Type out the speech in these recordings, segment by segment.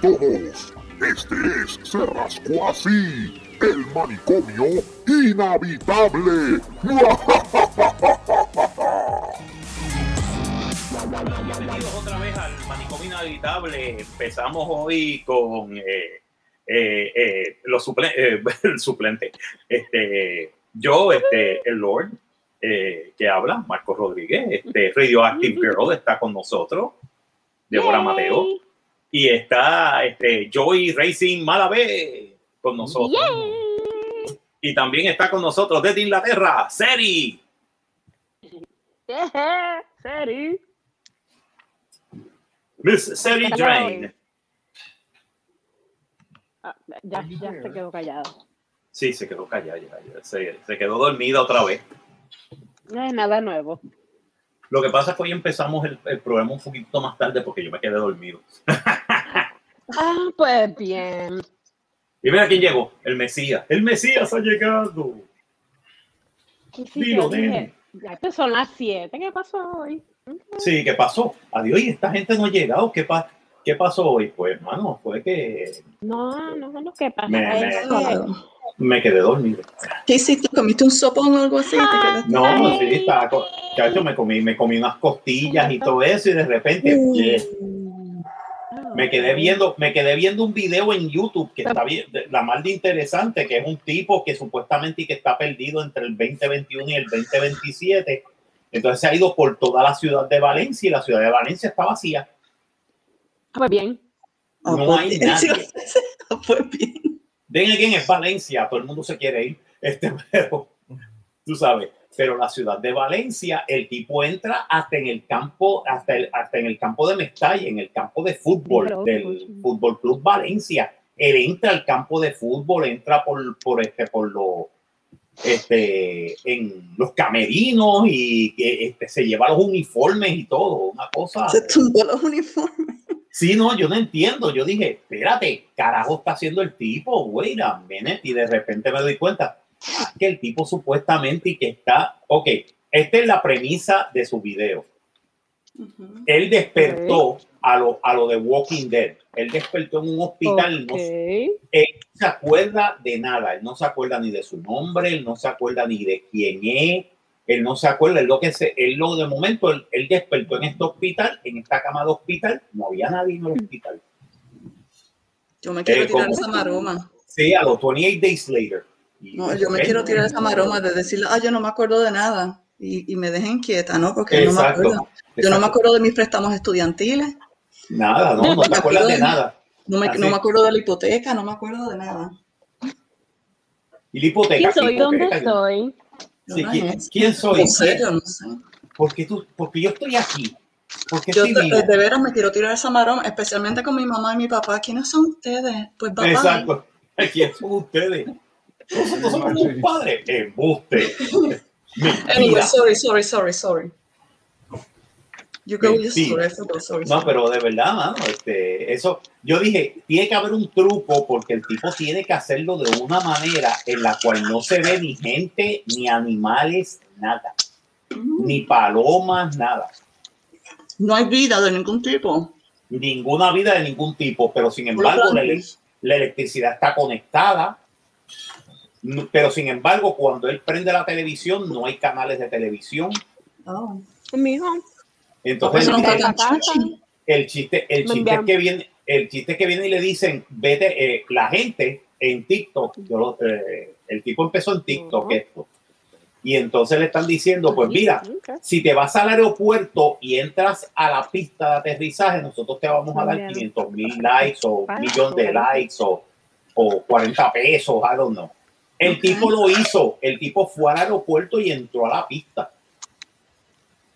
todos. Este es Se Rascó Así, el manicomio inhabitable. Bienvenidos otra vez al manicomio inhabitable. Empezamos hoy con eh, eh, eh, los suple eh, el suplente. Este, yo, este, el Lord, eh, que habla, Marco Rodríguez, este, Radioactive Girl está con nosotros, Débora Mateo, y está este, Joy Racing Malavé con nosotros. Y también está con nosotros desde Inglaterra, Seri. Seri. Miss Seri Drain. Ah, ya, ya se quedó callado. Sí, se quedó callada, ya, ya, se, se quedó dormida otra vez. No es nada nuevo. Lo que pasa es que hoy empezamos el, el programa un poquito más tarde porque yo me quedé dormido. Ah, pues bien. Y mira quién llegó, el Mesías. El Mesías ha llegado. Sí, sí, Dilo, ya que son las 7, ¿qué pasó hoy? Sí, ¿qué pasó? Adiós, y esta gente no ha llegado. ¿Qué, pa ¿Qué pasó hoy? Pues, hermano, fue que No, no, no, ¿qué pasa? Me- me- me quedé dormido. ¿Qué hiciste? ¿Comiste un sopón o algo así? ¿Te No, sí, estaba, chacho, me comí, me comí unas costillas y todo eso y de repente Uh. yeah, Ah, me quedé viendo, me quedé viendo un video en YouTube que está bien, la más de interesante, que es un tipo que supuestamente y que está perdido entre el 2021 y el 2027. Entonces se ha ido por toda la ciudad de Valencia y la ciudad de Valencia está vacía. Ah, Pues bien. Ah, No pues hay bien. nadie. Ah, pues bien. Den again es Valencia, todo el mundo se quiere ir, este, pero tú sabes, pero la ciudad de Valencia, el tipo entra hasta en el campo, hasta, el, hasta en el campo de Mestalla, en el campo de fútbol del pues, Fútbol Club Valencia. Él entra al campo de fútbol, entra por, por este, por los este, en los camerinos y que este, se lleva los uniformes y todo, una cosa. Se tumbó los uniformes. Sí, no, yo no entiendo. Yo dije, espérate, carajo está haciendo el tipo, minute. Y de repente me doy cuenta que el tipo supuestamente y que está, ok, esta es la premisa de su video. Él despertó a lo, a lo de Walking Dead. Él despertó en un hospital, no, él no se acuerda de nada. Él no se acuerda ni de su nombre, él no se acuerda ni de quién es. Él no se acuerda, él lo que se, él lo de momento, él, él despertó en este hospital, en esta cama de hospital, no había nadie en el hospital. Yo me quiero Eh, tirar esa maroma. Sí, a los 28 days later. Y- No, yo me ok, quiero tirar esa maroma de decirle, ah, yo no me acuerdo de nada. Y, y me dejen quieta, ¿no? Porque no me acuerdo. Yo no me acuerdo de mis préstamos estudiantiles. Nada, no, no te acuerdas de nada. No me, no me acuerdo de la hipoteca, no me acuerdo de nada. Y la hipoteca. ¿Quién soy? hipoteca, ¿Dónde yo- estoy? Sí, ¿quién, quién soy? No sé, yo no sé. Porque, tú, porque yo estoy aquí. Porque Yo estoy de, veras me quiero tirar esa maroma, especialmente con mi mamá y mi papá. ¿Quiénes son ustedes? Pues papá. Exacto. ¿Quién son ustedes? Nosotros somos un padre. Embuste. Anyway, sorry, sorry, sorry, sorry. Story, I feel bad, sorry, No, pero de verdad, mano, este, eso, yo dije, tiene que haber un truco porque el tipo tiene que hacerlo de una manera en la cual no se ve ni gente, ni animales, nada, Mm. ni palomas, nada, No hay vida de ningún tipo. ninguna vida de ningún tipo, pero sin embargo la, ele- plantas. la electricidad está conectada, no- pero sin embargo cuando él prende la televisión no hay canales de televisión, Oh. Mijo. Entonces no el- chiste, el chiste es que viene, el chiste es que viene y le dicen, vete, eh, la gente en TikTok, yo lo- eh, el tipo empezó en TikTok esto, y entonces le están diciendo, pues mira, si te vas al aeropuerto y entras a la pista de aterrizaje, nosotros te vamos a dar Bien. 500 mil likes o un Para, millón de likes o, o 40 pesos, I don't know. El tipo lo hizo, el tipo fue al aeropuerto y entró a la pista.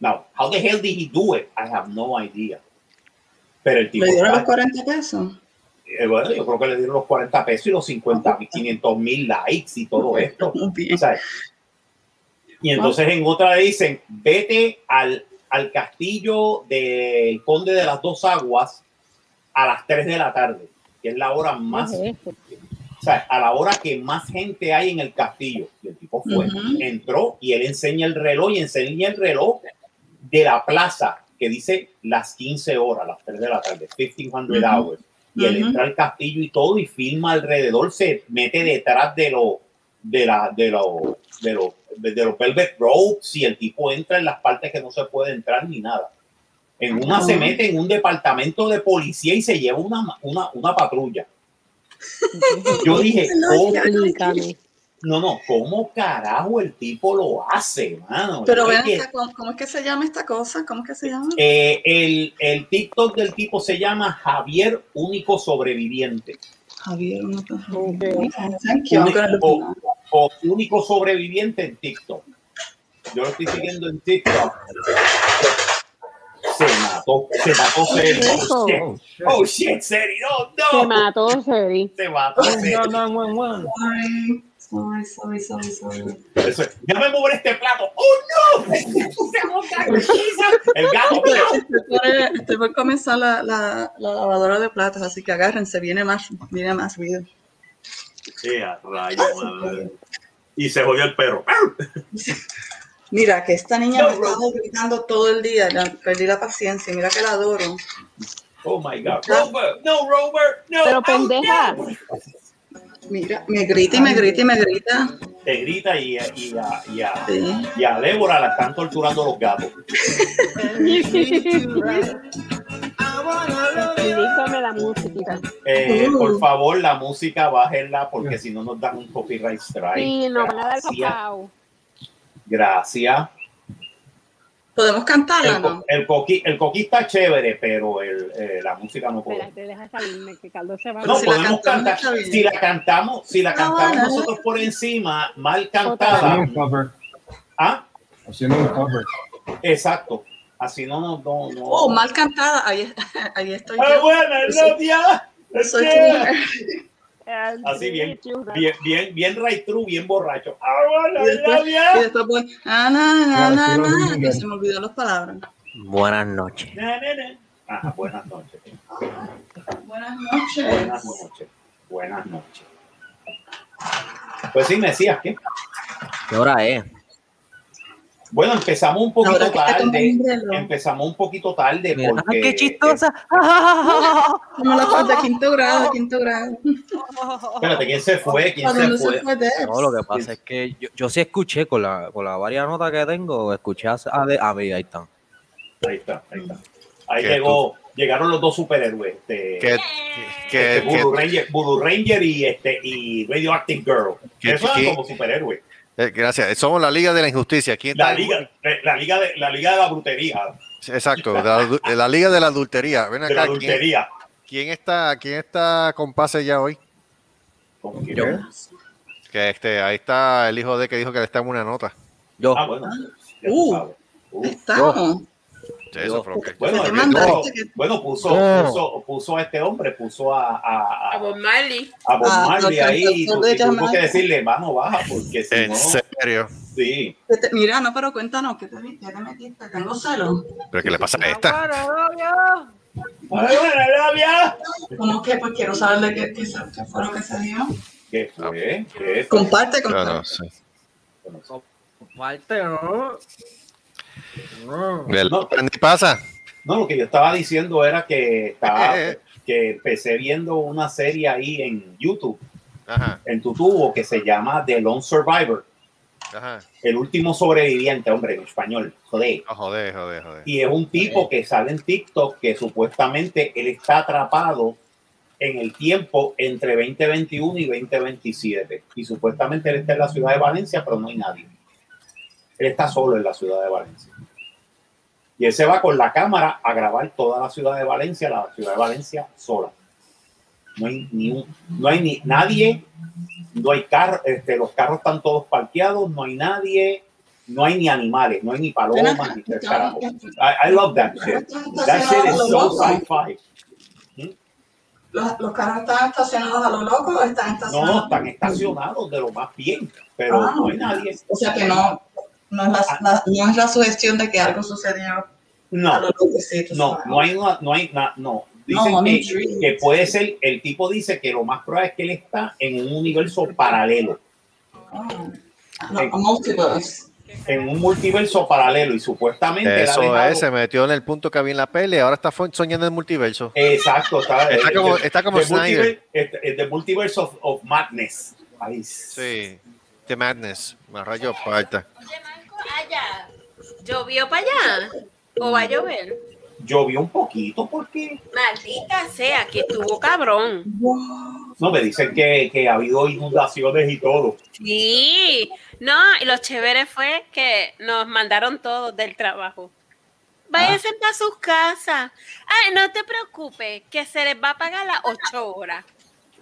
Now, how the hell did he do it? I have no idea. Pero el tipo ¿Le dieron los está- 40 pesos? eh, bueno, yo creo que le dieron los 40 pesos y los 50 mil, 500 mil likes y todo esto. Sea, y entonces en otra le dicen, vete al, al castillo del Conde de las Dos Aguas a las 3 de la tarde, que es la hora más, o sea, a la hora que más gente hay en el castillo. Y el tipo fue, Ujú. entró y él enseña el reloj y enseña el reloj de la plaza que dice las 15 horas, las 3 de la tarde, 1500 Ujú. hours. y él entra al castillo y todo y filma alrededor, se mete detrás de los de la de los de los de, los velvet ropes y el tipo entra en las partes que no se puede entrar ni nada. En una se mete en un departamento de policía y se lleva una, una, una patrulla. Yo dije, ¿cómo? No, no, ¿cómo carajo el tipo lo hace, mano? Pero que- acá, ¿cómo, es que se llama esta cosa? ¿Cómo es que se llama? Eh, el, el TikTok del tipo se llama Javier Único Sobreviviente. Javier, gonna look O, Único Sobreviviente en TikTok. Yo lo estoy siguiendo en TikTok. Se mató, se mató Seri. Oh shit, oh shit, Seri, no, Se no. mató, Seri. Se mató Seri. Sorry, sorry, sorry, sorry, sorry. Eso es, Ya me mover este plato. ¡Oh no! El gato. Estoy por, comenzar la, la, la lavadora de platos, así que agárrense, viene más, viene más ruido. Sí, a rayo, madre. Y se jodió el perro. Mira, que esta niña No, me estaba gritando todo el día, ya perdí la paciencia, mira que la adoro. Oh my God. Robert, no, Robert, no. Pero oh, pendeja. no. Mira, me grita y me grita y me grita. Te grita y, y, a, y, a, Sí. y a Débora la están torturando los gatos. Explícame la música. Eh, Uh. Por favor, la música bájenla porque si no nos dan un copyright strike. Sí, nos van a dar Gracias. ¿Podemos cantarla, El, no? el, coqui, el coqui está chévere, pero el, eh, la música no puede. Espérate, deja salirme, que Caldo se va a No, si podemos cantar. Si la cantamos, si la cantamos bueno. nosotros por encima, mal cantada. un cover. ¿Ah? Haciendo un cover. Exacto. Así no, no, no. no. Oh, mal cantada, ahí, ahí estoy Ah, yo. buena, novia. Así bien, bien, bien, bien right true, bien borracho. Ah, Y después, y después pues, ah, na, na, na, mismo. y se me olvidó las palabras. Buenas noches. Na, na, na. Ajá, buenas noches. Buenas Buenas noches. noches. Buenas noches. Pues sí, me decías que. ¿Qué hora es? Bueno, empezamos un poquito tarde. Empezamos un poquito tarde Mira, porque. ¡Qué chistosa! Como la cosa de quinto grado, quinto grado. Espérate, ¿quién se fue? ¿Quién ¿A se se fue? fue Debs? No, lo que pasa es que yo, yo sí escuché con la, con la varias nota que tengo, escuché a, a, a mí, ahí están. Ahí está, ahí está. Ahí ¿Qué llegó, llegaron los dos superhéroes. Este, que, que, este, que- Voodoo, Ranger, Voodoo Ranger y este y Radioactive Girl. ¿Qué- Eso qué- eran como superhéroes. Eh, gracias. Somos la Liga de la Injusticia. ¿Quién La está- liga, la liga de la liga de la brutería, Exacto, de la, de la Liga de la Adultería. Ven de la acá, ¿quién, adultería. quién está, quién está con pase ya hoy? ¿Con quién? Yo. Que este, ahí está el hijo de que dijo que le está en una nota. Yo, Ah, bueno. Uh. Uh. Estamos. Sí, eso fue lo que- Bueno, puso, No. puso, puso a este hombre, puso a, a, A a, Bob Marley. a Bob Ah, Marley ahí y, que decirle, mano, baja, porque si En no, serio. sí. ¿Qué te- Mira, no, pero cuéntanos, ¿qué te, qué te metiste? Tengo celos. ¿Pero qué le pasa a esta? ¿Cómo que? Pues quiero saber de qué, qué, fue lo que se dio. ¿Qué fue? ¿Qué fue? Comparte, comparte. Claro, sí. parte, ¿no? No. ¿Qué pasa? No, lo que yo estaba diciendo era que estaba, que empecé viendo una serie ahí en YouTube, Ajá, en tu tubo, que se llama The Lone Survivor, ajá. el último sobreviviente, hombre, en español, joder. Oh, joder, joder, joder. Y es un tipo que sale en TikTok que supuestamente él está atrapado en el tiempo entre 2021 y 2027. Y supuestamente él está en la ciudad de Valencia, pero no hay nadie. Él está solo en la ciudad de Valencia. Y él se va con la cámara a grabar toda la ciudad de Valencia, la ciudad de Valencia sola. No hay ni un, no hay ni nadie, no hay carros, este, los carros están todos parqueados, no hay nadie, no hay ni animales, no hay ni palomas, ni ya- I, I love that shit. That shit is so sci-fi. ¿Los, ¿Los carros están estacionados a lo loco o están estacionados? No, están estacionados de lo más bien, pero Ah. no hay nadie. O sea que no, no, es la, la- no es la sugestión de que algo sucedió No, tú no, sabes. no hay una, no hay na- no. Dicen No, que, que puede ser, el tipo dice que lo más probable es que él está en un universo paralelo. Ah. No, a multiverse. en un multiverso paralelo y supuestamente Eso es, se metió en el punto que había en la peli, ahora está soñando en el multiverso. Exacto, está, Está eh, como- está como the Snyder. multiver- eh, eh, The Multiverse of, of Madness. Ay, Sí, The Madness, me rayo parta. Oye, allá. ¿Llovió para allá? ¿O va a llover? Llovió un poquito porque Maldita sea, que estuvo cabrón. no me dicen que, que ha habido inundaciones y todo. Sí. No, y lo chévere fue que nos mandaron todos del trabajo. Váyanse para sus casas. Ay, no te preocupes, que se les va a pagar las ocho horas.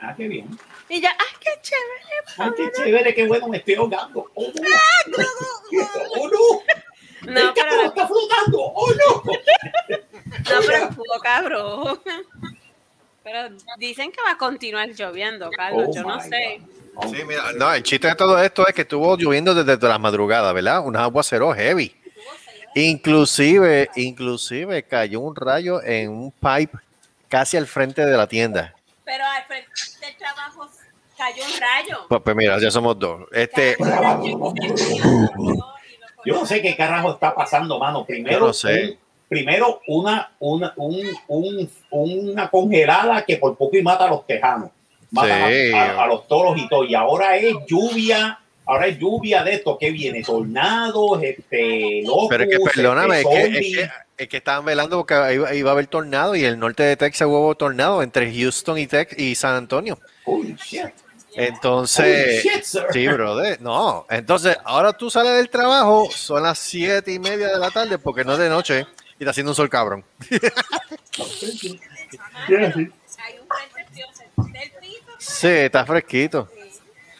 Ah, qué bien. Y ya, ay, qué chévere. Ah, qué chévere, qué bueno, me estoy ahogando. Oh, no. Oh, no. No, el pero, está flotando. Oh, no. no, pero estuvo cabrón. Pero dicen que va a continuar lloviendo, Carlos. Oh Yo no sé. God. Sí, mira, no, el chiste de todo esto es que estuvo lloviendo desde las madrugadas, ¿verdad? Un aguacero heavy. Inclusive, inclusive cayó un rayo en un pipe casi al frente de la tienda. Pero al frente del trabajo cayó un rayo. Pues, pues mira, ya somos dos. Este, Yo no sé qué carajo está pasando, mano. Primero, no sé. un- primero una, una, un, un- una congelada que por poco y mata a los tejanos. Mata Sí. a, a- a los toros y todo. Y ahora es lluvia. Ahora es lluvia de esto que viene, tornados, este, locos, pero es que perdóname, es este, que, es que, es que estaban velando porque iba, iba a haber tornado y el norte de Texas hubo tornado entre Houston y, Tex y San Antonio. Holy shit. Entonces, shit, sí, brother, no. Entonces, ahora tú sales del trabajo, son las siete y media de la tarde porque no es de noche y está haciendo un sol cabrón. Sí. Está fresquito.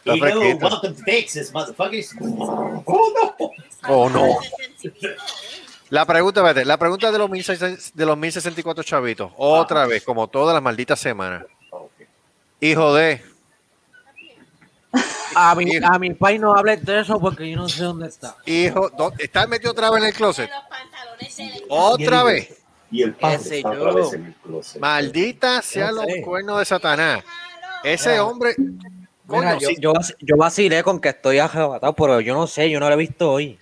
Está fresquito. Oh, no. La pregunta, espérate, la pregunta de los, 1600 de los 1064 chavitos, otra vez, como todas las malditas semanas. Hijo de, A mi, a mi pai no hables de eso porque yo no sé dónde está. hijo, ¿dó- ¿estás metido otra vez en el closet? Otra vez. Y el padre Ese está yo. otra vez en el closet. Maldita sean los cuernos de Satanás. Ese Mira. hombre. Mira, yo, yo, yo vacilé con que estoy arrebatado, pero yo no sé, yo no lo he visto hoy.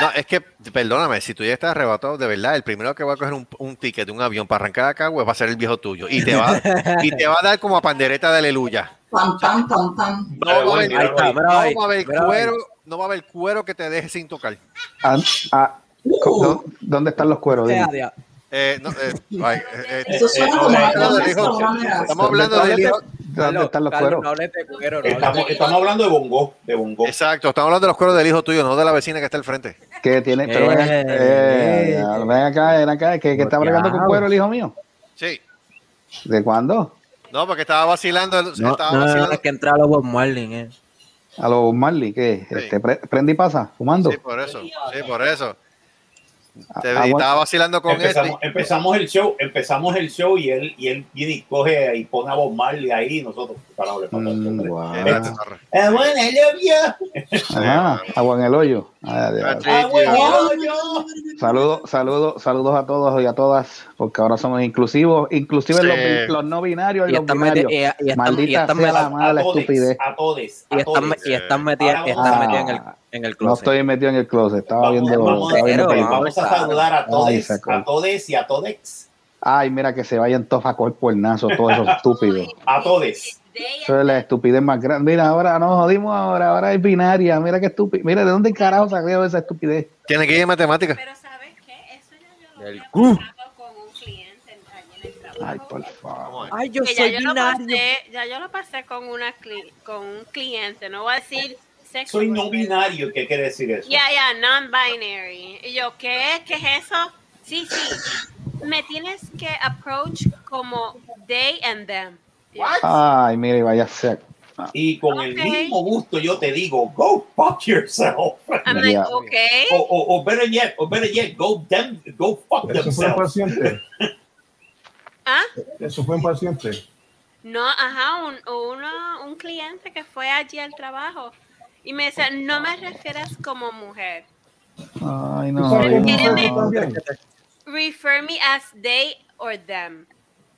No, es que, perdóname, si tú ya estás arrebatado, de verdad, el primero que va a coger un, un ticket de un avión para arrancar acá, pues va a ser el viejo tuyo. Y te va, y te va a dar como a pandereta de aleluya. Pam, pam, pam, pam. No va a haber, Ahí está, no mira ahí, va a haber mira ahí. cuero, no va a haber cuero que te deje sin tocar. Ah, ah, ¿dó- ¿Dónde están los cueros? Dime. Sea, dia- Eh, no, eh, ay, eh, eh, Eso eh, suena eh, como estamos hablando hijo. ¿Dónde están los cueros? No hables de cuero, no Estamos, de- hablando de bongo, de bongo. Exacto, estamos hablando de los cueros del hijo tuyo, no de la vecina que está al frente. ¿Qué tiene? Pero ven, Eh, eh, ven acá, ven acá, que, que está bregando con cuero el hijo mío. Sí. ¿De cuándo? No, porque estaba vacilando. No, estaba no, vacilando. es que entra a los Bob Marlin, eh. A los Marley, ¿qué? Sí. Este, pre- prende y pasa, fumando. Sí, por eso. Sí, por eso. Te, Ah, y bueno. estaba vacilando con empezamos, este. empezamos el show, empezamos el show y él, y él viene y coge y pone a Bob Marley ahí y nosotros, carajo, le pasa a este Mm, guau. Eh, Ah, bueno, I love you. Ajá, agua en el hoyo. Ah, Patrick, Ah, yo. Saludos, saludos, saludos a todos y a todas, porque ahora somos inclusivos, inclusive Sí. los, los no binarios y, Y los están binarios. y- y están- y Maldita están sea la madre la a todes, estupidez. a todes, a Y están, todes. y están en el, en el No closet. estoy metido en el closet, estaba Vamos, viendo. vamos, estaba viendo pero películas. vamos a saludar a Ay, acabó. a todes y a todex. Ay, mira que se vayan todos a coger puernazo, todos esos estúpidos. A todes. Eso es la estupidez más grande. Mira, ahora nos jodimos ahora, ahora es binaria. Mira qué estúpido. Mira, ¿de dónde carajo salió esa estupidez? Tiene que ir en matemáticas. Pero ¿sabes qué? Eso ya yo lo Del había cu. pasado con un cliente en el trabajo. Ay, por favor. Ay, yo que ya soy yo, lo binario. pasé, ya yo lo pasé con, una cli- con un cliente, no voy a decir sexo. Soy no binario, ¿qué quiere decir eso? Ya, ya, non-binary. Y yo, ¿qué? ¿Qué es eso? Sí, sí. Me tienes que approach como they and them. Ay, mire, vaya a ser. Y con el Ok. mismo gusto yo te digo, go fuck yourself. I'm like, okay. O, o, o better yet, o better yet, go them, go fuck Eso fue un themselves. paciente. ¿Ah? Eso fue un paciente. No, ajá, un, uno, un cliente que fue allí al trabajo. Y me decía, no me refieras como mujer. Ay, ¿Tú no. Refer me as they or them.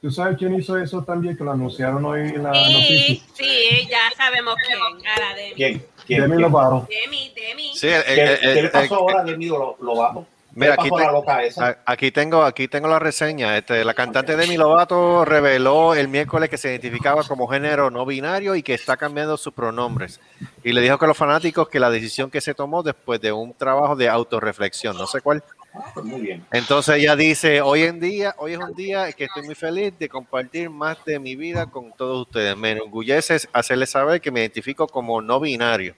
¿Tú sabes quién hizo eso también? Que lo anunciaron hoy en la Sí, noticia. sí, ya sabemos quién. A la Demi. ¿Quién? ¿Quién? Demi ¿Quién? Lovato. Demi, Demi. Sí, el- ¿Qué, el- qué el- le pasó ahora de Lo- Lovato? ¿Qué Mira, aquí, pasó a la te- loca esa? a- aquí tengo, aquí tengo la reseña. Este, la cantante Demi Lovato reveló el miércoles que se identificaba como género no binario y que está cambiando sus pronombres. Y le dijo que los fanáticos que la decisión que se tomó después de un trabajo de autorreflexión, no sé cuál. Pues muy bien. Entonces ella dice, hoy en día, hoy es un día que estoy muy feliz de compartir más de mi vida con todos ustedes. Me enorgullece hacerles saber que me identifico como no binario.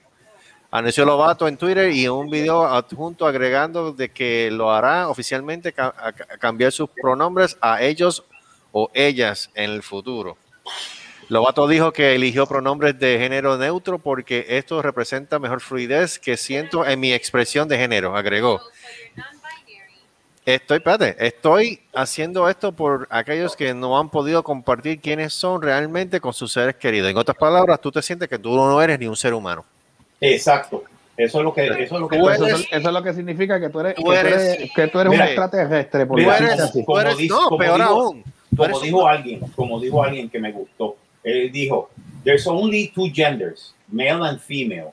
Anunció Lovato en Twitter y en un video adjunto agregando de que lo hará oficialmente cambiar sus pronombres a ellos o ellas en el futuro. Lovato dijo que eligió pronombres de género neutro porque esto representa mejor fluidez que siento en mi expresión de género, agregó. Estoy, espérate, estoy haciendo esto por aquellos que no han podido compartir quiénes son realmente con sus seres queridos. En otras palabras, tú te sientes que tú no eres ni un ser humano. Exacto. Eso es lo que, eso es lo que Tú Eso, eres- es- eso es lo que significa que tú eres, Tú que tú eres- eres, que tú eres un extraterrestre. Por mira, eres, así. Como eres- dice- no, como peor dijo- aún. Eres Como un- dijo alguien, como dijo alguien que me gustó, él dijo, there's only two genders, male and female.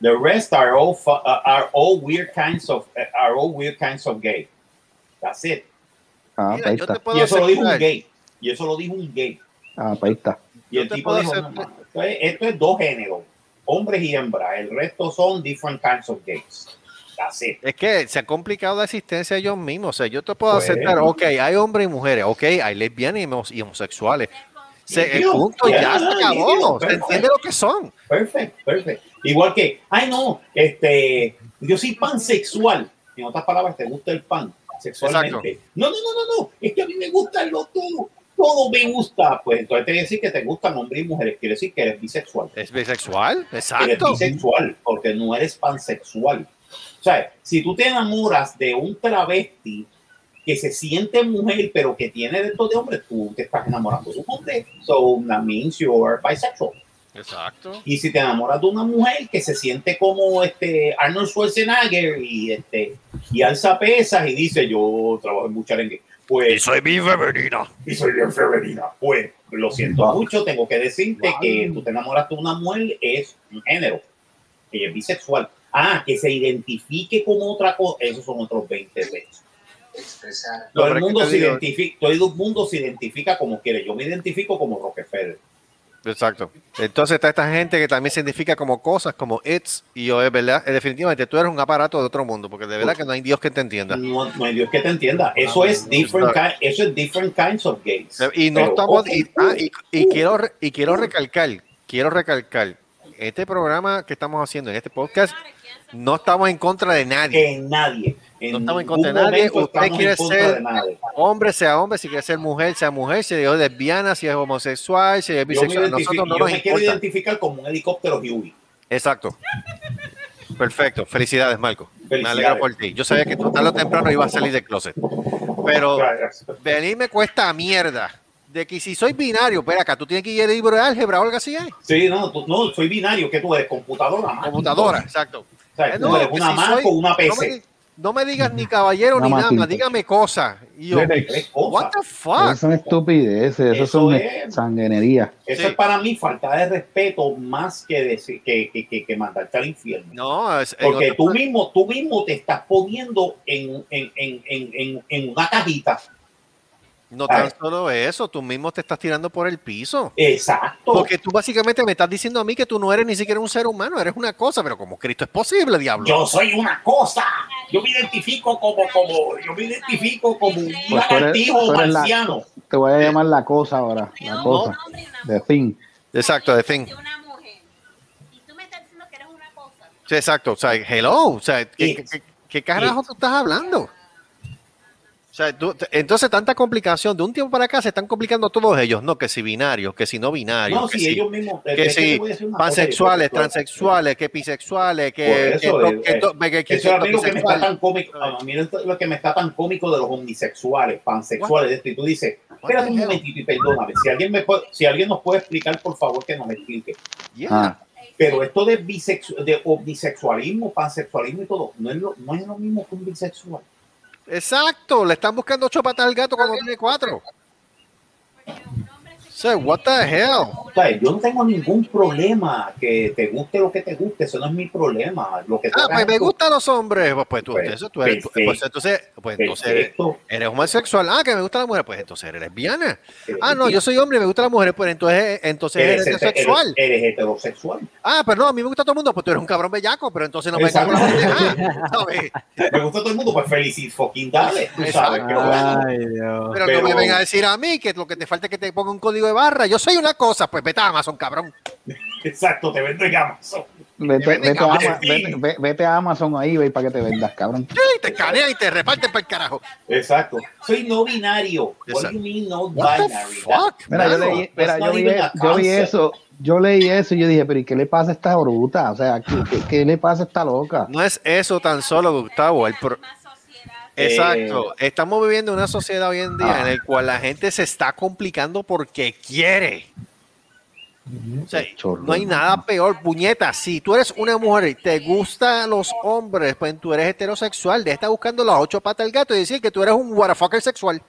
The rest are all uh, are all weird kinds of uh, are all weird kinds of gay. That's it. Ah, Mira, ahí yo te está. puedo Y eso lo dijo un gay. Y eso lo dijo un gay. Ah, ahí está. Y el tipo dijo, "No, no, esto, es, dos géneros, hombres y hembras. El resto son different kinds of gays. Es que se ha complicado la existencia ellos mismos. O sea, yo te puedo Pues- aceptar, ok, hay hombres y mujeres, ok, hay lesbianas y homos- y homosexuales. Se, el punto ya, ya, se acabó. Se entiende lo que son. Perfecto, perfecto. Igual que, ay no, este, yo soy pansexual. En otras palabras, te gusta el pan sexualmente. No, no, no, no, no. Es que a mí me gusta lo todo. Todo me gusta. Pues entonces te decir que te gustan hombres y mujeres. Quiere decir que eres bisexual. Es bisexual, Eres exacto. bisexual porque no eres pansexual. O sea, si tú te enamoras de un travesti que se siente mujer pero que tiene dentro de hombre, tú te estás enamorando de un hombre. So that means you're bisexual. Exacto. Y si te enamoras de una mujer que se siente como este Arnold Schwarzenegger y este y alza pesas y dice yo trabajo en mucharengue, pues soy mi femenina. y soy bien femenina, pues lo siento mucho, tengo que decirte que tú te enamoras de una mujer es un género, ella es bisexual. Ah, que se identifique como otra cosa, esos son otros 20 veces. Todo el mundo se identifica, todo el mundo se identifica como quiere. Yo me identifico como Rockefeller. Exacto. Entonces está esta gente que también se identifica como cosas, como it's, y yo, es verdad, definitivamente tú eres un aparato de otro mundo, porque de verdad que no hay Dios que te entienda. No, no hay Dios que te entienda. Eso es different, ki- eso es different kinds of gays. Eh, Y no Pero, estamos, y, ah, y- y quiero, y quiero recalcar, quiero recalcar, este programa que estamos haciendo en este podcast, no estamos en contra de nadie. en nadie. En No estamos en contra de nadie. Usted quiere ser. Hombre sea hombre, si quiere ser mujer, sea mujer, si es lesbiana, si es homosexual, si es bisexual, nosotros no yo nos me quiero identificar como un helicóptero Huey. Exacto. Perfecto. Felicidades, Marco. Me alegro por ti. Yo sabía que tú tarde o temprano ibas a salir del closet. Pero venir me cuesta mierda. De que si soy binario, espera acá, tú tienes que ir al libro de álgebra o algo así, ¿eh? Sí, no, tú- no, soy binario. que tú eres? Computadora. máquina. Computadora, exacto. O sea, Eh, eres que una si Mac soy- o una no me, PC. no me digas ni caballero Una ni nada, dígame cosas. Y yo, what the Esas fuck? son estupideces, eso, Eso son es. sanguinerías. Eso Sí. es para mí falta de respeto más que, decir, que, que, que, que mandarte al infierno. No, es, Porque tú mismo, tú mismo te estás poniendo en, en, en, en, en, en una cajita. No tan solo eso, tú mismo te estás tirando por el piso. Exacto. Porque tú básicamente me estás diciendo a mí que tú no eres ni siquiera un ser humano, eres una cosa, pero como Cristo es posible, diablo. Yo soy una cosa. Yo me identifico como, como, yo me identifico como un Pues lagartijo eres la- marciano. Te voy a llamar la cosa ahora, la cosa. De fin. Exacto, de fin. De una mujer. Y tú me estás diciendo que eres una cosa. Sí, exacto. O sea, hello. O sea, ¿qué, qué- qué carajo tú estás hablando? O sea, tú- entonces tanta complicación. De un tiempo para acá se están complicando todos ellos. No, que si binarios, que si no binarios. No, que si ellos mismos. que si cosa, pansexuales, transexuales, que bisexuales, que, eso, me está bisexual. tan cómico. A mí lo que me está tan cómico de los omnisexuales, pansexuales. de esto. Y tú dices, espérate un momentito y perdóname. Si alguien, me puede- si alguien nos puede explicar, por favor, que nos explique. Yeah. Ah, Pero esto de, bisexu de omnisexualismo, pansexualismo y todo, no es, lo, no es lo mismo que un bisexual. Exacto. Le están buscando ocho patas al gato cuando tiene cuatro. Sea, what the hell? O sea, yo no tengo ningún problema que te guste lo que te guste, eso no es mi problema. Lo que tú Ah, pues me tu- gustan los hombres. Pues, pues tú, Pues, eso, tú eres, perfecto. pues entonces, pues entonces eres homosexual. Ah, que me gusta la mujer. Pues entonces eres lesbiana. Ah, no, yo soy hombre y me gustan las mujeres. Pues entonces, entonces eres Eres, heterosexual. eres- eres heterosexual. Ah, pero no, a mí me gusta todo el mundo. Pues tú eres un cabrón bellaco, pero entonces no me en la pendeja. ¿sabes? Me gusta todo el mundo, pues feliz fucking dale. Tú sabes. Ay, Dios. Pero, Pero- no me venga a decir a mí que lo que te falta es que te ponga un código de barra. Yo soy una cosa, pues vete a Amazon, cabrón. Exacto, te vendo en Amazon. Vete, venden vete, a, cabrón. Ama- vete- ve- vete a Amazon o a eBay para que te vendas, cabrón. Sí, te escanean y te reparten para el carajo. Exacto. Soy no binario. What do you mean no binary? fuck? Mira, yo leí, mira, yo vi, yo vi eso, yo leí eso y yo dije, pero ¿y qué le pasa a esta bruta? O sea, ¿qué, qué- qué le pasa a esta loca? No es eso tan solo, Gustavo. El pro- Exacto. Estamos viviendo una sociedad hoy en día Ah. en el cual la gente se está complicando porque quiere. O sea, Chorro, no hay nada peor, puñeta. Si tú eres una mujer y te gustan los hombres, pues tú eres heterosexual. De estar buscando las ocho patas del gato y decir que tú eres un waterfucker sexual.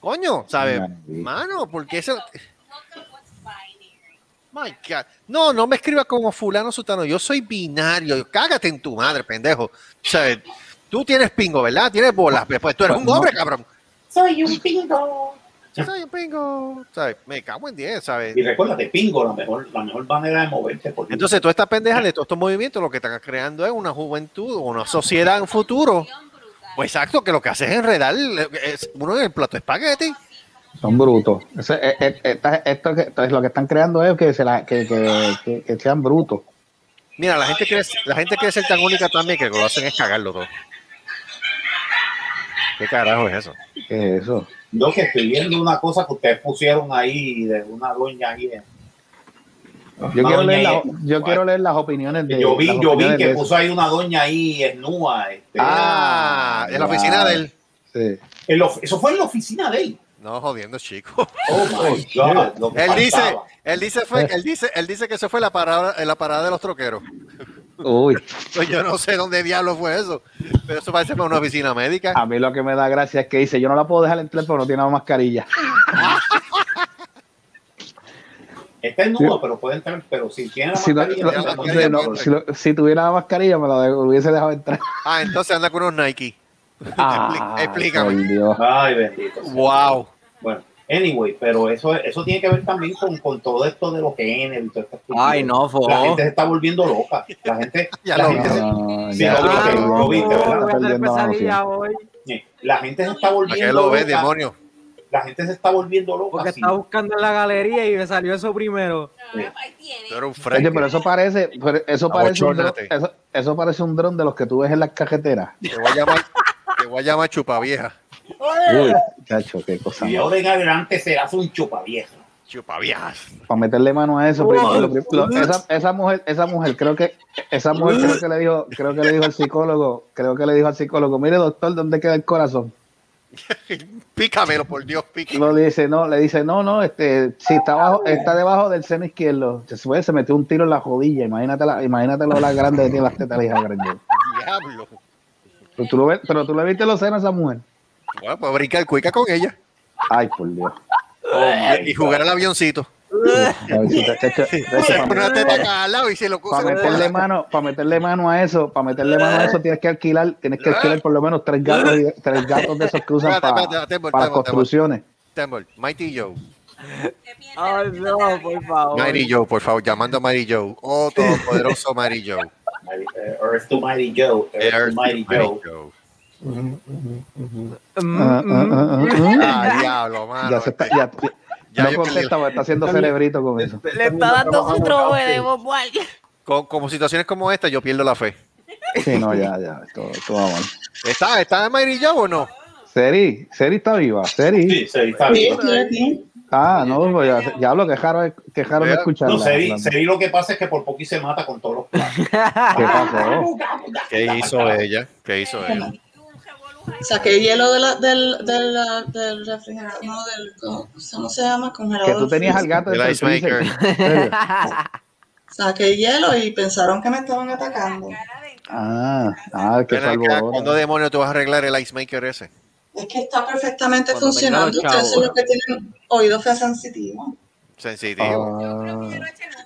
Coño, ¿sabes? Mano, porque eso. My God. No, no me escribas como fulano sutano. Yo soy binario. Cágate en tu madre, pendejo. Sea, tú tienes pingo, ¿verdad? Tienes bolas. Pues tú eres un hombre, cabrón. Soy un pingo. Yo soy un pingo. ¿Sabes? Me cago en 10, ¿sabes? Y recuérdate, pingo, la mejor, la mejor manera de moverte. Porque Entonces, toda esta pendeja de todos estos movimientos lo que están creando es una juventud, una sociedad en futuro. Pues exacto, que lo que hace es enredar es uno en el plato de espagueti. Son brutos. Eso- esta- esto, esto es lo que están creando es que, se la, que, que, que- que sean brutos. Mira, la gente quiere, la gente quiere ser tan única también que lo que hacen es cagarlo todo. ¿Qué carajo es eso? ¿Qué es eso? Yo que estoy viendo una cosa que ustedes pusieron ahí de una doña ahí. en- Yo, quiero doña leer, ahí- la- yo quiero leer las opiniones de. yo vi, yo vi que de puso ahí una doña ahí en Nua. Este, Ah, en la oficina de él. Sí. of- eso fue en la oficina de él. No, jodiendo, chico. Oh my God. Él dice, él dice, fue, él dice, él dice que eso fue la parada, la parada de los troqueros. Uy, Pues yo no sé dónde diablo fue eso, pero eso parece como una oficina médica. a mí lo que me da gracia es que dice: Yo no la puedo dejar entrar, pero no tiene mascarilla. Está en Nua, pero puede entrar. Pero si tiene la Si, no- mascarilla, no- tiene la no- mascarilla, no, puede si, lo- si tuviera la mascarilla, me la de- hubiese dejado entrar. Ah, entonces anda con unos Nike. Ah, explícame. Ay, bendito. Wow. Bueno, anyway, pero eso, eso tiene que ver también con, con todo esto de los géneros y todo esto. Ay, no, La fo. gente se está volviendo loca. La gente, Ya la lo gente, se- Sí, ya, perdiendo la la gente se está ¿Para volviendo qué lo ves, loca. demonio? La gente se está volviendo loca. porque sí. estaba buscando en la galería y me salió eso primero. Un Oye, pero eso parece, pero eso parece un dron, eso, eso parece un dron de los que tú ves en las cajeteras. Te voy a llamar, te voy a llamar chupa vieja. Uy, chacho, qué cosa. Y ahora en adelante serás un chupavieja. Chupa viejas. Para meterle mano a eso, primero, lo prim- lo- esa, esa mujer, esa mujer, creo que, esa mujer creo que le dijo, creo que le dijo al psicólogo, creo que le dijo al psicólogo, mire doctor, ¿dónde queda el corazón? Pícamelo, por Dios, pícame. No le dice, no, le dice, no, no, este, si está abajo, está debajo del seno izquierdo. Se fue, se metió un tiro en la rodilla, imagínate la, imagínate lo la grande que tiene las tetas la hija grande. Diablo. Pero tú lo ves, pero tú le viste los senos a esa mujer. Bueno, pues brincar cuica con ella Ay, por Dios. y jugar al avioncito. Para meterle mano, para meterle mano a eso, para meterle mano a eso tienes que alquilar, tienes que alquilar por lo menos tres gatos, y- tres gatos de esos que usan Espérate, para, para Tembol, construcciones. Tembol, Mighty Joe. ¿Qué piensas Ay, no, por favor. Mighty Joe, por favor, llamando a Mighty Joe. Oh, todopoderoso Mighty Joe. Eh, Earth to Mighty Joe. Earth, to Mighty Joe. Ah, ah, ah, ah, diablo, mano. Ya se está, ya, Ya no contesta, porque está haciendo cerebrito con eso. Le está dando su trove de Bob. Con, como situaciones como esta, yo pierdo la fe. Sí, no, ya, ya, esto, esto va mal. ¿Está, está Mighty Joe o no? Seri, Seri está viva, Seri. Sí, sí, está aquí. Ah, no, pues ya, ya hablo, que jaro, que escucharla. No, Seri. Seri lo que pasa es que por poco y se mata con todos los platos. ¿Qué pasó? ¿Qué hizo ella? ¿Qué hizo ella? Saqué hielo de la, del, del, del refrigerador, no, del, ¿cómo se llama? Congelador. Que tú tenías al gato ice del freezer. maker. Saqué hielo y pensaron que me estaban atacando. Ah, ah, acá, salvo. ¿Cuándo demonios tú vas a arreglar el ice maker ese? Es que está perfectamente Cuando funcionando. Ustedes son los que tienen oídos sensitivos. Sensitivo. Ah,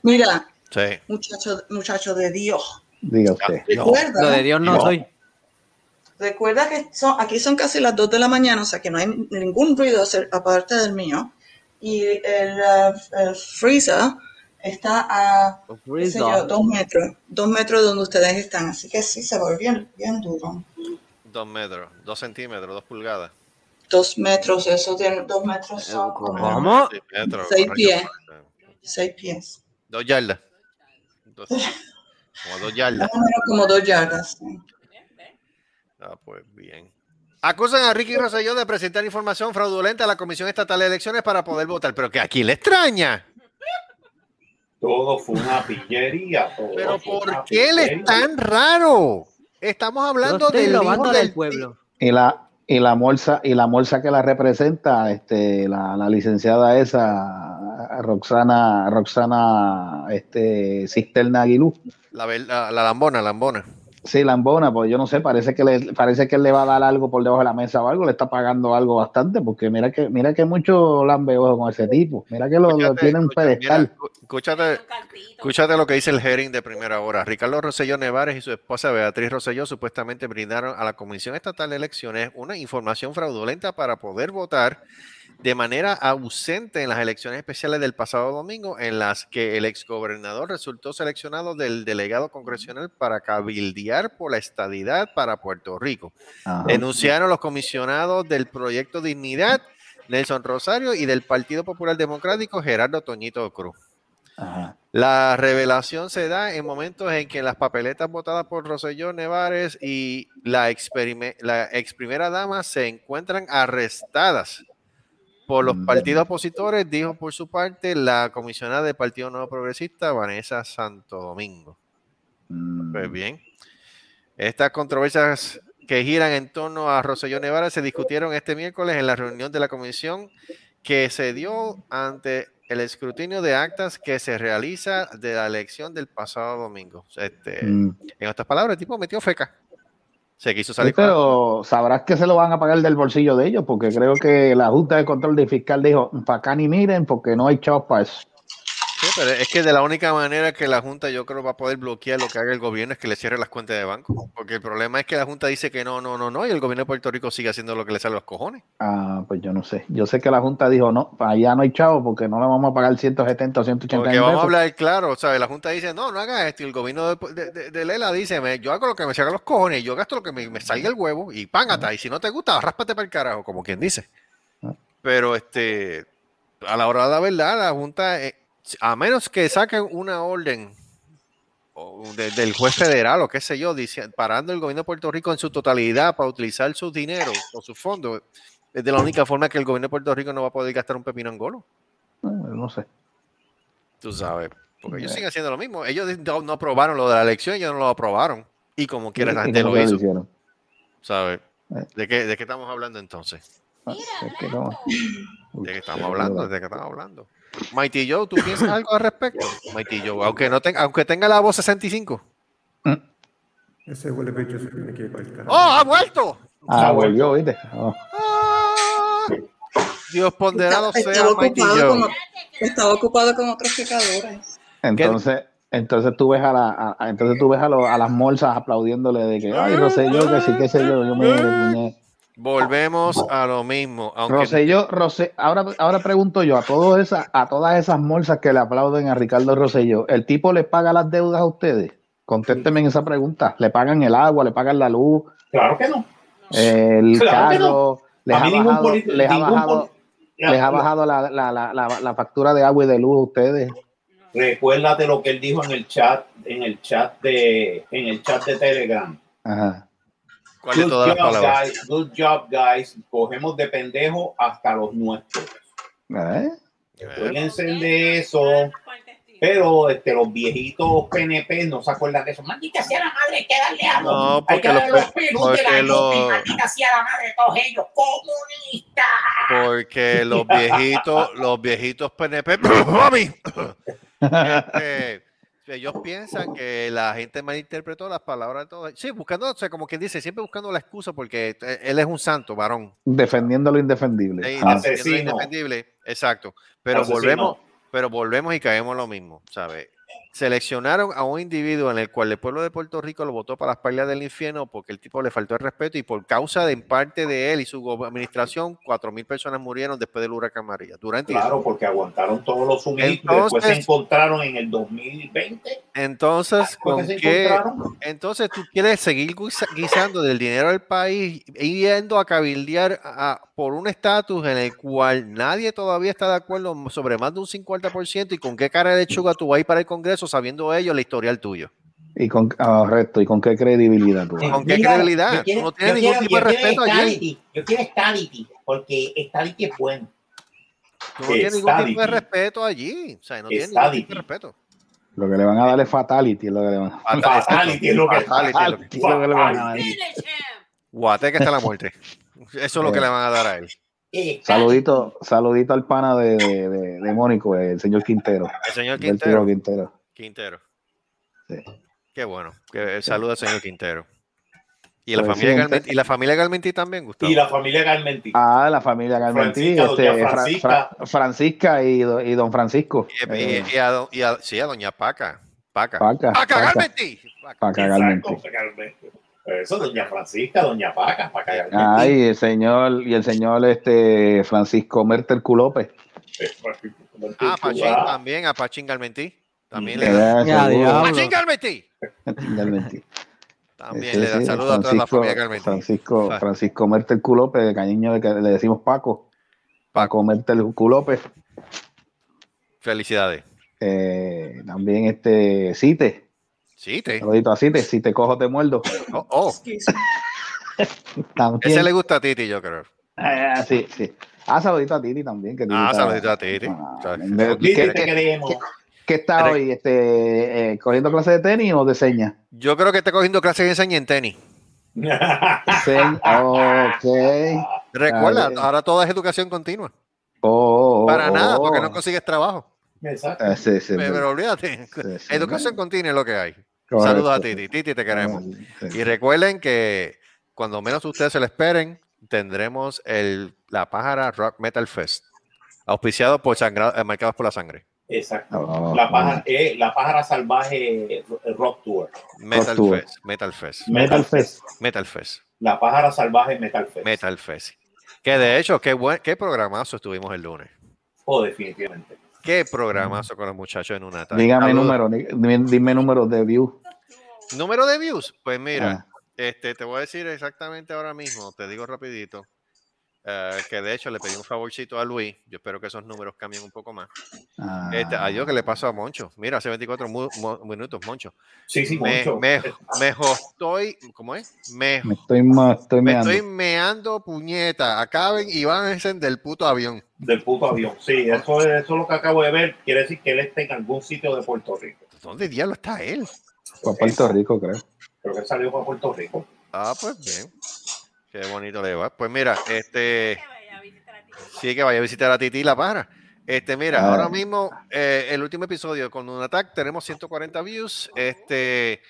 Mira, Sí. muchacho, muchacho de Dios. diga usted. Recuerda, Lo de Dios no No. soy. Recuerda que son, aquí son casi las 2 de la mañana, o sea que no hay ningún ruido aparte del mío. Y el, eh, el freezer está a yo, dos metros, dos metros de donde ustedes están. Así que sí, se ver bien, bien duro. Dos metros, dos centímetros, dos pulgadas. Dos metros, eso tiene, dos metros son como ¿Cómo? Seis metros. Seis rayo- pies. seis pies. Dos yardas. Dos- como dos yardas. Más o menos como dos yardas. sí. Ah, pues bien. Acusan a Ricky Rosselló de presentar información fraudulenta a la Comisión Estatal de Elecciones para poder votar. Pero que aquí le extraña. Todo fue una pillería. todo Pero ¿por qué él es tan raro? Estamos hablando del hijo del del pueblo. Y la y la morsa y la morsa que la representa, este, la, la licenciada esa, Roxana, Roxana, este, Cisterna Aguilú. La, la, la lambona, lambona. Sí, Lambona, pues yo no sé, parece que le, parece que él le va a dar algo por debajo de la mesa o algo, le está pagando algo bastante, porque mira que, mira que mucho lambe ojo con ese tipo, mira que lo, lo Escúchate, tiene en un mira, pedestal. escu- escúchate, escúchate lo que dice el hearing de primera hora. Ricardo Rosselló Nevares y su esposa Beatriz Rosselló supuestamente brindaron a la Comisión Estatal de Elecciones una información fraudulenta para poder votar de manera ausente en las elecciones especiales del pasado domingo, en las que el exgobernador resultó seleccionado del delegado congresional para cabildear por la estadidad para Puerto Rico. Ajá. Denunciaron los comisionados del Proyecto Dignidad, Nelson Rosario, y del Partido Popular Democrático, Gerardo Toñito Cruz. Ajá. La revelación se da en momentos en que las papeletas votadas por Roselló Nevares y la, la ex primera dama se encuentran arrestadas por los Mm. partidos opositores, dijo por su parte la comisionada del Partido Nuevo Progresista, Vanessa Santo Domingo. Mm. Pues bien, estas controversias que giran en torno a Roselló Nevara se discutieron este miércoles en la reunión de la comisión que se dio ante el escrutinio de actas que se realiza de la elección del pasado domingo. Este, Mm. En otras palabras, el tipo metió feca. Se quiso salir pero sabrás que se lo van a pagar del bolsillo de ellos, porque creo que la Junta de Control de Fiscal dijo, para acá ni miren, porque no hay chavos para eso. Pero es que de la única manera que la Junta yo creo va a poder bloquear lo que haga el gobierno es que le cierre las cuentas de banco. Porque el problema es que la Junta dice que no, no, no, no, y el gobierno de Puerto Rico sigue haciendo lo que le sale a los cojones. Ah, pues yo no sé. Yo sé que la Junta dijo, no, allá no hay chavos, porque no le vamos a pagar 170 o 180 Porque vamos a pesos. hablar claro, ¿sabes? La Junta dice, no, no hagas esto. Y el gobierno de, de- de- de Lela dice, me- yo hago lo que me salga los cojones, yo gasto lo que me, me salga el huevo y pángata. Y si no te gusta, ráspate para el carajo, como quien dice. Ah. Pero este, a la hora de la verdad, la Junta, eh, a menos que saquen una orden de- del juez federal o qué sé yo, dice, parando el gobierno de Puerto Rico en su totalidad para utilizar sus dinero o sus fondos, es de la única forma que el gobierno de Puerto Rico no va a poder gastar un pepino angolo. Ah, No sé. Tú sabes, porque ellos siguen haciendo lo mismo. Ellos no, no aprobaron lo de la elección, ellos no lo aprobaron. Y como quiera la ¿Y gente cómo lo hizo, hicieron? ¿sabes? Eh. ¿De qué, ¿De qué estamos hablando entonces? Ah, es que no. ¿De qué estamos hablando? ¿De qué estamos hablando? Mighty Joe, ¿tú piensas algo al respecto? Mighty Joe, aunque, no tenga, aunque tenga la voz 65. Ese huele bicho se tiene que ir para el carajo. ¡Oh, ha vuelto! Ah, volvió, ¿viste? Oh. ¡Ah! Dios ponderado Estaba, sea estaba Mighty ocupado Joe. con, estaba ocupado con otros pecadores. Entonces, entonces tú ves a la, a- a- entonces tú ves a, lo- a las morsas aplaudiéndole de que, ay, Rosselló, que sí, qué sé yo, yo me muñe". Volvemos a lo mismo. Aunque Rosselló, ahora, ahora pregunto yo, a todas esas, a todas esas morsas que le aplauden a Ricardo Rosselló, ¿el tipo le paga las deudas a ustedes? Contésteme en esa pregunta. ¿Le pagan el agua, le pagan la luz, Claro que no. el Claro carro? ¿Les ha bajado, les ha bajado, les ha bajado la, la, la, la, la factura de agua y de luz a ustedes? Recuérdate lo que él dijo en el chat, en el chat de, en el chat de Telegram. Ajá. ¿Cuál de Good todas las job, palabras? guys. Good job, guys. Cogemos de pendejo hasta los nuestros. ¿Eh? Cuídense de eso. Pero este, los viejitos PNP no se acuerdan de eso. Maldita sea la madre, hay que darle algo. No, hay porque que darle los- los pelus de la porque los- Yupi, Maldita sea la madre de todos ellos. Comunistas. Porque los viejitos, los viejitos PNP, mami, este, Ellos piensan que la gente malinterpretó las palabras de todos. Sí, buscando, o sea, como quien dice, siempre buscando la excusa porque eh, él es un santo, varón. Defendiendo lo indefendible. Sí, Ah, defendiendo lo indefendible, exacto. Pero Asesino. volvemos, pero volvemos y caemos lo mismo, ¿sabes? Seleccionaron a un individuo en el cual el pueblo de Puerto Rico lo votó para las pailas del infierno porque el tipo le faltó el respeto y por causa de en parte de él y su administración, cuatro mil personas murieron después del huracán María. Durante Claro, porque aguantaron todos los suministros. después se Entonces- encontraron en el 2020. entonces, ¿Por ¿con qué? Entonces tú quieres seguir guisa- guisando del dinero del país y yendo a cabildear a- por un estatus en el cual nadie todavía está de acuerdo sobre más de un 50% y con qué cara de lechuga tú vas a ir para el Congreso sabiendo ellos la historial tuyo. Y con, correcto, ¿y con qué credibilidad tú? ¿Con qué Mira, credibilidad? quiero- no tienes ningún quiero- tipo de respeto allí. Yo quiero stability, porque stability es bueno. Tú no tienes ningún tipo de respeto allí. O sea, no tienes ningún tipo de respeto. Lo que le van a dar es fatality. es Lo que le van a Fatality es lo que Fatality es lo que- Fatality lo que le van a dar. Guateque hasta la muerte. Eso es lo que le van a dar a él. Eh, Saludito, saludito al pana de, de, de, de Mónico, el señor Quintero. El señor Quintero. Quintero. Quintero. Sí. Qué bueno. Que, saluda al señor Quintero. Y la, Pues familia sí, Galmenti, y la familia Galmenti también, Gustavo. Y la familia Garmenti. Ah, la familia Garmentí, Francisca, este, Fra- Francisca. Fra- Francisca y, do- y don Francisco. Y, Eh, y a, y a- sí, a doña Paca. Paca. Paca, Paca Paca. Galmenti. Paca. Garmenti. Eso, doña Francisca, doña Paca, Paca Garmenti. Ah, y el señor, y el señor este Francisco Merter Culope. Ah, Pachín Ah, también, a Pachín Galmenti. También le da. Pachín Galmenti. Garmentí. También Sí, le da sí, saludos a toda la familia Galmenti. Francisco, Ah. Francisco Mertel Culope, de cariño de que le decimos Paco. Paco Mertel Culope. Felicidades. Eh, también este Cite. Sí, te. Saludito a Cite. Si te cojo, te muerdo. Oh, oh. También. Ese le gusta a Titi, yo creo. Ah, sí, sí. Ah, saludito a Titi también. Que Titi Ah, está- saludito a Titi. Ah, O sea, ¿qué- Titi, qué- te queremos. ¿Qué está hoy? Este, eh, ¿Cogiendo clases de tenis o de señas? Yo creo que está cogiendo clases de enseña en tenis. Ok. Recuerda, ahora todo es educación continua. Oh, oh, Para nada, oh. porque no consigues trabajo. Exacto. Eh, sí, sí, Pero, olvídate. Sí, sí, Educación continua es lo que hay. Correcto. Saludos a Titi. Titi, te queremos. Sí. Y recuerden que cuando menos ustedes se lo esperen, tendremos el, la Pájara Rock Metal Fest, auspiciado por sangra- eh, Marcados por la Sangre. Exacto. Oh, La pájara, eh, la pájara salvaje Rock Tour. Metal. Fest, Metal Fest, Metal Fest. Metal Fest, La pájara salvaje Metal Fest. Metal Fest. Que de hecho, qué buen, qué programazo estuvimos el lunes. Oh, definitivamente. Qué programazo con los muchachos en una tarde. Dígame número, di- dime, dime número de view. Número de views. Pues mira, Ah. este, te voy a decir exactamente ahora mismo, te digo rapidito, eh, que de hecho le pedí un favorcito a Luis. Yo espero que esos números cambien un poco más. Ah, Este, adiós, que le pasó a Moncho. Mira, hace 24 mu- mu- minutos, Moncho. Sí, sí, Me, mucho. me, me estoy, ¿cómo es? Me, me estoy, estoy me meando. estoy meando puñeta. Acaben y van a encender del puto avión. Del puto avión. Sí, eso es, eso es lo que acabo de ver. Quiere decir que él está en algún sitio de Puerto Rico. ¿Dónde diablo está él? Fue a Puerto Rico, creo. Creo que salió para Puerto Rico. Ah, pues bien. Qué bonito le va. Pues mira, este. Sí, que vaya a visitar a Titi la para. Este, mira, Ah. ahora mismo, eh, el último episodio con un attack, tenemos 140 views. Este,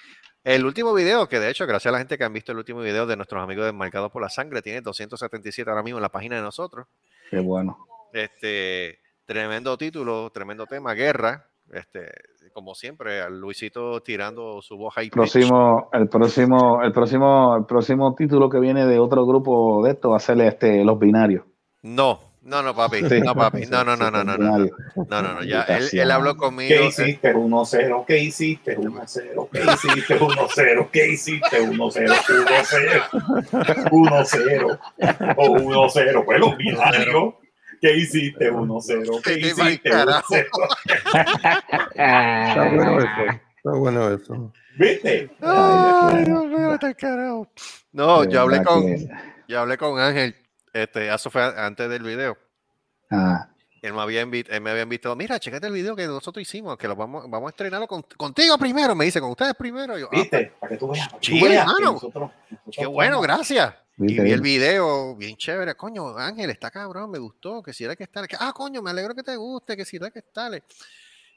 el último video, que de hecho, gracias a la gente que han visto el último video de nuestros amigos de Marcados por la Sangre, tiene 277 ahora mismo en la página de nosotros. Qué bueno. Este, tremendo título, tremendo tema, guerra. Este, como siempre, Luisito tirando su voz ahí. Próximo, el próximo, el próximo, el próximo título que viene de otro grupo de esto va a ser este Los Binarios. No, no, no, papi. Sí. No, papi. No, no, no, no, no, no. No, no, no. Ya, él, él habló conmigo. ¿Qué eh, hiciste? 1-0. ¿Qué hiciste? 1-0. ¿Qué hiciste? 1-0. ¿Qué hiciste? 1-0. 1-0. 1-0. O 1-0. Pues los binarios. ¿Qué hiciste? 1-0. ¿Qué hiciste? carajo. 1-0. Está bueno eso. Está bueno eso. ¿Viste? Ay, Dios mío, al carajo. No, yo hablé con, yo hablé con Ángel, este, eso fue antes del video. Ah, Él me había, él me había invitado, mira, checate el video que nosotros hicimos, que lo vamos, vamos a estrenarlo con- contigo primero, me dice, con ustedes primero. Yo, ah, ¿Viste? Para que tú veas. para que Sí, tú veas que nosotros- nosotros qué bueno, estamos- gracias. Y vi el video, bien chévere. Coño, Ángel, está cabrón, me gustó, que si era que está. Ah, coño, me alegro que te guste, que si era que está.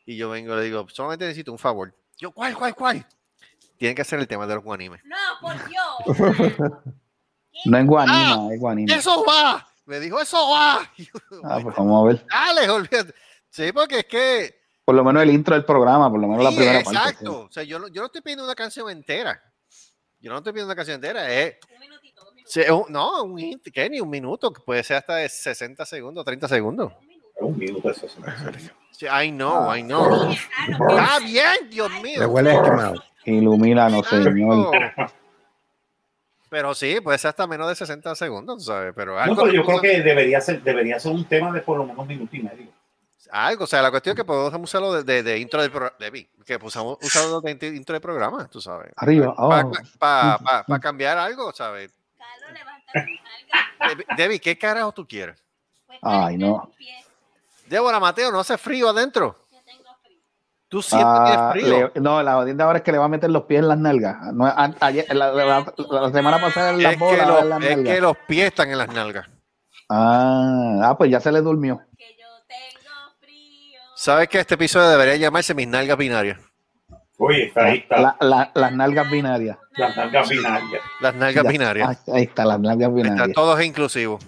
Y yo vengo y le digo, solamente necesito un favor. Yo, ¿cuál, cuál, cuál? Tiene que ser el tema de los animes. No, por Dios. No es guanima, es guanima. ¡Eso va! Me dijo, eso va. Ah, pues vamos a ver. Dale, olvídate. Sí, porque es que. Por lo menos el intro del programa, por lo menos la Sí, primera parte. exacto. O sea, yo, no- yo no estoy pidiendo una canción entera. Yo no estoy pidiendo una canción entera. Es, Sí, un- no, un hint, ¿qué? Ni un minuto, que puede ser hasta de 60 segundos, 30 segundos. Un minuto de 60 Sí, I know, I know. Está bien, Dios mío. Me huele a quemado. Ilumínanos, señor. Pero sí, puede ser hasta menos de 60 segundos, ¿sabes? Pero No, algo, pero yo creo que debería ser, debería ser un tema de por lo menos un minuto y medio. algo, o sea, la cuestión es que podemos usarlo de, de, de intro del programa, que podemos usarlo de int- intro del programa, tú sabes. Arriba, abajo. Para cambiar algo, ¿sabes? Debbie- ¿qué carajo tú quieres? Ay, no. Débora Mateo, ¿no hace frío adentro? Tú siempre tienes Ah, frío. le- no, la jodienda ahora es que le va a meter los pies en las nalgas. No, a- ayer- la, la- la- la semana pasada en las Es, que los, en las es nalgas. que los pies están en las nalgas. Ah, ah, pues ya se le durmió. ¿Sabes que este episodio debería llamarse Mis Nalgas Binarias? Oye, está ahí está. La- la- las nalgas binarias. Las nalgas binarias. Las nalgas binarias. ah, Ahí está, las nalgas Está binarias. todo es inclusivo.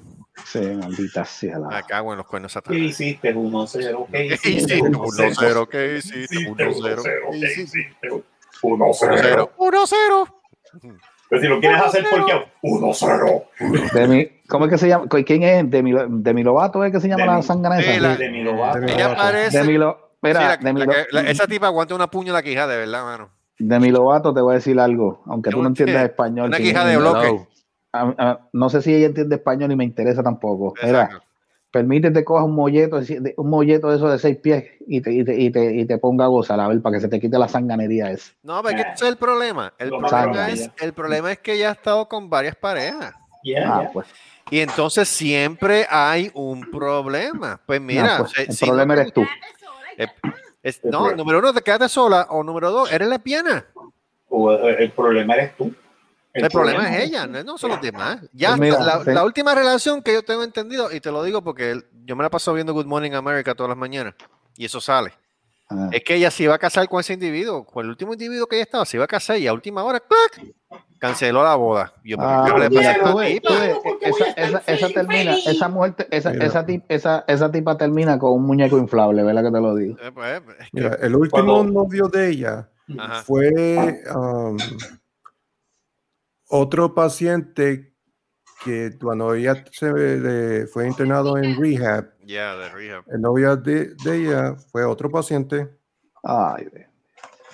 Sí, maldita sea la. Me cago en los cuernos ¿Qué satánicos. hiciste? 1-0. ¿Qué ¿Qué hiciste? hiciste? 1-0. 1-0. ¿Qué hiciste? 1-0. ¿Qué ¿Qué hiciste? hiciste? 1-0. 1-0. Pero si lo quieres hacer porque 1-0. Demi- ¿Cómo es que se llama? ¿Quién es? Demi, Demi Lovato es que se llama Demi- la sanganesa. Sí, la- De mi Lovato. Demi Ella Lovato. parece. Demi Sí, Mira, la- Demi, la Lo- que- la- esa tipa aguanta una puño en la quijada, de verdad, mano. Demi Lovato, te voy a decir algo, aunque tú no entiendas español. Una quija de no, bloque. a- a- no sé si ella entiende español y me interesa tampoco. Mira, Exacto. permítete coja un molleto, de- de- un molleto de esos de seis pies y te, y te, y te, y te ponga a gozar, a ver, para que se te quite la sanganería esa. No, pero es que ese es el problema. El problema, es, ya. el problema es que ella ha estado con varias parejas. Ah, pues, Y entonces siempre hay un problema. Pues mira, no, pues, el si problema no- eres tú. Eh, es- El no, problema. número uno, te quedaste sola. O número dos, eres lesbiana. O, El problema eres tú. El, problema, es ella, no, no son los demás. Ya mira, la, la última relación que yo tengo entendido, y te lo digo porque el- yo me la paso viendo Good Morning America todas las mañanas, y eso sale. Ah, Es que ella se iba a casar con ese individuo, con el último individuo que ella estaba, se iba a casar y a última hora, ¡clac! Canceló la boda. Yo, ¿pero Ah, le tipa? esa, esa, esa termina, esa mujer, te- esa, esa, tip- esa, esa tipa termina con un muñeco inflable, ¿verdad que te lo digo? Eh, pues, es que- Mira, el último Cuando- novio de ella Ajá. fue um, otro paciente que cuando ella se le- fue internado en rehab, el novio de, de ella fue otro paciente. Ay, ve.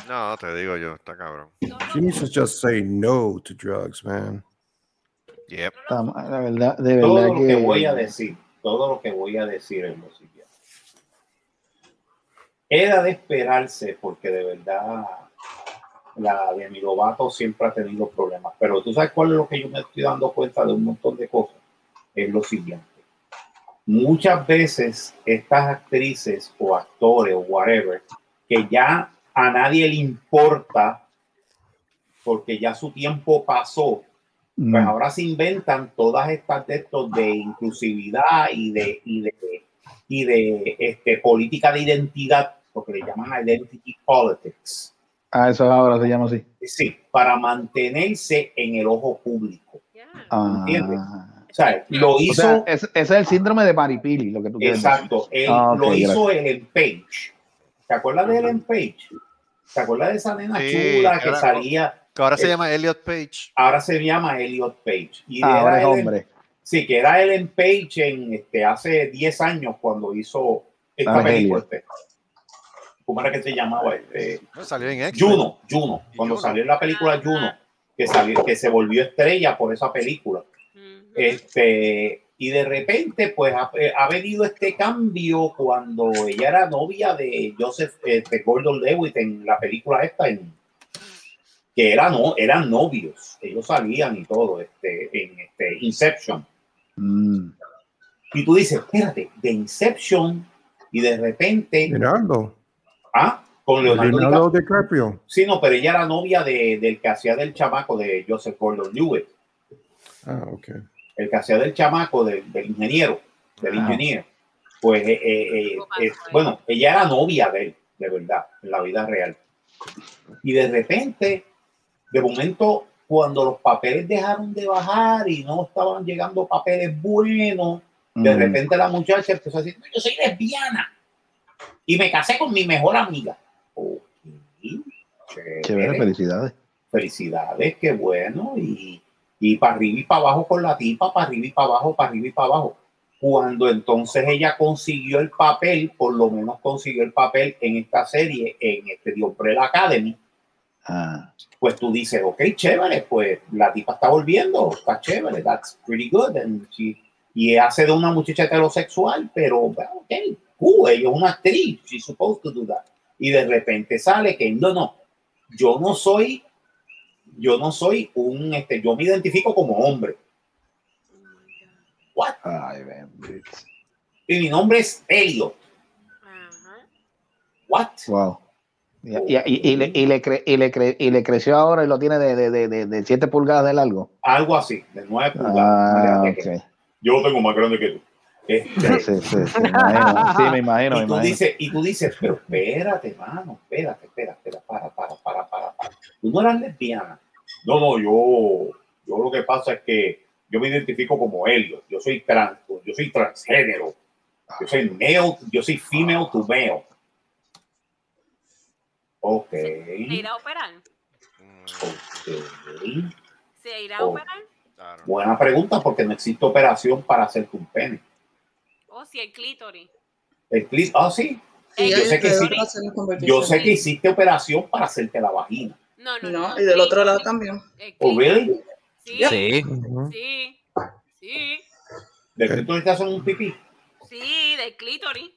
No, te digo yo, está cabrón. She needs to just say no to drugs, man. Yep. La verdad, de Todo verdad lo que voy a decir, todo lo que voy a decir es lo siguiente. Era de esperarse porque de verdad la de mi Lovato siempre ha tenido problemas. Pero tú sabes cuál es lo que yo me estoy dando cuenta de un montón de cosas. Es lo siguiente. Muchas veces estas actrices o actores o whatever, que ya a nadie le importa porque ya su tiempo pasó, Mm, pues ahora se inventan todas estas de estos de inclusividad y de y de y de este política de identidad porque le llaman identity politics Ah, eso ahora se llama así. sí para mantenerse en el ojo público Ah, ¿Entiendes? o sea lo o hizo sea, es- ese es el síndrome de Maripili, lo que tú quieres decir. exacto él Ah, ok, lo hizo gracias. Ellen Page ¿te acuerdas de Ellen Page? ¿Te acuerdas de esa nena Sí, chula que salía Que ahora se Eh, llama Elliot Page. ahora se llama Elliot Page y Ah, ahora es Ellen- hombre. Sí, que era Ellen Page en este, hace 10 años cuando hizo esta Ah, película. Este. ¿Cómo era que se llamaba? Este? No, salió en X. Juno, Juno. Cuando Juno. salió la película Juno, que, salió, que se volvió estrella por esa película. Este, y de repente, pues ha, eh, ha venido este cambio cuando ella era novia de Joseph este, Gordon Lewitt en la película esta, en, que era, no, eran novios, ellos salían y todo, este, en este, Inception. Mm, Y tú dices, espérate, de Inception y de repente, Leonardo. ah, con Leonardo Leonardo DiCaprio. DiCaprio. Sí, no, pero ella era novia de, del que hacía del chamaco de Joseph Gordon Lewitt, Ah, ok. El que hacía del chamaco del, del ingeniero, del Ah. ingeniero. Pues, eh, eh, eh, bueno, ella era novia de él, de verdad, en la vida real. Y de repente, de momento, cuando los papeles dejaron de bajar y no estaban llegando papeles buenos, de Mm. repente la muchacha empezó a decir, yo soy lesbiana y me casé con mi mejor amiga. Ok, Chévere, chévere. felicidades. Felicidades, qué bueno. Y, y para arriba y para abajo con la tipa, para arriba y para abajo, para arriba y para abajo. Cuando entonces ella consiguió el papel, por lo menos consiguió el papel en esta serie, en este The Umbrella Academy, Ah, pues tú dices, ok, chévere, pues la tipa está volviendo, está chévere, that's pretty good. And she- y hace de una muchacha heterosexual, pero, ok, cool, ella es una actriz, she's supposed to do that. Y de repente sale que, no, no, yo no soy, yo no soy un, este, yo me identifico como hombre. What? ay, bendito. Y mi nombre es Elliot. What? Wow. Y, y- y- y le, y, le cre- y, le cre- y le creció ahora y lo tiene de, de, de, de, de 7 pulgadas de largo. Algo así, de nueve pulgadas. Ah, más grande que- ok. Yo lo tengo más grande que tú. Este, Sí, sí, sí, me imagino. Sí, me imagino, me y, tú imagino. dices, y tú dices, pero espérate, mano, espérate, espérate, espera, para, para, para, para, para. Tú no eras lesbiana. No, no, yo, yo lo que pasa es que yo me identifico como Helio. Yo soy trans, yo soy transgénero. Yo soy male, yo soy female to male. Ok. ¿Se irá a operar? ok. ¿Se irá a Oh. operar? Buena pregunta, porque no existe operación para hacerte un pene. ¿O si el clítoris? El clip, ah, sí. Sí, yo sé que sí. Yo sé que hiciste operación para hacerte la vagina. No, no, No, y del otro lado también. ¿O really? Sí, Sí. sí, sí, ¿De qué tú te hacen un pipí? sí, del clítoris.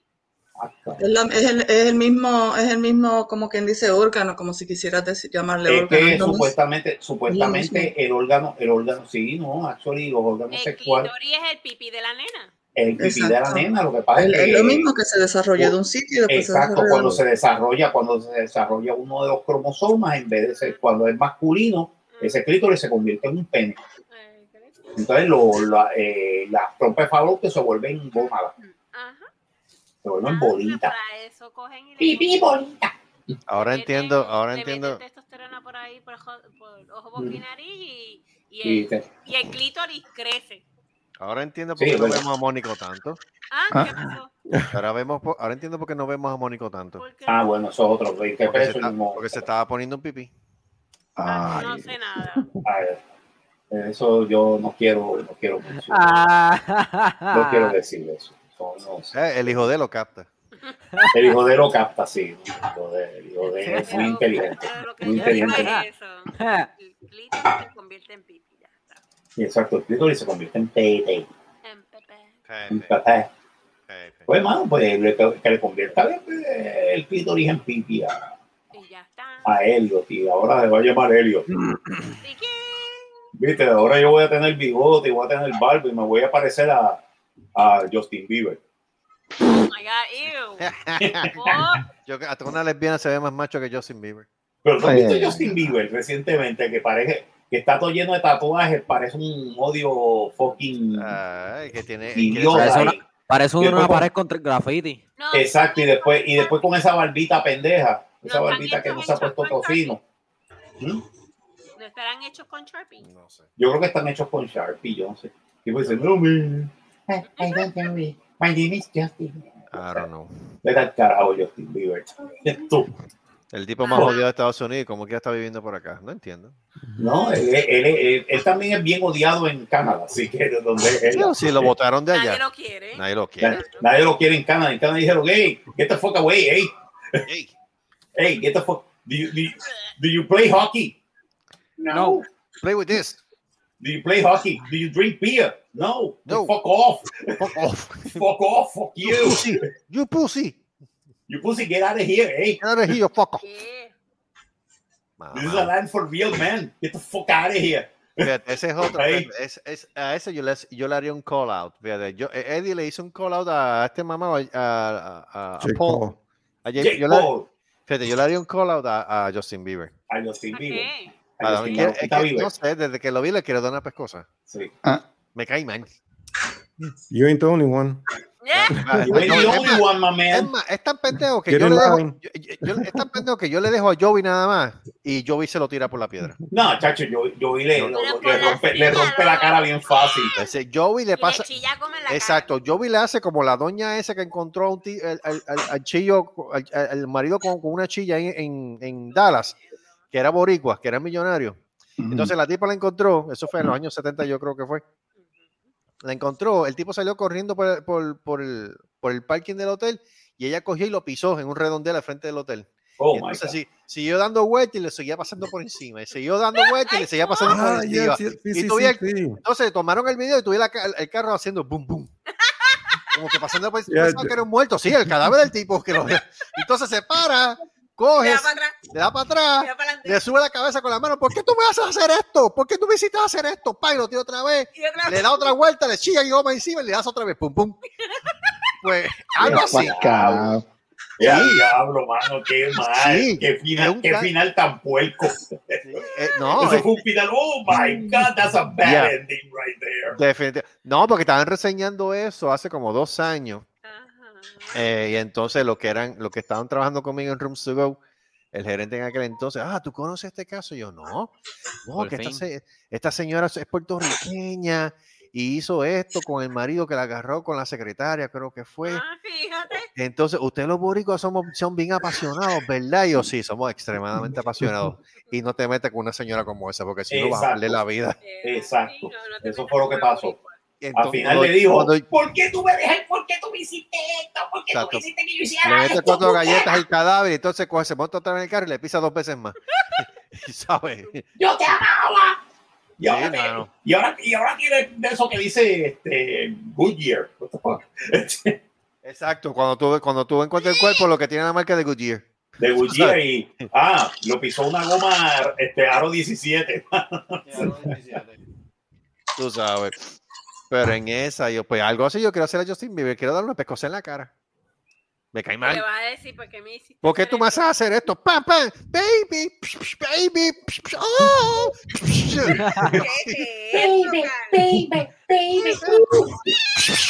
Es, la- es el, es el mismo, es el mismo, como quien dice, órgano, como si quisieras decir, llamarle Es órgano. que supuestamente, supuestamente el órgano, el órgano, sí, no, actually, los órganos El sexuales, clítoris es el pipí de la nena. El pipí de la nena, lo que pasa Es, es que es lo mismo que se desarrolla de un sitio y después se Exacto, desarrolla cuando se desarrolla, cuando se desarrolla uno de los cromosomas, en vez de ser, cuando es masculino, ese clítoris se convierte en un pene. Entonces lo, la- eh, las trompas de Fallot se vuelven gónadas, se vuelven bolitas. Para eso cogen y le Pipí bolita. Ahora entiendo, ahora entiendo. testosterona por ahí, por, ojo, por ojo, boca y Mm. nariz y, y, Y el, te- y el clítoris crece. Ahora entiendo por Sí, qué no bueno. vemos a Mónico tanto. Ah, ¿qué pasó? Ahora vemos, ahora entiendo por qué no vemos a Mónico tanto. Ah, bueno, eso es otro. ¿Qué Porque se, está- porque se estaba poniendo un pipí. Ah, no sé nada. a ver, eso yo no quiero, no quiero, mencionar. Ah. no quiero decir eso. Eso no sé. Eh, el hijo de lo capta. El hijo de lo capta, sí. El hijo de, el hijo de es muy inteligente. Muy inteligente. es eso. El se convierte en pipí. Exacto, el clítoris se convierte en pete, En pepe. en pete. Pues, mano, pues le- que le convierta eh, el clítoris en pipi a, Y ya está. a. Y ahora se va a llamar Elliot. ¿Y qué? Viste, ahora yo voy a tener bigote y voy a tener barba y me voy a parecer a, a Justin Bieber. Oh my God, ew. Oh, Yo, que- hasta una lesbiana se ve más macho que Justin Bieber. Pero ¿no has visto Eh. Justin Bieber recientemente que parece que está todo lleno de tatuajes, parece un odio fucking Ay, que tiene. idiota. Parece una, parece una con- pared contra el graffiti. no, Exacto, y después, y después con esa barbita pendeja, esa No, barbita que no se ha puesto tocino. ¿Mm? ¿No estarán hechos con Sharpie? No sé. Yo creo que están hechos con Sharpie, yo no sé. Y pues dicen, no, man. I don't worry. My name is Justin. I don't know. Vete al carajo, Justin Bieber. Tú. El tipo más odiado de Estados Unidos, como que ya está viviendo por acá. No entiendo. No, él, él- él- él también es bien odiado en Canadá, así que de donde él. Sí, sí, lo votaron de Nadie allá. lo quiere. Nadie lo quiere. Nadie, nadie lo quiere en Canadá. En Canadá dijeron, hey, get the fuck away, hey. Ey, Hey, get the fuck. Do you, do you, do you play hockey? No. play with this. Do you play hockey? Do you drink beer? No. No. Fuck off. Fuck off. Fuck off. Fuck You you. pussy. You pussy. You pussy, get out of here, hey. Get out of here, you fuck off. ¿Qué? This is a land for real men. Get the fuck out of here. Fíjate, ese es otro. Es, es- a ese yo le, yo le haría un call out. Fíjate, yo, eh, Eddie le hizo un call out a este mamá, a, a, a- a Jake Paul. A Jake- Jake yo, le, Paul. fíjate, yo le haría un call out a, a Justin Bieber. A Justin ¿Para Bieber. qué? A A- Justin es Bieber. que, no sé, desde que lo vi le quiero dar una pescosa. Sí. Ah, Me cae mal. You ain't the only one. Es tan pendejo que yo le dejo, line. yo- yo- yo- es tan pendejo que yo le dejo a Joey nada más y Joey se lo tira por la piedra. No, chacho, yo, yo le, rompe, le silla, rompe la cara bien fácil. Ese Joey le pasa, exacto, Joey le hace como la doña esa que encontró a un al, al- al- al chillo, al, marido con, con una chilla en, en- en Dallas, que era boricua, que era millonario. Entonces la tipa la encontró, eso fue en los años 70 yo creo que fue. La encontró, el tipo salió corriendo por, por- por el, por el parking del hotel y ella cogió y lo pisó en un redondel al frente del hotel. Oh, entonces sí, siguió dando vueltas y le seguía pasando por encima. Y siguió dando vueltas y le seguía pasando por Ah, encima. ya, sí, sí, y sí, el-. Entonces tomaron el video y tuve la ca- el, carro haciendo boom, boom. Como que pasando por pensaba ya. que era un muerto. Sí, el cadáver del tipo. que lo Entonces se para, coge, Le da para atrás, le para sube la cabeza con la mano. ¿Por qué tú me haces hacer esto? ¿Por qué tú me hiciste hacer esto? Pa, y lo tira otra vez. Y otra Le vez. da otra vuelta, le chilla y goma encima y le das otra vez. Pum, pum. Pues algo así. Ya, diablo, mano, qué mal. Sí, qué, final, un qué final tan puerco. Eh, no, Eso es- fue un final. Oh my God, that's a bad Yeah. ending right there. Definitiv- No, porque estaban reseñando eso hace como dos años. Eh, y entonces lo que eran, lo que estaban trabajando conmigo en Rooms to Go, el gerente en aquel entonces, ah, ¿tú conoces este caso? Y yo, no, no, que esta, se- esta señora es puertorriqueña y hizo esto con el marido que la agarró con la secretaria, creo que fue. Ah, fíjate. Entonces, ustedes los boricuas somos, son bien apasionados, ¿verdad? Y yo, sí, somos extremadamente apasionados. Y no te metes con una señora como esa, porque si no vas a perder la vida. Exacto. sí, no, no te Eso fue lo que los pasó. Boricuas. Al Entonces, final cuando- le dijo, cuando ¿por qué tú me dejas? ¿Por qué tú me hiciste esto? ¿Por qué tú me hiciste que yo le hiciera mete esto? cuatro galletas al cadáver y entonces coge, se monta otra vez en el carro y le pisa dos veces más. ¿Sabes? Yo te amaba. Y Sí, ahora, y ahora, y ahora tiene eso que dice este, Goodyear. Exacto, cuando tú, cuando tú encuentras el cuerpo, lo que tiene la marca de Goodyear. de Goodyear y ah, lo pisó una goma este aro 17. Tú sabes. Pero en esa, yo, pues algo así, yo quiero hacer a Justin Bieber, quiero darle una pescosa en la cara. Me cae mal. vas a decir por qué me hiciste. ¿Por qué hacer tú me esto? haces hacer esto? ¡Pam, pam! ¡Baby! ¡Baby! ¡Oh! psh, ¿Qué es esto,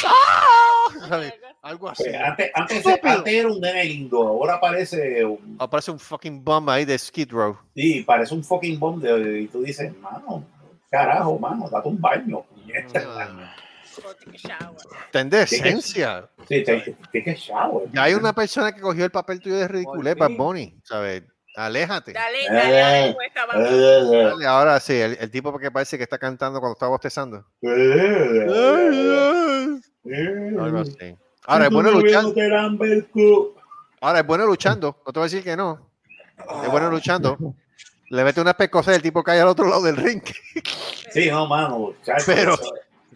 ¡Ah! ¿Sabes? Carlos? Algo así. Pues, antes, antes, Estúpido. antes era un nene lindo, ahora parece un, Aparece un fucking bomb ahí de Skid Row. sí, parece un fucking bomb de, y tú dices, mano, carajo, mano, date un baño. Puñeta". Go take a shower. Ten decencia. Sí, shower. Ya hay una persona que cogió el papel tuyo de ridiculez, Bad. Bunny. ¿Sabes? Aléjate. Dale, Eh, dale respuesta, vamos. Eh, Dale, ahora sí, el, el tipo que parece que está cantando cuando está bostezando. eh, Algo eh. así. Ahora es bueno luchando. Ahora es bueno luchando. No te voy a decir que no. Es bueno luchando. Le mete una pescosa y el tipo cae al otro lado del ring. Sí, no, mano. Pero-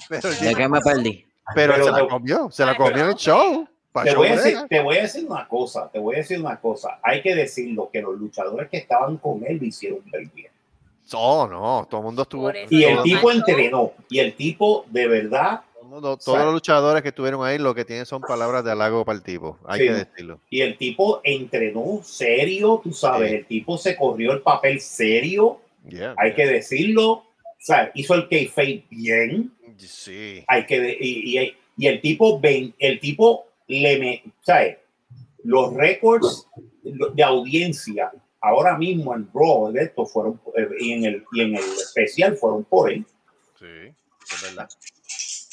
Pero, ¿De qué me perdí? pero pero se la comió. Se la comió en el show. Te voy, a de decir, ella. te voy a decir una cosa, te voy a decir una cosa. Hay que decirlo que los luchadores que estaban con él lo hicieron ver bien. Oh, no. Todo el mundo estuvo. Y el tipo entrenó. Y el tipo, de verdad, el mundo- todos los luchadores que estuvieron ahí lo que tienen son palabras de halago para el tipo. Hay Sí. que decirlo. y el tipo entrenó serio, tú sabes, Sí. el tipo se corrió el papel serio, Yeah, hay que decirlo. O sea, hizo el kayfabe bien, Sí. hay que y, y- y el tipo ven, el tipo le me, ¿sabes? Los récords de audiencia ahora mismo en Raw de esto fueron eh, y en el y en el especial fueron por él. Sí. Es verdad.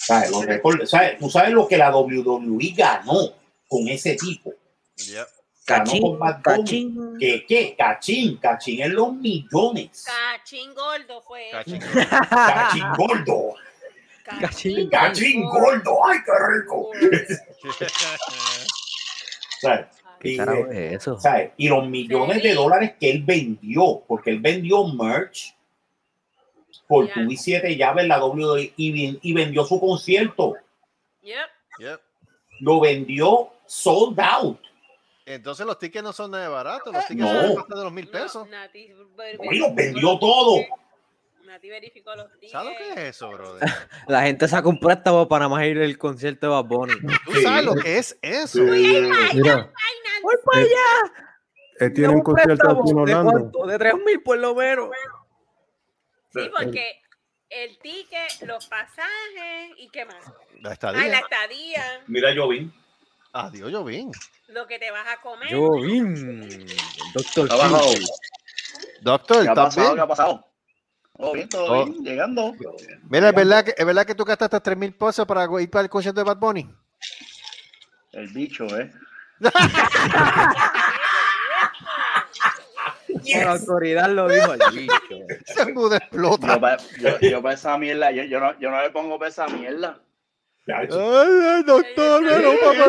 ¿Sabes? Los récords, ¿sabes? Tú sabes lo que la WWE ganó con ese tipo. Yeah. Ganó Cachín, con Bad Bunny. cachín. ¿Qué? ¿Qué? Cachín, cachín en los millones. Cachín gordo fue. Cachín. Cachín gordo. Cachín. Cachín gordo. Ay, qué rico. ¿Sabes? ¿Qué Y, carajo es eso? ¿sabes? y los millones de dólares que él vendió, porque él vendió merch por Ya. tu y siete llaves en la WWE y, ven- y vendió su concierto. Yep. Yep. Lo vendió sold out. Entonces los tickets no son nada baratos. Los tickets No. son más de los mil pesos. No, Nati, Y lo vendió todo. Nati verificó los tickets. ¿Sabes lo que es eso, brother? La gente saca un préstamo para más ir al concierto de Bad Bunny. ¿Tú sabes lo que es eso? Mira, ¡Voy para allá! él tiene un concierto aquí en ¿De Orlando. cuánto? De 3 mil por lo menos. Sí, porque el ticket, los pasajes y qué más. La Ay, estadía. la estadía, Mira, Jovín. Adiós, Jovín. lo que te vas a comer. Jovín. Doctor ¿Qué ha pasado? Phil. Doctor, ¿Qué ha ¿estás pasado? bien? ¿Qué ha pasado? Todo bien, todo Oh. bien, llegando. Mira, ¿es verdad, que, ¿es verdad que tú gastaste 3 mil pesos para ir para el concierto de Bad Bunny? El bicho, ¿eh? La autoridad lo dijo el bicho. Ese explota. Yo para yo, yo pa' esa mierda, yo, yo, no, yo no le pongo para esa mierda. Ay, ay, doctor, papá.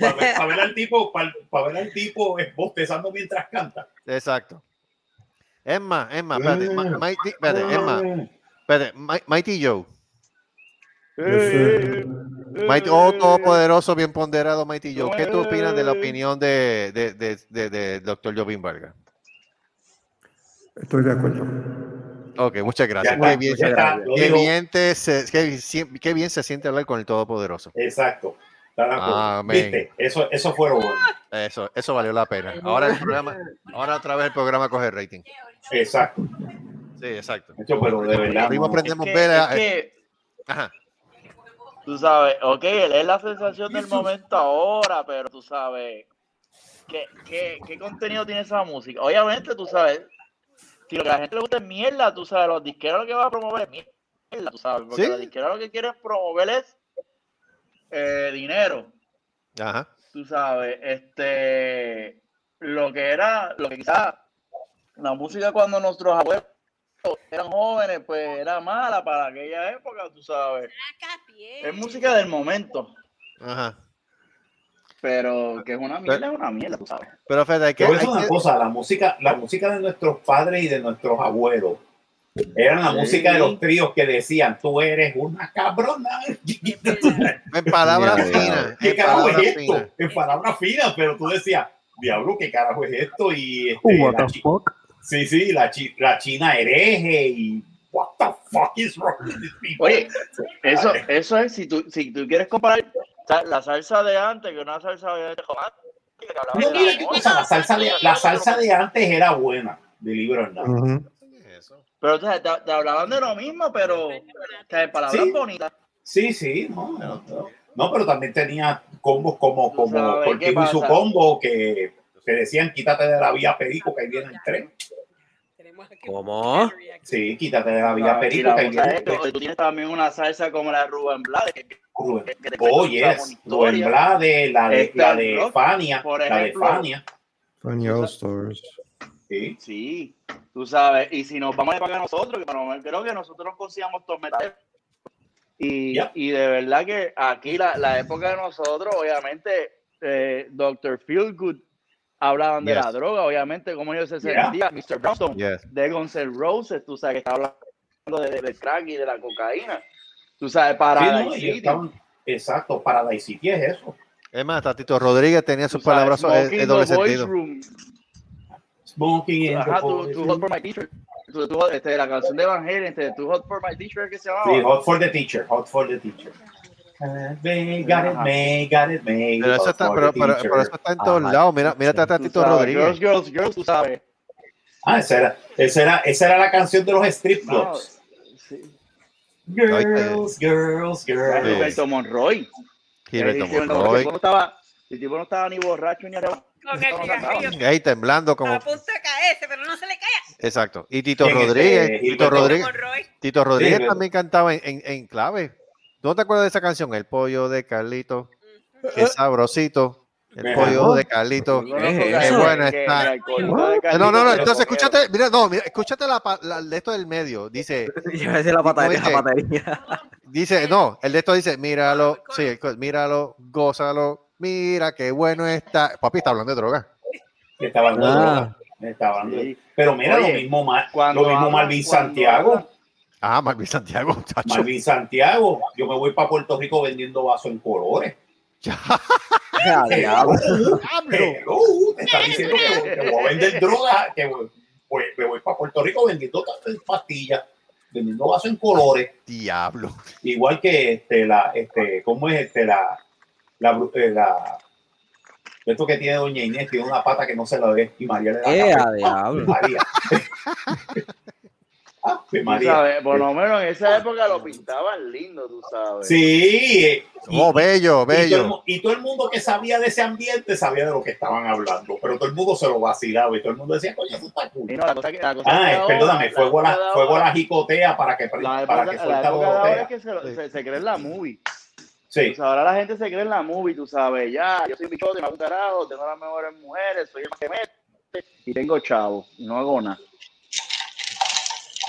Para ver, pa' ver al tipo, para ver al tipo bostezando mientras canta. Exacto. Es más, es más, espérate, Mighty, espérate, es más, espérate, Mi- Mighty Joe. Mighty, oh, todopoderoso, bien ponderado, Mighty Joe. ¿Qué tú opinas de la opinión de, de, de, de, de Dr. Jovin Vargas? Estoy de acuerdo. Ok, muchas gracias. Está, Qué bien, ya está, lo qué dijo. bien te se, qué, si- qué bien se siente hablar con el Todopoderoso. Exacto. ¿Viste? Eso, eso fue lo bueno. Eso, eso valió la pena. Ahora el programa, ahora otra vez el programa coge rating. Exacto. Sí, exacto. Hecho, pero de verdad. Primo no. aprendemos Es que- vela. es que- Ajá. Tú sabes, ok, es la sensación del momento ahora, pero tú sabes, ¿qué, qué, qué contenido tiene esa música? Obviamente, tú sabes, si lo que a la gente le gusta es mierda, tú sabes, los disqueros lo que van a promover es mierda, tú sabes, porque ¿Sí? los disqueros lo que quieren promover es eh, dinero, Ajá. tú sabes, este, lo que era, lo que quizás la música cuando nuestros abuelos eran jóvenes, pues era mala para aquella época, tú sabes. Es música del momento, Ajá. pero que es una mierda, es una mierda, tú sabes. Pero Fede, hay que, decir una que- cosa, la música, la música de nuestros padres y de nuestros abuelos era la Sí. música de los tríos que decían, tú eres una cabrona. en palabras finas. ¿Qué En carajo es esto? En palabras finas, pero tú decías, diablo, ¿qué carajo es esto? Y este, What la the chi- fuck? Sí, sí, la, chi- la china hereje y what the fuck is wrong with these people? Oye, eso, eso es, si tú, si tú quieres comparar la salsa de antes, que una salsa de No, mira la qué amor, cosa, la salsa de, la salsa de antes era buena, de libro Ujú. Pero o sea, te, te hablaban de lo mismo, pero palabras Sí. bonitas. Sí, sí, no, no, pero también tenía combos como, como Cortijo y su combo que, que decían quítate de la vía perico que ahí viene el tren. ¿Cómo? Sí, quítate de la vía Ah, perico tú tienes también una salsa como la de Rubén Blades, que, Rubén. que- que Oh, yes. Rubén. Blades, la de, Este, la de Rock, Fania, por la de ejemplo. Fania. Funny All Stars. Sí. Sí, tú sabes, y si nos vamos a pagar nosotros, que creo que nosotros nos consigamos todos metales. Y, Ya. y de verdad que aquí la, la época de nosotros, obviamente, eh, Dr. Feelgood hablaban de Yes. la droga, obviamente, como ellos se Yeah. sentían, Mr. Brownstone, Yes. de Guns N' Roses, tú sabes que está hablando de, del crack y de la cocaína. Tú sabes, para Sí, la no, y City, estaban- exacto, para la City es eso. Es más, Tatito Rodríguez tenía tú sus palabras en doble sentido. Room. Smoking Ajá, tu room. Hot for My Teacher. Tu, tu- este, la canción de Van Halen, este, tu Hot for My Teacher, que se llamaba. Sí, hot for the teacher, hot for the teacher. May, got it, may, got it, may. Pero eso está, pero, pero- eso está en todos Ajá. lados. Mira, mira Tatito sabes, Rodríguez. Girls, girls, girls, tú sabes. Ah, esa era, esa era, esa era la canción de los strip No, clubs. sí. Girls, girls, Era girls. Gilberto Monroy. Gilberto no- Monroy. El tipo no estaba, el tipo no estaba ni borracho ni arrebatado. Ahí temblando como. a punto de caerse, pero no se le cae. Exacto. Y Tito ¿Quién es Rodríguez. Tito Rodríguez. Tito Rodríguez también cantaba en, en, en clave. ¿Tú no te acuerdas de esa canción? El pollo de Carlito. Qué sabrosito. El pollo de Carlito. Qué eso? buena está. No, no, no. Entonces, escúchate. Mira, no, mira, escúchate la, la- de esto del medio. Dice, Yo decía la dice, no, el de esto dice, míralo, sí, el míralo, gózalo, mira qué bueno está. Papi está hablando de droga. Estaba hablando de Ah. droga. Hablando de-. Pero mira, Oye, lo mismo, lo mismo Malvin Santiago. Ah, Marvin Santiago, muchacho. Malvin Santiago. Yo me voy para Puerto Rico vendiendo vasos en colores. Ya. Hello, te está diciendo que, que voy a vender droga, que voy- voy- me voy para Puerto Rico vendiendo tantas pastillas, vendiendo vasos en colores, Diablo. igual que este, la, este, ¿cómo es este, la, la, eh, la- esto que tiene Doña Inés, tiene una pata que no se la ve y María le da Eh, diablo. María. Ah, María. por lo menos en esa época lo pintaban lindo, tú sabes. Sí. eh, Oh, bello, Y todo, el, bello. y todo el mundo que sabía de ese ambiente sabía de lo que estaban hablando, pero todo el mundo se lo vacilaba y todo el mundo decía, coño, eso está cool. Y no, la cosa que- la cosa Ah, que eh, ahora- perdóname, la fuego a la, de fuego la jicotea para que, La para época, que la suelta época de ahora botea. es que se, lo- se, se cree en la movie. Sí. Ahora la gente se cree en la movie, tú sabes, ya, yo soy bichote, me hago un carajo, tengo las mejores mujeres, soy el que mete y tengo chavo, y no hago nada.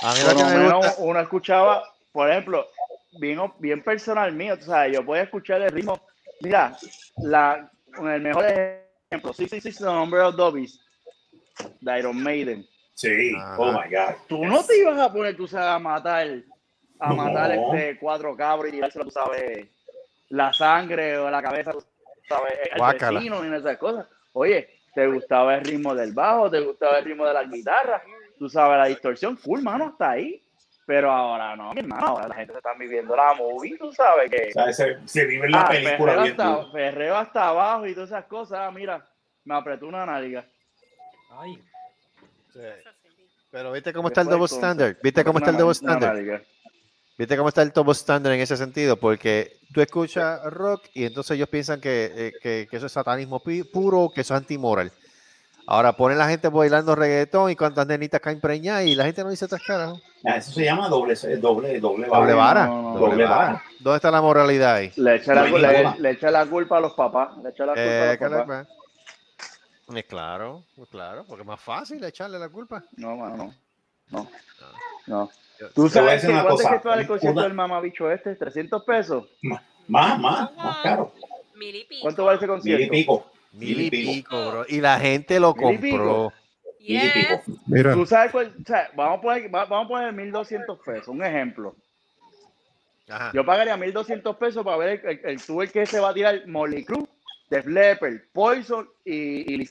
A mí Por lo que me gusta, uno escuchaba, por ejemplo, bien, bien personal mío, tú sabes, yo podía escuchar el ritmo. Mira, la, el mejor ejemplo, sí, sí, sí, The Number of Dobbies, de Iron Maiden. Sí, oh my God. Tú no te ibas a poner, tú sabes, a matar, a No. matar este cuatro cabros y tirárselo, tú sabes, la sangre o la cabeza, tú sabes, Guácala. vecino y esas cosas. Oye, ¿te gustaba el ritmo del bajo? ¿Te gustaba el ritmo de la guitarra? Tú sabes, la distorsión, cool, mano, hasta ahí. Pero ahora no, mi hermano, ahora la gente se está viviendo la movie, tú sabes que... O sea, se, se vive en la Ah, película perreo hasta, perreo hasta abajo y todas esas cosas. Ah, mira, me apretó una nalga. Ay. pero viste cómo está el double standard. ¿Viste cómo está el double standard? ¿Viste cómo está el double standard en ese sentido? Porque tú escuchas rock y entonces ellos piensan que, eh, que- que eso es satanismo pi- puro, que eso es antimoral. Ahora ponen la gente bailando reggaetón y cuántas nenitas caen preñadas y la gente no dice tres caras. Ah, Eso se llama doble, doble, doble vara. Doble vara. no, no, doble doble vara. vara. ¿Dónde está la moralidad ahí? Le echa, la, le, le echa la culpa a los papás. Le echa la culpa Eh, a los papás. Eh, claro, pues claro, porque es más fácil echarle la culpa. No, mano, no. No. No. Yo- ¿Tú sabes que cuánto es que para el concierto una- del mamabicho este? ¿300 pesos? Más, más, más caro. Mil y pico. ¿Cuánto vale ese Mil y concierto? pico. Mil y pico, bro. Y la gente lo compró. Mil y Yes. pico. Mira, ¿Tú sabes cuál? O sea, vamos a poner, va- vamos a poner 1.200 pesos, un ejemplo. Ajá. Yo pagaría 1.200 pesos para ver el, el, el tour que se va a tirar Molly Cruz, Def Leppard, Poison y, y.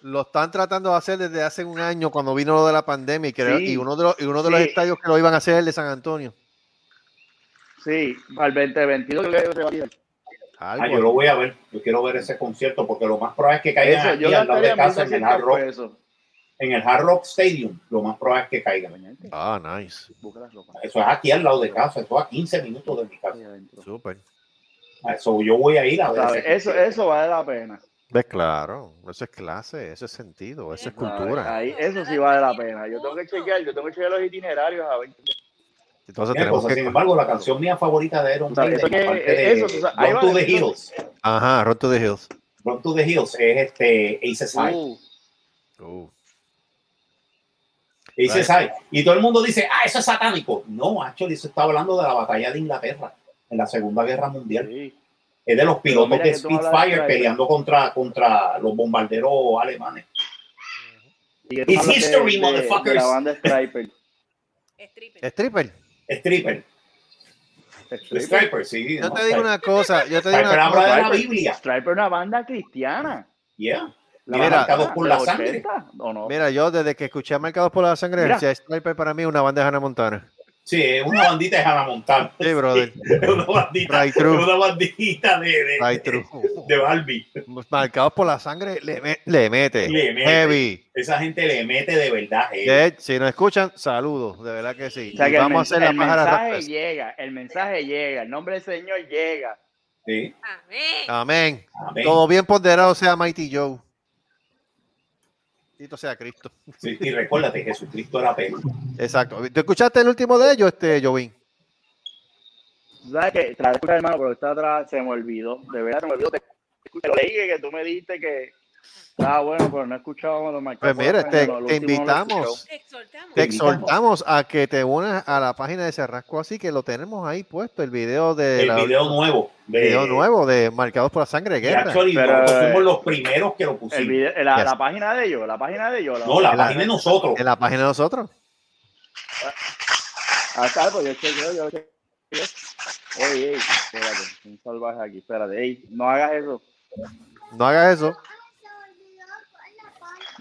Lo están tratando de hacer desde hace un año cuando vino lo de la pandemia y, creo- Sí, y uno de los, y uno de los sí. estadios que lo iban a hacer es el de San Antonio. Sí, al 2022 creo que se va a tirar. Algo Ah, yo lo voy a ver. Yo quiero ver ese concierto porque lo más probable es que caigan Eso, aquí yo al lado de casa en el Hard 1.200 Rock, en el Hard Rock Stadium. Lo más probable es que caigan. Ah, nice. Eso es aquí al lado de casa. Eso es a 15 minutos de mi casa. Súper. Eso yo voy a ir a ver. Eso, concierto. eso vale la pena. Ves, claro. Eso es clase, eso es sentido, eso es cultura. Ahí, eso sí vale la pena. Yo tengo que chequear, yo tengo que chequear los itinerarios a ver. Entonces Mira, tenemos cosa, que... Sin embargo, la canción mía favorita de Iron. Maiden, Run to the. Hills, Ajá, Run to the Hills. Run to the Hills es este Aces High. Uh, Uh, Aces High. Y todo el mundo dice, ah, eso es satánico. No, actually, eso está hablando de la batalla de Inglaterra en la Segunda Guerra Mundial. sí. Es de los pilotos de Spitfire peleando contra, contra los bombarderos alemanes. Que tú It's history, de- motherfuckers. De la banda Striper. Stripper. stripper. Stripper. Striper. Striper, sí. Yo ¿no? te digo una cosa, yo te digo Striper una cosa. de la Biblia. Striper es una banda cristiana. Yeah. La Mira, marcados por la sangre. 80, ¿o no? Mira, yo desde que escuché a Marcados por la Sangre, Mira. decía, Striper para mí es una banda de Hannah Montana. Sí, es una bandita de Hannah Montana. Sí, brother. Es una bandita, Right una bandita de, de, Right true. de Barbie. Marcados por la Sangre, le, me- le mete. Le mete. Heavy. Esa gente le mete de verdad. De si nos escuchan, saludos, de verdad que sí. O sea Y que el, vamos a hacer la el mensaje llega, el mensaje llega, el nombre del Señor llega. Sí. Amén. Amén. Amén. Todo bien ponderado sea Mighty Joe. Tito sea Cristo. Sí, y recuérdate, Jesucristo era pelo. Exacto. ¿Tú escuchaste el último de ellos, este, Jovín? Sabes que traté hermano, pero está atrás, se me olvidó. De verdad, se me olvidó. Te, te lo leí que tú me dijiste que estaba bueno, pero no he escuchado los Pues mira, te, te invitamos, Te exhortamos. te exhortamos a que te unas a la página de Cerrasco así que lo tenemos ahí puesto, el video de El la- video nuevo. De, video nuevo de Marcados por la Sangre Guerra. actually, Pero, eh, fuimos los primeros que lo El pusimos. video, la, Yes. la página de ellos, la página de ellos. No, la página de nosotros. En la página de nosotros. Acá, pues yo chequeo, yo chequeo. Oye, ey, espérate, un salvaje aquí, espérate, ey, no hagas eso. No hagas eso.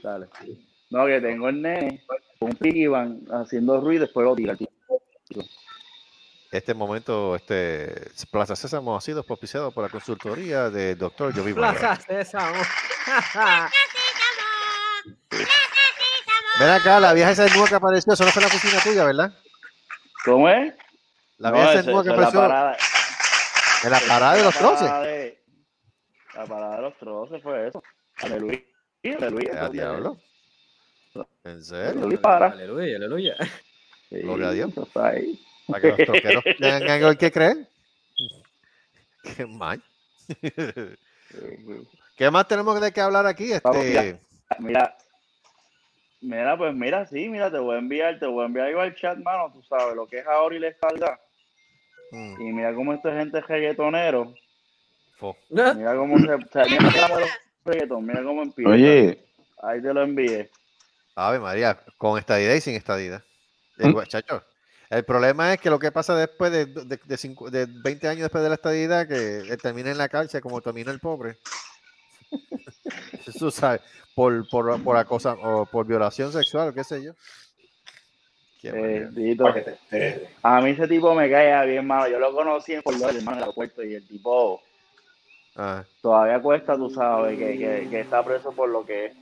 Dale. No, que tengo el nene con un piggy van haciendo ruido y después lo tira. Este momento, este Plaza Sésamo ha sido propiciado por la consultoría de Dr. Jovi Plaza Sésamo. Ven acá, la vieja esa nueva que apareció, eso no fue en la oficina tuya, ¿verdad? ¿Cómo es? La No, vieja que esa es la apareció parada- en la parada de los la troces. La parada de los troces fue eso. Aleluya. Aleluya. Ya, diablo. ¿En serio? Aleluya, para. Aleluya, aleluya. Sí, Gloria a Dios. está ahí. Para que los troqueros tengan algo que creer. Qué mal. ¿Qué más tenemos de que hablar aquí? Vamos, Este, Mira, mira, pues mira, sí, mira, te voy a enviar, te voy a enviar algo al chat, mano, tú sabes lo que es ahora y la espalda. mm, Y mira cómo esta gente es reggaetonero. fo. Mira cómo se, o sea, mira reggaeton, mira cómo empieza. Oye, Ahí te lo envié. Ave María, con estadidad y sin estadidad. ¿Mm? El, guachacho. El problema es que lo que pasa después de, de, de cincu- de 20 años después de la estadidad, que él termina en la cárcel como termina el pobre. Tú sabes, por, por, por acosa o por violación sexual, o qué sé yo. Qué Eh, a mí ese tipo me cae bien malo. Yo lo conocí en Lauderdale, hermano, en el aeropuerto y el tipo Ah, todavía cuesta, tú sabes, que, que, que está preso por lo que es.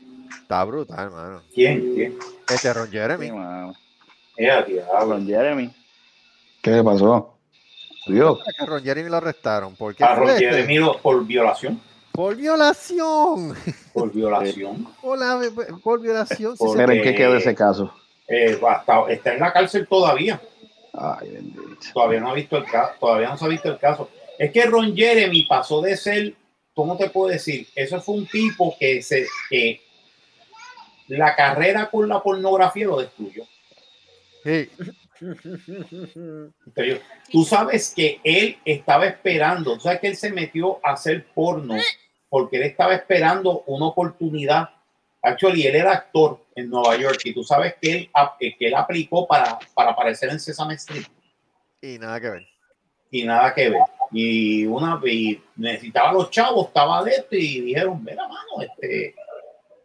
está brutal, hermano. ¿Quién? ¿Quién? Este Ron Jeremy. Sí. Con Jeremy. ¿qué le pasó? Dios. Que a Ron Jeremy lo arrestaron. ¿Por qué? A Ron este? Jeremy lo- por violación. Por violación. Por violación. Por, la- por violación. se- Miren qué quedó ese caso. Eh, hasta- está en la cárcel todavía. Ay, bendito. Todavía no ha visto el caso. Todavía no se ha visto el caso. Es que Ron Jeremy pasó de ser, ¿cómo te puedo decir? Eso fue un tipo que se que la carrera con la pornografía lo destruyó. Sí. Entonces, Tú sabes que él estaba esperando, tú sabes que él se metió a hacer porno porque él estaba esperando una oportunidad. Actually, él era actor en Nueva York y tú sabes que él, eh, que él aplicó para, para aparecer en Sesame Street Y nada que ver. y nada que ver. Y una y necesitaba los chavos, estaba de esto y dijeron, mira mano, este,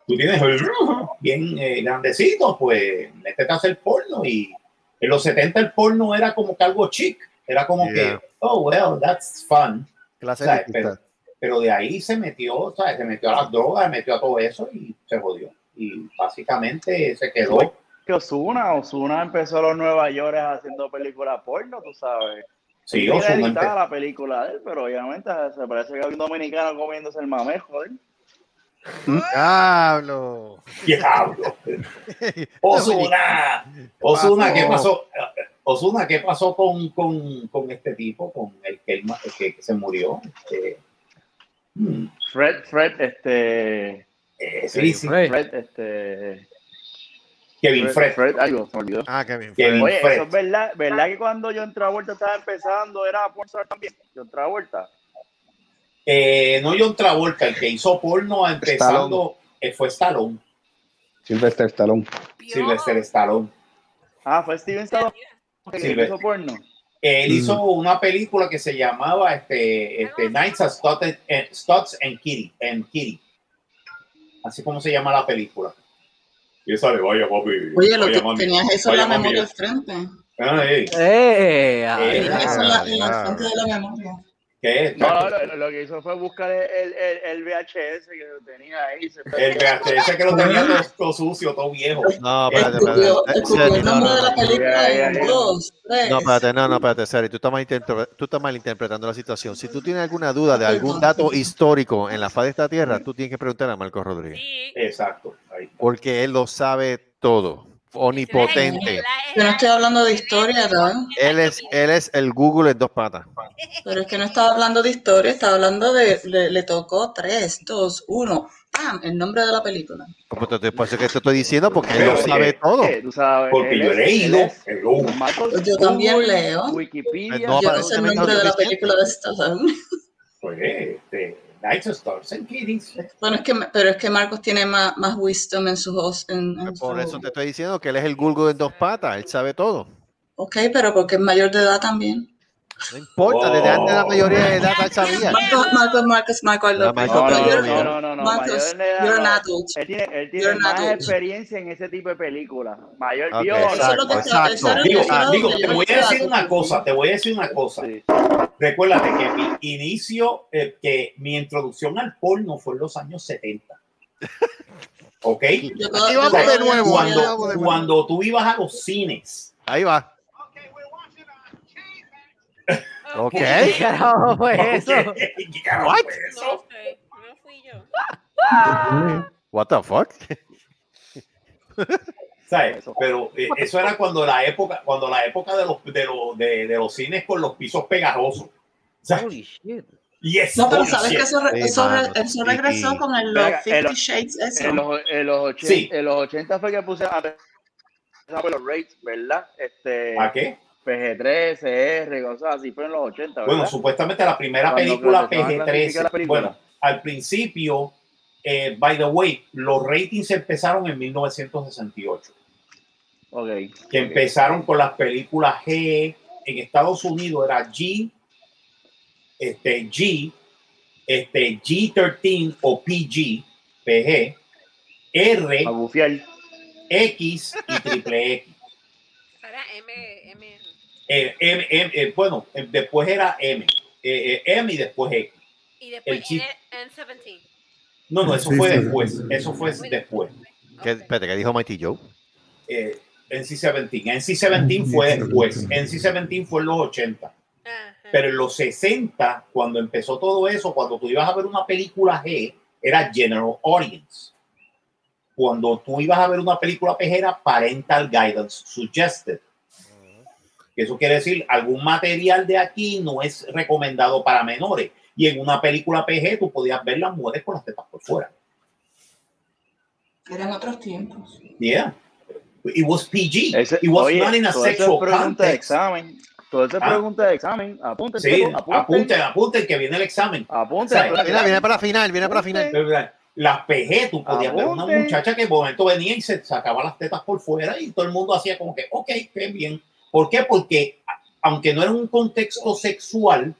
tú tienes el bien eh, grandecito, pues métete a hacer porno. Y en los 70 el porno era como que algo chic, era como Yeah. que, oh, well, that's fun. Clase de Pero, pero de ahí se metió, ¿sabes? Se metió a las drogas, se metió a todo eso y se jodió. Y básicamente se quedó. Que Osuna, Osuna empezó a los Nueva York haciendo películas porno, tú sabes. Sí, Él editaba empe- la película de él, pero obviamente se parece que hay un dominicano comiéndose el mamejo, ¿eh? Diablo. Diablo. Osuna. Osuna, ¿qué pasó? Osuna, ¿qué pasó con, con, con este tipo? Con el que, él ma- el que, que se murió. Este, hmm, Fred, Fred, este. eh, sí, sí. Fred. Fred, este. Kevin Fred. Fred, algo, se me olvidó. Ah, Kevin Kevin Fred. Oye, Fred. eso es verdad, ¿verdad que cuando John Travolta estaba empezando era pornstar también? John Travolta. Eh, no John Travolta, el que hizo porno empezando eh, fue Stallone. Sylvester Stallone. Sylvester Stallone. Ah, fue Steven Stallone que Silver- hizo porno. Él Mm. hizo una película que se llamaba este, este, Nights at and, Studs and Kitty, and Kitty. Así como se llama la película. Y esa de vaya, papi. Oye, lo que mami, tenías eso en la mami". memoria al frente. Ay, ¡Eh! Eh, Tenías eso en la, ya. frente de la memoria. ¿Qué? No, no, lo, lo que hizo fue buscar el, el, el VHS que lo tenía ahí. se- El VHS que lo tenía todo, todo sucio, todo viejo. No, espérate, espérate. escupió el Seri, no, no, espérate, no, no, espérate, Seri, tú estás, tú estás malinterpretando la situación. Si tú tienes alguna duda de algún dato histórico en la faz de esta tierra, tú tienes que preguntar a Marcos Rodríguez, Sí. Exacto. Ahí porque él lo sabe todo, omnipotente. Yo no estoy hablando de historia, ¿verdad? Él es, él es el Google en dos patas. Pero es que no estaba hablando de historia, estaba hablando de, le, le tocó tres, dos, uno, ¡pam! El nombre de la película. Como te, te- por eso que te estoy diciendo, porque él lo sabe todo. Eh, tú sabes, Porque yo he leído. él es- hello. Marcos, Yo también Google, leo. Wikipedia. No, Yo no sé el nombre de la película de Stallone. Pues, este, Nights at Stars and Kitties. Bueno, es que, pero es que Marcos tiene más, más wisdom en su voz. En, en Por su- eso te estoy diciendo que él es el Google en dos patas, él sabe todo. Ok, pero porque es mayor de edad también. No importa, desde antes de la mayoría de edad sabía. Marcos, Marcos, Marcos, Marcos, No, no, no, no, no, no. Marcos, mayor de edad, you're an no. adult. Él tiene, él tiene más adult. experiencia en ese tipo de películas. Mayor Ok, vio. Eso es lo que Exacto, Digo, digo, te voy a decir una cosa, te voy a decir una cosa. Sí. Recuérdate que mi inicio, eh, que mi introducción al porno fue en los años 70. ¿Ok? Nuevo. Cuando tú ibas a los cines, Ahí va. Ok. ¿Qué carajo fue ¿Por eso? qué? ¿Qué carajo What? fue eso? No sé, no fui yo. What the fuck? ¿Sabes? Pero eh, eso era cuando la época, cuando la época de los, de los, de, de los cines con los pisos pegajosos. ¿Sabes? Holy shit. Y No, pero sabes shit. que eso, re- eso, re- eso Y- regresó y- con el Venga, los 50 el- Shades, eso. En los, en los 80, Sí. en los 80 fue que puse a por los rates, ¿verdad? Este, ¿A qué? PG-13, CR, cosas así, fue en los 80, ¿verdad? Bueno, supuestamente la primera Cuando película empezaban a clasificar las PG-13. películas. Bueno, al principio, eh, by the way, los ratings empezaron en 1968. Ok. Que empezaron con las películas G. En Estados Unidos era G, este, G, este, G13 o PG, PG, R. X y triple X. Eh, M- M- eh, bueno, eh, después era M. Eh, eh, M y después X. Y después El chip. N, N17. No, no, eso Sí, fue sí. después. Eso fue después. ¿Qué, espérate, ¿qué dijo Mighty Joe? Eh, NC-17. NC-17 fue después. NC-17 fue en los 80. Ajá. Pero en los 60, cuando empezó todo eso, cuando tú ibas a ver una película G, era General Audience. Cuando tú ibas a ver una película PG era Parental Guidance Suggested. Que eso quiere decir, algún material de aquí no es recomendado para menores. Y en una película PG tú podías ver las mujeres con las tetas por fuera. Eran otros tiempos. Yeah. It was PG. Ese, It was oye, not in a todo eso es sexual pregunta de context. examen. Todo eso es Ah. pregunta de examen. Apunten, Sí, apunten, apunten que viene el examen. Apunten. O sea, Mira, viene para la final, viene para la final. Las PG, tú podías ver una Apunte. muchacha que de momento venía y se sacaba las tetas por fuera y todo el mundo hacía como que, ok, qué bien. ¿Por qué? Porque aunque no era un contexto sexual,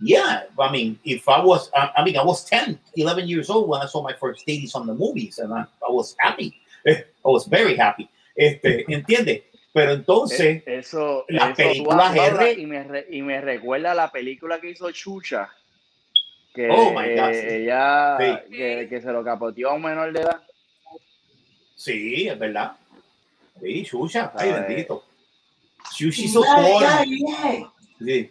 yeah, I mean, if I was, I, I mean, I was 10, 11 years old when I saw my first dailies on the movies and I, I was happy. I was very happy. Este, ¿entiendes? Pero entonces, Eh, eso, las películas R- y me, re- y me recuerda a la película que hizo Chucha. Que Oh, my God, sí. ella Sí. que, que se lo capoteó a un menor de edad. sí, es verdad. Sí, Shusha, ay, Ay. bendito. Shusha hizo todo. Sí.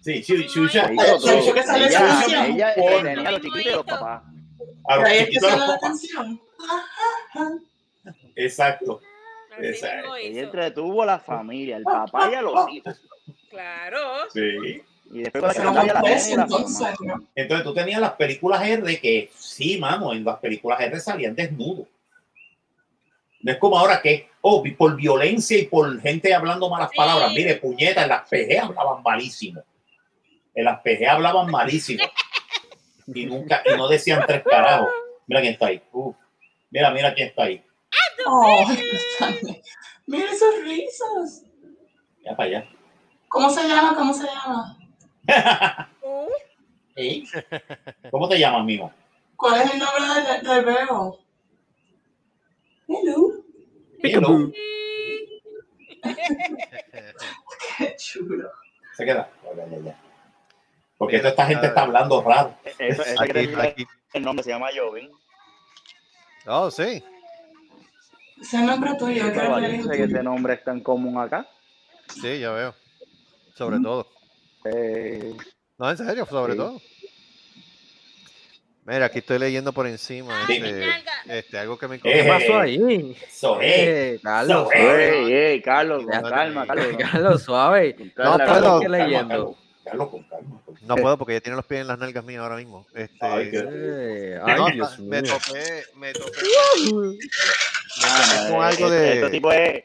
Sí, Shu- Shusha. Que hizo Ay, todo. Chucha que sale ella, tenía los chiquitos y los papás. A los Ahí es que chiquitos los la papás. Exacto. Mismo Ella entretuvo a la familia, el papá y a los hijos. Claro. Sí. Y después la no entonces. Entonces tú tenías las películas R que, sí, mano, en las películas R salían desnudos. No es como ahora que, oh, por violencia y por gente hablando malas Sí. palabras. Mire, puñetas, en las PG hablaban malísimo. En las PG hablaban malísimo. Y nunca, y no decían tres carajos. Mira quién está ahí. Uf. Mira, mira quién está ahí. Oh. Mira esos rizos. Ya para allá. ¿Cómo se llama? ¿Cómo se llama? ¿Eh? ¿Cómo te llamas, mijo? ¿Cuál es el nombre del, del bebo? Hello. Hello. Qué chulo. Se queda. Ya, ya, ya. Porque esta gente está hablando raro. Eso, Aquí, decir aquí. el nombre se llama Joven. Oh, sí. Ese nombre tuyo. ¿qué Pero es el dice hijo que tuyo? ese nombre es tan común acá. Sí, ya veo. Sobre todo. Eh, No, en serio, sobre Sí. todo. Mira, aquí estoy leyendo por encima Ay, este, este, algo que me Eh, ¿Qué pasó ahí? Eh, Carlos, suave. ey, ey, Carlos, con Ya. calma, Carlos. Carlos, suave. No, puedo. Carlos. ¿Qué leyendo? Carlos, con calma. No puedo porque ya tiene los pies en las nalgas mías ahora mismo. Este, Ay, qué- Eh, no, ay, Dios me mío. topé, me topé, me topé con eh, algo este- de. Este tipo es.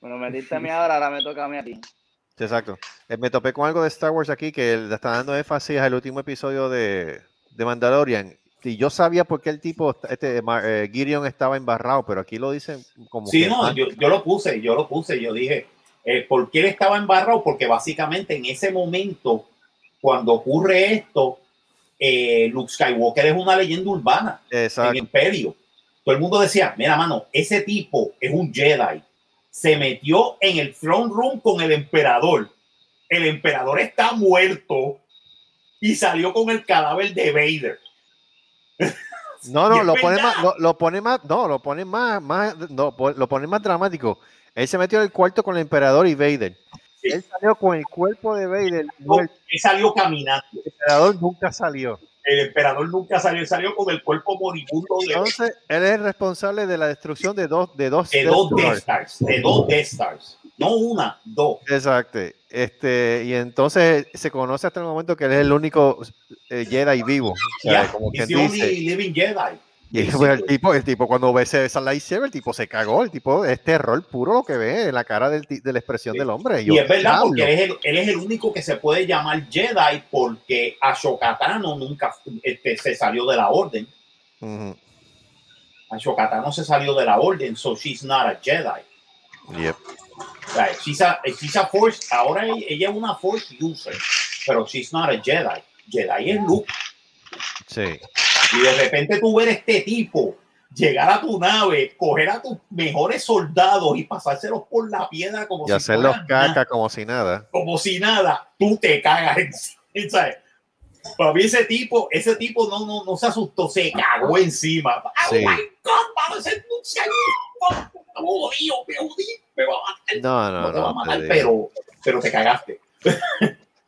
Bueno, metiste a mí ahora, ahora me toca a mí a ti. Sí, Exacto. Eh, Me topé con algo de Star Wars aquí que le está dando énfasis al último episodio de, de Mandalorian. Y yo sabía por qué el tipo, este eh, Gideon estaba embarrado, pero aquí lo dicen como Sí, que no, yo, yo lo puse, yo lo puse, yo dije, eh, ¿por qué él estaba embarrado? Porque básicamente en ese momento, cuando ocurre esto, eh, Luke Skywalker es una leyenda urbana en Exacto. Imperio. Todo el mundo decía, mira, mano, ese tipo es un Jedi. Se metió en el throne room con el emperador. El emperador está muerto y salió con el cadáver de Vader. No, no, lo pone más, lo, lo pone más, no, lo pone más, más, no, lo pone más dramático. Él se metió en el cuarto con el emperador y Vader. Él salió con el cuerpo de Vader No, él salió caminando. El emperador nunca salió. El emperador nunca salió, salió con el cuerpo moribundo de, Entonces, él es el responsable de la destrucción de dos de dos, de dos Death. Stars. De dos Death Stars. No una, dos. Exacto. Este, y entonces se conoce hasta el momento que él es el único eh, Jedi vivo. O sea, Yeah, como he's quien the only dice. living Jedi. Y pues, el tipo, el tipo cuando ve ese- esa lightsaber, el tipo se cagó, el tipo es terror puro lo que ve en la cara del de la expresión del hombre. Y yo, es verdad, porque él es, el, él es el único que se puede llamar Jedi porque Ashoka Tano nunca este, se salió de la orden. Ujú. Ashoka Tano se salió de la orden, so she's not a Jedi. Yep. Sea, she's a, she's a Force, ahora ella, es una Force user, pero she's not a Jedi. Jedi es Luke. Sí. Y de repente tú ver este tipo llegar a tu nave, coger a tus mejores soldados y pasárselos por la piedra como Y si hacerlos nada. caca como si nada. como si nada, tú te cagas. ¿sabes? Para mí ese tipo, ese tipo no, no, no se asustó, se cagó encima. Oh Sí. my God, vamos a hacer un señor. Me jodido, me jodí, me va a matar. No, no, No te va a matar, pero, pero te cagaste.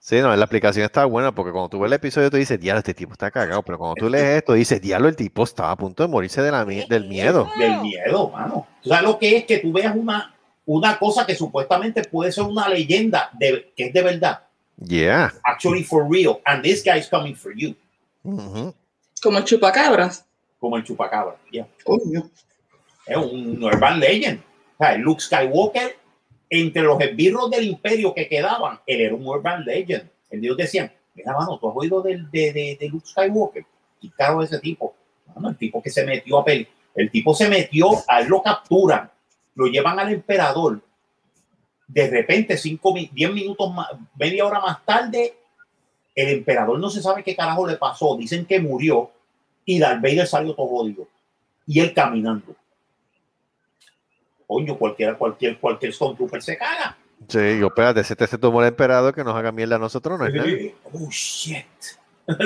Sí, no, la aplicación está buena porque cuando tú ves el episodio tú dices, diablo, este tipo está cagado, pero cuando tú lees esto dices, diablo, el tipo estaba a punto de morirse de la, del miedo. Del miedo, mano. ¿Tú sabes lo que es que tú veas una, una cosa que supuestamente puede ser una leyenda de, que es de verdad? Yeah. Actually for real. And this guy is coming for you. Como el chupacabras. Como el chupacabra. yeah. Coño. Es un urban legend. O sea, Luke Skywalker, entre los esbirros del imperio que quedaban, él era un urban legend. Ellos decían, mira, mano, tú has oído del- de, de, de Luke Skywalker. ¿Qué caro ese tipo? El tipo que se metió a peli. El tipo se metió, a él lo capturan, lo llevan al emperador. De repente, cinco, mi- diez minutos más, media hora más tarde, el emperador no se sabe qué carajo le pasó. Dicen que murió y Darth Vader salió todo jodido. Y él caminando. Coño, cualquiera, cualquier, cualquier Stormtrooper se caga. Sí, yo, espérate, ese te se tomó el emperador que nos haga mierda a nosotros, no es. Oh shit.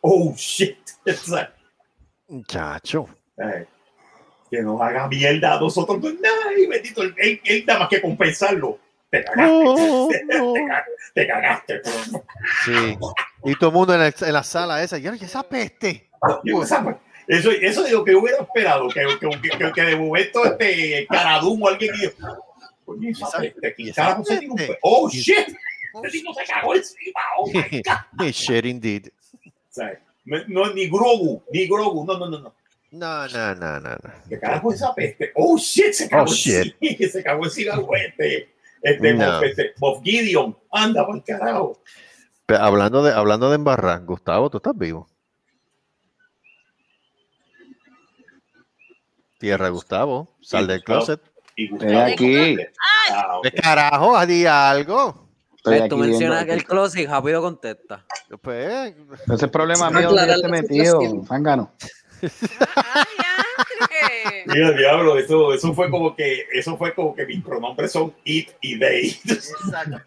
Oh shit. O sea, Muchacho. eh, que nos haga mierda a nosotros. Pues, Ay, bendito, él, él, él nada más que compensarlo. Te cagaste. No, Te, cagaste, te cagaste. Sí. Y todo el mundo en, el- en la sala esa, y "Oye, esa peste. Yo, o sea, pues, Eso, eso es lo que hubiera esperado, que, que, que, que de momento este Caradum o alguien dijo, coño, esa peste, ¿quién carajo se tiró un pe- Oh shit, este tipo se cagó encima, oh my god. Shit indeed. No, ni Grogu, ni Grogu, no, no, no, no. No, no, no, no. no. ¿Qué carajo es esa peste? Oh shit, se cagó Oh, shit. se cagó encima este, este, No. Moff, este, Moff Gideon, anda por carajo. Pero hablando de, hablando de embarrar, Gustavo, tú estás vivo. Tierra, Gustavo. Sal del Gustavo. closet. Y Estoy aquí. Ah. ¿Qué carajo? Di algo. Aquí Tú mencionas que el closet rápido contesta. Pues, Ese es problema Sí, mío esté la metido, André. Mira, diablo, eso, eso fue como que, eso fue como que mis pronombres son it y they.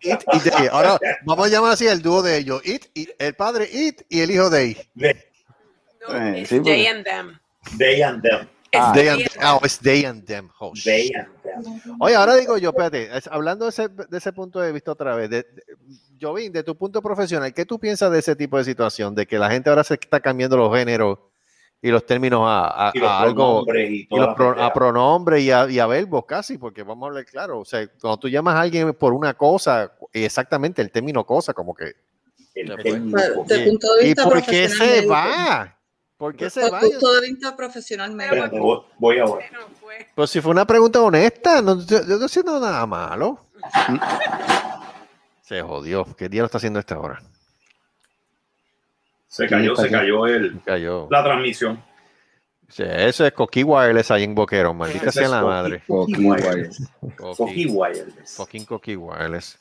It y they. Ahora vamos a llamar así el dúo de ellos. It, y, el padre It y el hijo They. They, No, Eh, it's sí, and them. they and them. Ah. They and, ah, es They and Them. Oh, They and them. Oye, ahora digo yo, espérate, es- hablando de ese, de ese punto de vista otra vez, de, de- Jovín, de tu punto profesional, ¿qué tú piensas de ese tipo de situación? De que la gente ahora se está cambiando los géneros y los términos a, a- Y los a algo, y y los pro- a pronombres y a, y a verbos casi, porque vamos a hablar claro, o sea, cuando tú llamas a alguien por una cosa, exactamente el término cosa, como que, El ¿y por qué se va? ¿Por qué se Desde va? el punto de vista profesional médico. Espérate, voy, voy ahora. Pues si fue una pregunta honesta, no, yo, yo no estoy haciendo nada malo. Se jodió. ¿Qué día lo está haciendo esta hora? Se cayó, se cayó el, Cayó. la transmisión. Sí, eso es Coqui Wireless ahí en Boquerón, maldita sea la madre. Coqui Wireless. Coqui Wireless. fucking Coqui Wireless.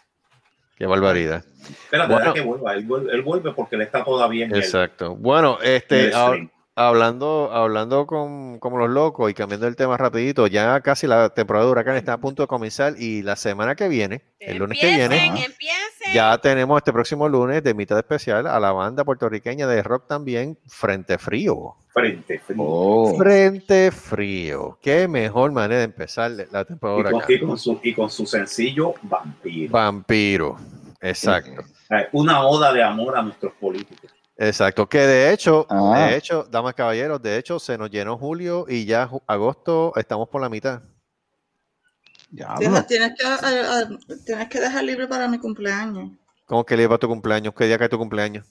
Qué barbaridad. Espérate, Bueno. que vuelva. Él vuelve, él vuelve porque él está todavía en el- Exacto. Bueno, en este, el. Hablando, hablando con, como los locos y cambiando el tema rapidito, ya casi la temporada de huracán está a punto de comenzar y la semana que viene, el lunes que viene, Empiecen, ya tenemos este próximo lunes de mitad especial a la banda puertorriqueña de rock también, Frente Frío. Frente frío. Oh. Frente Frío. Qué mejor manera de empezar la Y temporada. con, y con su, y con su sencillo Vampiro. Vampiro. Exacto. Eh, Una oda de amor a nuestros políticos. Exacto, que de hecho, Ah. de hecho, damas y caballeros, de hecho se nos llenó julio y ya ju- agosto estamos por la mitad. Ya, Tienes, tienes que, a- a- tienes que dejar libre para mi cumpleaños. ¿Cómo que le va tu cumpleaños? ¿Qué día cae tu cumpleaños?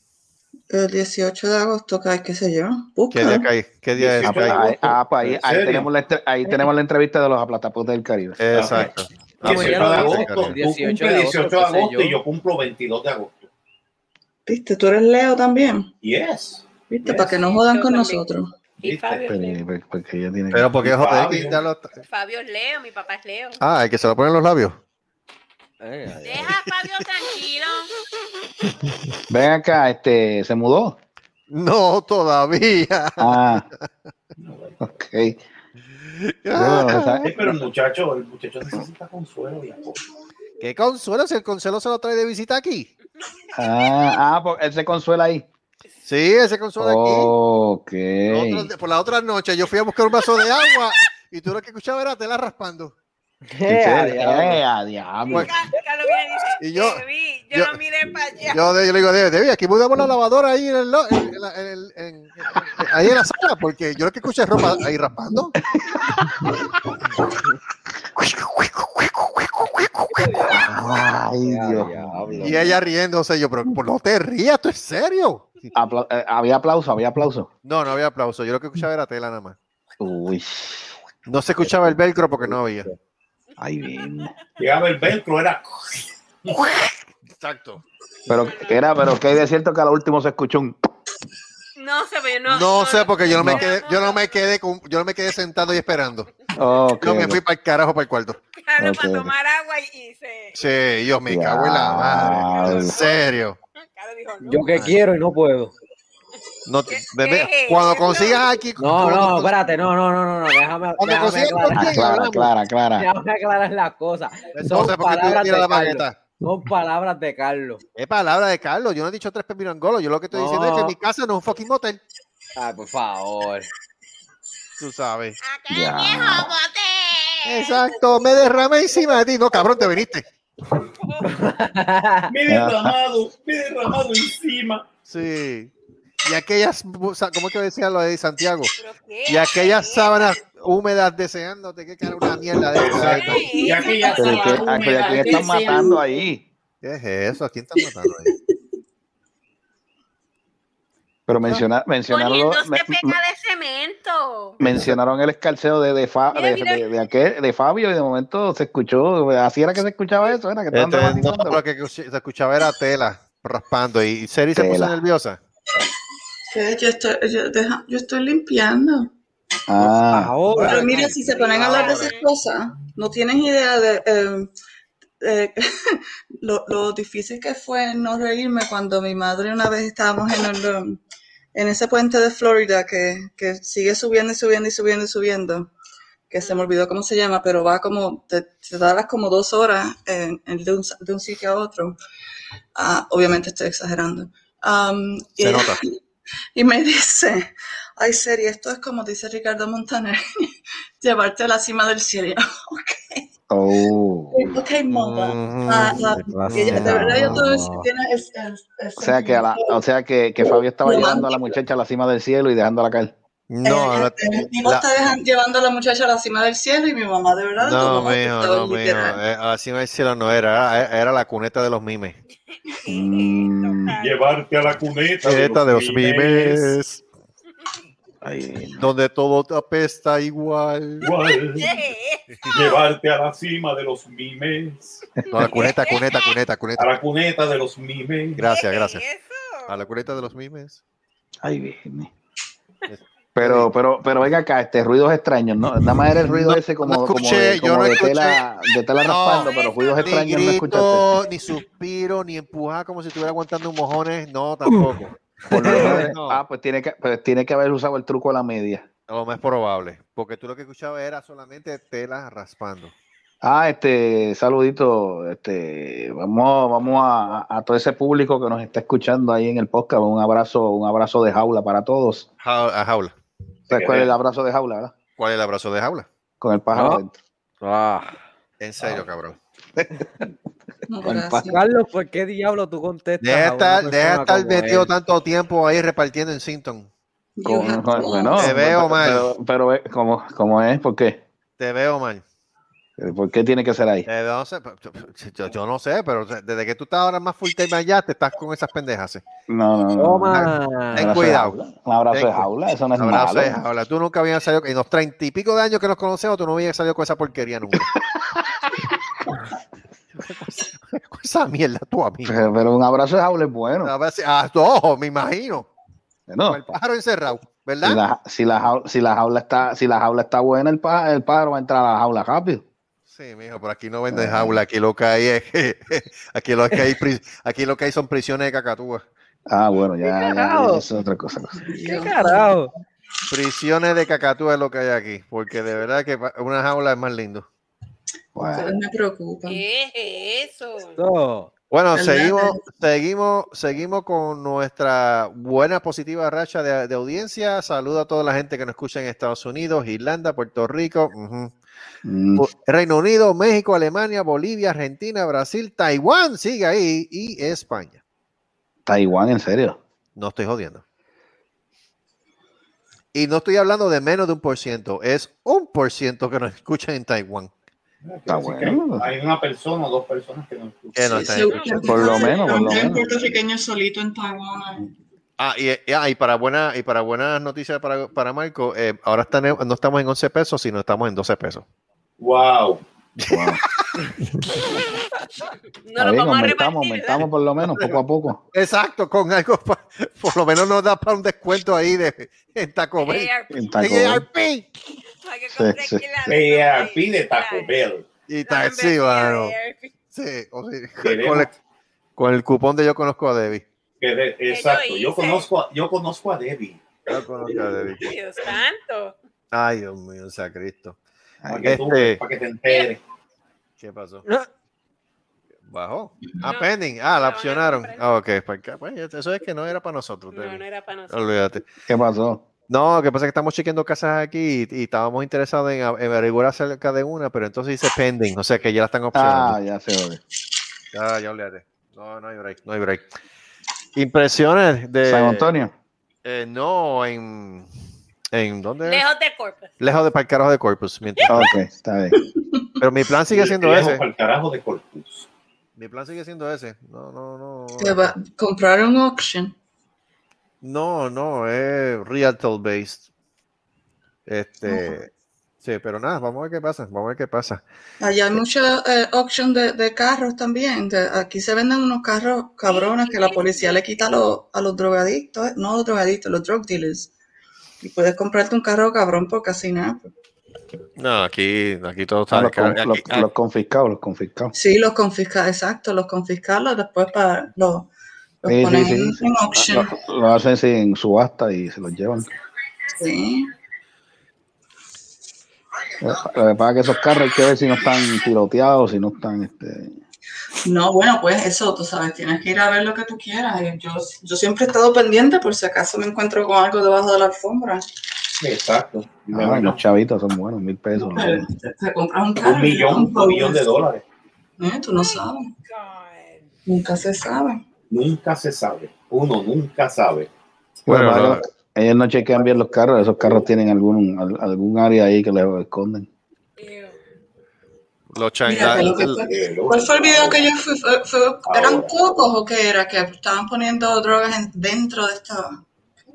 El 18 de agosto, cae, qué sé yo. ¿Qué día Busca. cae? ¿Qué día es? Ah, pues ahí, ah, pues ahí- ¿En ahí tenemos la, ahí tenemos la entrevista de los aplatapos del Caribe. Exacto. Ah, pues 18 ya de agosto. dije, Tú 18 cumples de agosto, 18 de y yo. yo cumplo 22 de agosto. Viste, tú eres Leo también. Yes. Viste, Yes. para que no jodan Yo con también. nosotros. Y ¿Viste? Fabio es Pero, porque ella tiene que- Pero porque joder, Fabio. Fabio es Leo, mi papá es Leo. Ah, el que se lo ponen los labios. Eh, Deja a Fabio tranquilo. Ven acá, este, se mudó. No, todavía. Ah, ok. Bueno, Sí, pero el muchacho, el muchacho necesita consuelo y apoyo. ¿Qué consuelo? Si el consuelo se lo trae de visita aquí. ah, ah, pues él se consuela ahí. Sí, ese consuelo aquí. Ok. Otro- por la otra noche yo fui a buscar un vaso de agua y tú lo que escuchabas era tela raspando. Eh, a diablo. Carlos viene y yo- "Debbie, yo, no miré para allá. Yo, le digo, Debbie, aquí mudamos la lavadora ahí en el, lo- en, en la- en el- en- en- ahí en la sala, porque yo lo que escucho es ropa ahí raspando. Ay, Dios. Y ella riéndose, yo, pero por no te rías, ¿esto es serio? Apla- eh, había aplauso, había aplauso. No, no había aplauso, yo lo que escuchaba era tela nada más. Uy. No se escuchaba el velcro porque no había. Ay, bien. Llegaba el velcro, era. Exacto. Pero era, pero que hay de cierto que a lo último se escuchó un. No sé, pero yo no. No sé porque yo no me No. quedé, yo no me quedé con- yo no me quedé sentado y esperando. Ok. Yo me fui para el carajo para el cuarto. Claro, para tomar agua y, se. Sí, yo me cago en la madre. En serio. Carlos dijo, no. Yo que quiero y no puedo. No, te- ¿Qué- bebé, qué es cuando consigas aquí. No, no, espérate, no, no, no, no, no, déjame, Cuando déjame consigas aclarar, Aclara, hablamos. aclara, aclara. déjame aclarar las cosas. Son Entonces, ¿por qué tú palabras de tiras la Carlos. bagueta? Son palabras de Carlos. Es palabra de Carlos. Yo no he dicho tres pepinos angolos. Yo lo que estoy diciendo es que mi casa no es un fucking motel. Ay, por favor. Tú sabes. Acá Ya. viejo bote. Exacto. Me derramé encima de ti. No, cabrón, te viniste. Me he derramado, me he derramado encima. Sí. Y aquellas, ¿cómo es que decía lo de Santiago? Y aquellas sábanas húmedas deseándote que cara una mierda de esa. Y aquella Pero ¿y qué- sábana a- pero ¿a quién están matando ahí? ¿Qué es eso? ¿A quién están matando ahí? Pero menciona- mencionaron, me- pega de cemento. mencionaron el escarceo de, de, Fa- Mira, de, mira. de- de aquel- de Fabio y de momento se escuchó, así era que se escuchaba eso, era que Este, no, lo que se escuchaba era tela raspando y Seri se puso nerviosa. Yo estoy, yo, deja- yo estoy limpiando. Ah, Ahora. Pero mira, si se ponen a hablar de esas cosas, no tienes idea de eh, eh, lo, lo difícil que fue no reírme cuando mi madre una vez estábamos en, el, um, en ese puente de Florida que, que sigue subiendo y subiendo y subiendo y subiendo, que se me olvidó cómo se llama, pero va como, te, te das como dos horas en- en- de, un, de un sitio a otro. Ah, obviamente estoy exagerando. Um, Se y- nota. y me dice, ay, Seri, esto es como dice Ricardo Montaner, llevarte a la cima del cielo. oh. ok, mother. Mm, Ah, ah, de O sea que, a la- o sea que, que Fabio estaba llevando a la muchacha a la cima del cielo y dejándola caer. No, Eh, no, este, mi la- está dejan- llevando a la muchacha a la cima del cielo y mi mamá de verdad no, mijo, no, mijo. Eh, así no es cielo, no era, era, era la cuneta de los mimes. Mm, Llevarte a la cuneta Cuneta de los mimes, ay, donde todo te apesta igual. Igual, llevarte a la cima de los mimes. No, la cuneta, cuneta, cuneta, A cuneta. la cuneta de los mimes. Gracias, gracias. A la cuneta de los mimes. ay, viene. Pero, pero, pero venga acá, este ruidos extraños, ¿no? Nada más era el ruido No, ese como, no como escuché, de, yo como no de tela, de tela No. raspando, pero ruidos Ni extraños no escuchaste. grito, ni suspiro, ni empujar como si estuviera aguantando un mojones. No, tampoco. Por lo menos- No. Ah, pues tiene que, pues tiene que haber usado el truco a la media. Lo más probable. Porque tú lo que escuchabas era solamente tela raspando. Ah, este, saludito, este, vamos, vamos a, a todo ese público que nos está escuchando ahí en el podcast, un abrazo, un abrazo de jaula para todos. Ja- a jaula. ¿Sabes cuál es el abrazo de jaula, verdad? ¿Cuál es el abrazo de jaula? Con el pájaro No. adentro. Ah. En serio, cabrón. No. Carlos, ¿por qué diablo tú contestas? Deja estar, deja persona estar metido él? tanto tiempo ahí repartiendo en Sinton. Bueno, Te veo mal. Pero, pero, eh, ¿cómo, cómo es? ¿Por qué? Te veo mal. ¿Por qué tiene que ser ahí? Eh, no sé, yo, yo no sé, pero desde que tú estás ahora más full time allá, te estás con esas pendejas. ¿sí? No, no, no. Toma. Un Ten abrazo cuidado. Un abrazo de jaula, eso no es Abrazo malo. de jaula. Tú nunca habías salido, en los treinta y pico de años que nos conocemos, tú no habías salido con esa porquería nunca. esa mierda tú a mí. Pero, pero un abrazo de jaula es bueno. A ver si- Ah, no, me imagino. No, Con el pájaro encerrado, si, ¿verdad? la, si, la jaula, si, la jaula está, si la jaula está buena, el pájaro, el pájaro va a entrar a la jaula rápido. Sí, mijo, pero aquí no venden jaula, aquí lo que hay es aquí lo que hay, aquí lo que hay son prisiones de cacatúa. Ah, bueno, ya, ya, ya, carajo? eso es otra cosa. ¿Qué carajo? Prisiones de cacatúa es lo que hay aquí, porque de verdad que una jaula es más lindo. Me preocupan. ¿Qué es eso? No. Bueno, seguimos, seguimos, seguimos con nuestra buena positiva racha de, de audiencia. Saludo a toda la gente que nos escucha en Estados Unidos, Irlanda, Puerto Rico, mm, Reino Unido, México, Alemania, Bolivia, Argentina, Brasil, Taiwán sigue ahí y España. Taiwán, en serio. No estoy jodiendo. Y no estoy hablando de menos de un por ciento, es un por ciento que nos escuchan en Taiwán. Está Así que bueno. Hay una persona o dos personas que no escuchan. Sí, Por lo menos, por lo menos. puertorriqueño solito en Taiwán. Ah, y, y- ah, y para buena, y para buenas noticias para, para Marco, eh, ahora están en- no estamos en 11 pesos, sino estamos en 12 pesos. Wow. Wow. No lo vamos a aumentamos, repartir. aumentamos por lo menos, poco a poco. Exacto, con algo, pa- por lo menos nos da para un descuento ahí de en Taco Bell. AARP, En Taco Bell. ARP. Sí, sí. ARP de Taco Bell. Y tal, sí, AARP. Sí, o con, el, con el cupón de yo conozco a Debbie. De- exacto. Yo conozco, a, yo conozco a Debbie. Yo conozco a Debbie. Dios santo. Ay, Dios mío, sea Cristo. Para que, tú, Este- para que te enteres. ¿Qué pasó? Bajó. Ah, No, pending. Ah, la no, opcionaron. Ah, ok. pues, pues, eso es que no era para nosotros. No, no era para nosotros. Olvídate. ¿Qué pasó? No, lo que pasa es que estamos chequeando casas aquí y, y estábamos interesados en, averiguar acerca de una, pero entonces dice pending, o sea que ya la están opcionando. Ah, ya se jode. Ah, ya olvídate. No, no hay break, no hay break. Impresiones de. San Antonio. eh, no, en. ¿En dónde? Lejos de Corpus. Lejos de Parcaros de Corpus. mientras- Ok, está bien. Pero mi plan sigue siendo Lejos ese. para el carajo de Corpus. Mi plan sigue siendo ese. No, no, no. Que va a comprar un auction. No, no, es realtor based. Este. Sí, pero nada, vamos a ver qué pasa. Vamos a ver qué pasa. Allá hay mucha eh, auction de, de carros también. de- aquí se venden unos carros cabrones que la policía le quita a los, a los drogadictos, eh, no a los drogadictos, los drug dealers. Y puedes comprarte un carro cabrón por casi nada. No, aquí, aquí todo Ah, está. los, con- los- los confiscados, los confiscados. Sí, los confiscar, exacto, los confiscarlos después para los, los Sí, ponen sí, sí, en, auction. Lo, lo hacen sin subasta y se los llevan. Sí. Lo que pasa es que esos carros hay que ver si no están piloteados, si no están. Este... No, bueno, pues eso, tú sabes, tienes que ir a ver lo que tú quieras. Y Yo, yo siempre he estado pendiente por si acaso me encuentro con algo debajo de la alfombra. Exacto. Ah, los chavitos son buenos, mil pesos. ¿no? Te, te- te compras un carro. Un millón, un millón de dólares. Eh, tú no sabes. Nunca se sabe. Nunca se sabe. Uno nunca sabe. Bueno, no. que ellos no chequean bien los carros, esos carros tienen algún, al- algún área ahí que les esconden. Los ¿Cuál fue el video que yo fui? Fue- fue- ¿Eran cocos o qué era? Que estaban poniendo drogas en- dentro de esta.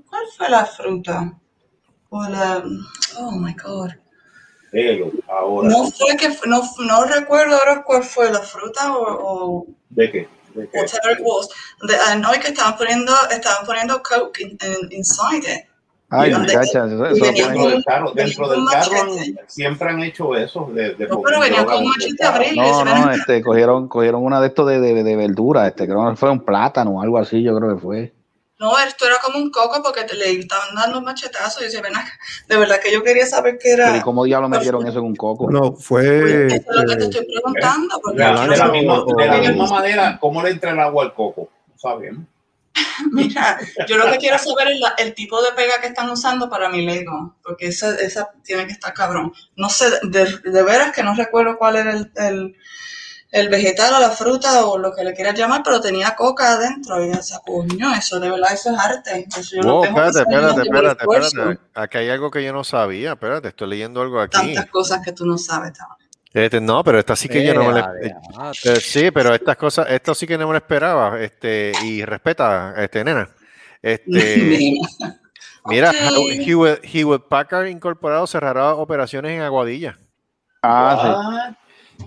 ¿Cuál fue la fruta? O la. Oh my God. Velo, ahora. No fue que. No, no recuerdo ahora cuál fue la fruta o. o ¿De qué? ¿De qué? whatever it was. De, ah, no, que estaban poniendo, estaban poniendo coke in, in- inside it. Ay, muchachas, eso, eso Dentro del carro, dentro del siempre han hecho eso. De, de No, pero venía droga con machete abril. No, no, este, cogieron, cogieron una de estos de, de, de verdura, este, creo que fue un plátano o algo así, yo creo que fue. No, esto era como un coco porque te le estaban dando un machetazo. Y yo decía, ven acá. De verdad que yo quería saber qué Pero ¿y era. cómo diablos metieron eso en un coco? No, fue. Eso es lo que te este, estoy preguntando. Porque De yo la, quiero de la misma, o- de la o- misma manera, ¿cómo le entra el agua al coco? No sabemos. Mira, yo lo que quiero saber es la- el tipo de pega que están usando para mi Lego, porque esa, esa tiene que estar cabrón. No sé, de, de veras que no recuerdo cuál era el, el, el vegetal o la fruta o lo que le quieras llamar, pero tenía coca adentro y coño, eso de verdad, eso es arte. Eso yo Wow, espérate, espérate, espérate, espérate. Aquí hay algo que yo no sabía. Espérate, estoy leyendo algo aquí. Tantas cosas que tú no sabes. Tama. Este, no, pero esta sí que yo no me la- vea. eh, sí, pero estas cosas, esto sí que no me lo esperaba. Este, y respeta, este, nena. Este, mira, Ok. Hewitt, Hewitt Packard Incorporado cerrará operaciones en Aguadilla. Ah, Ah,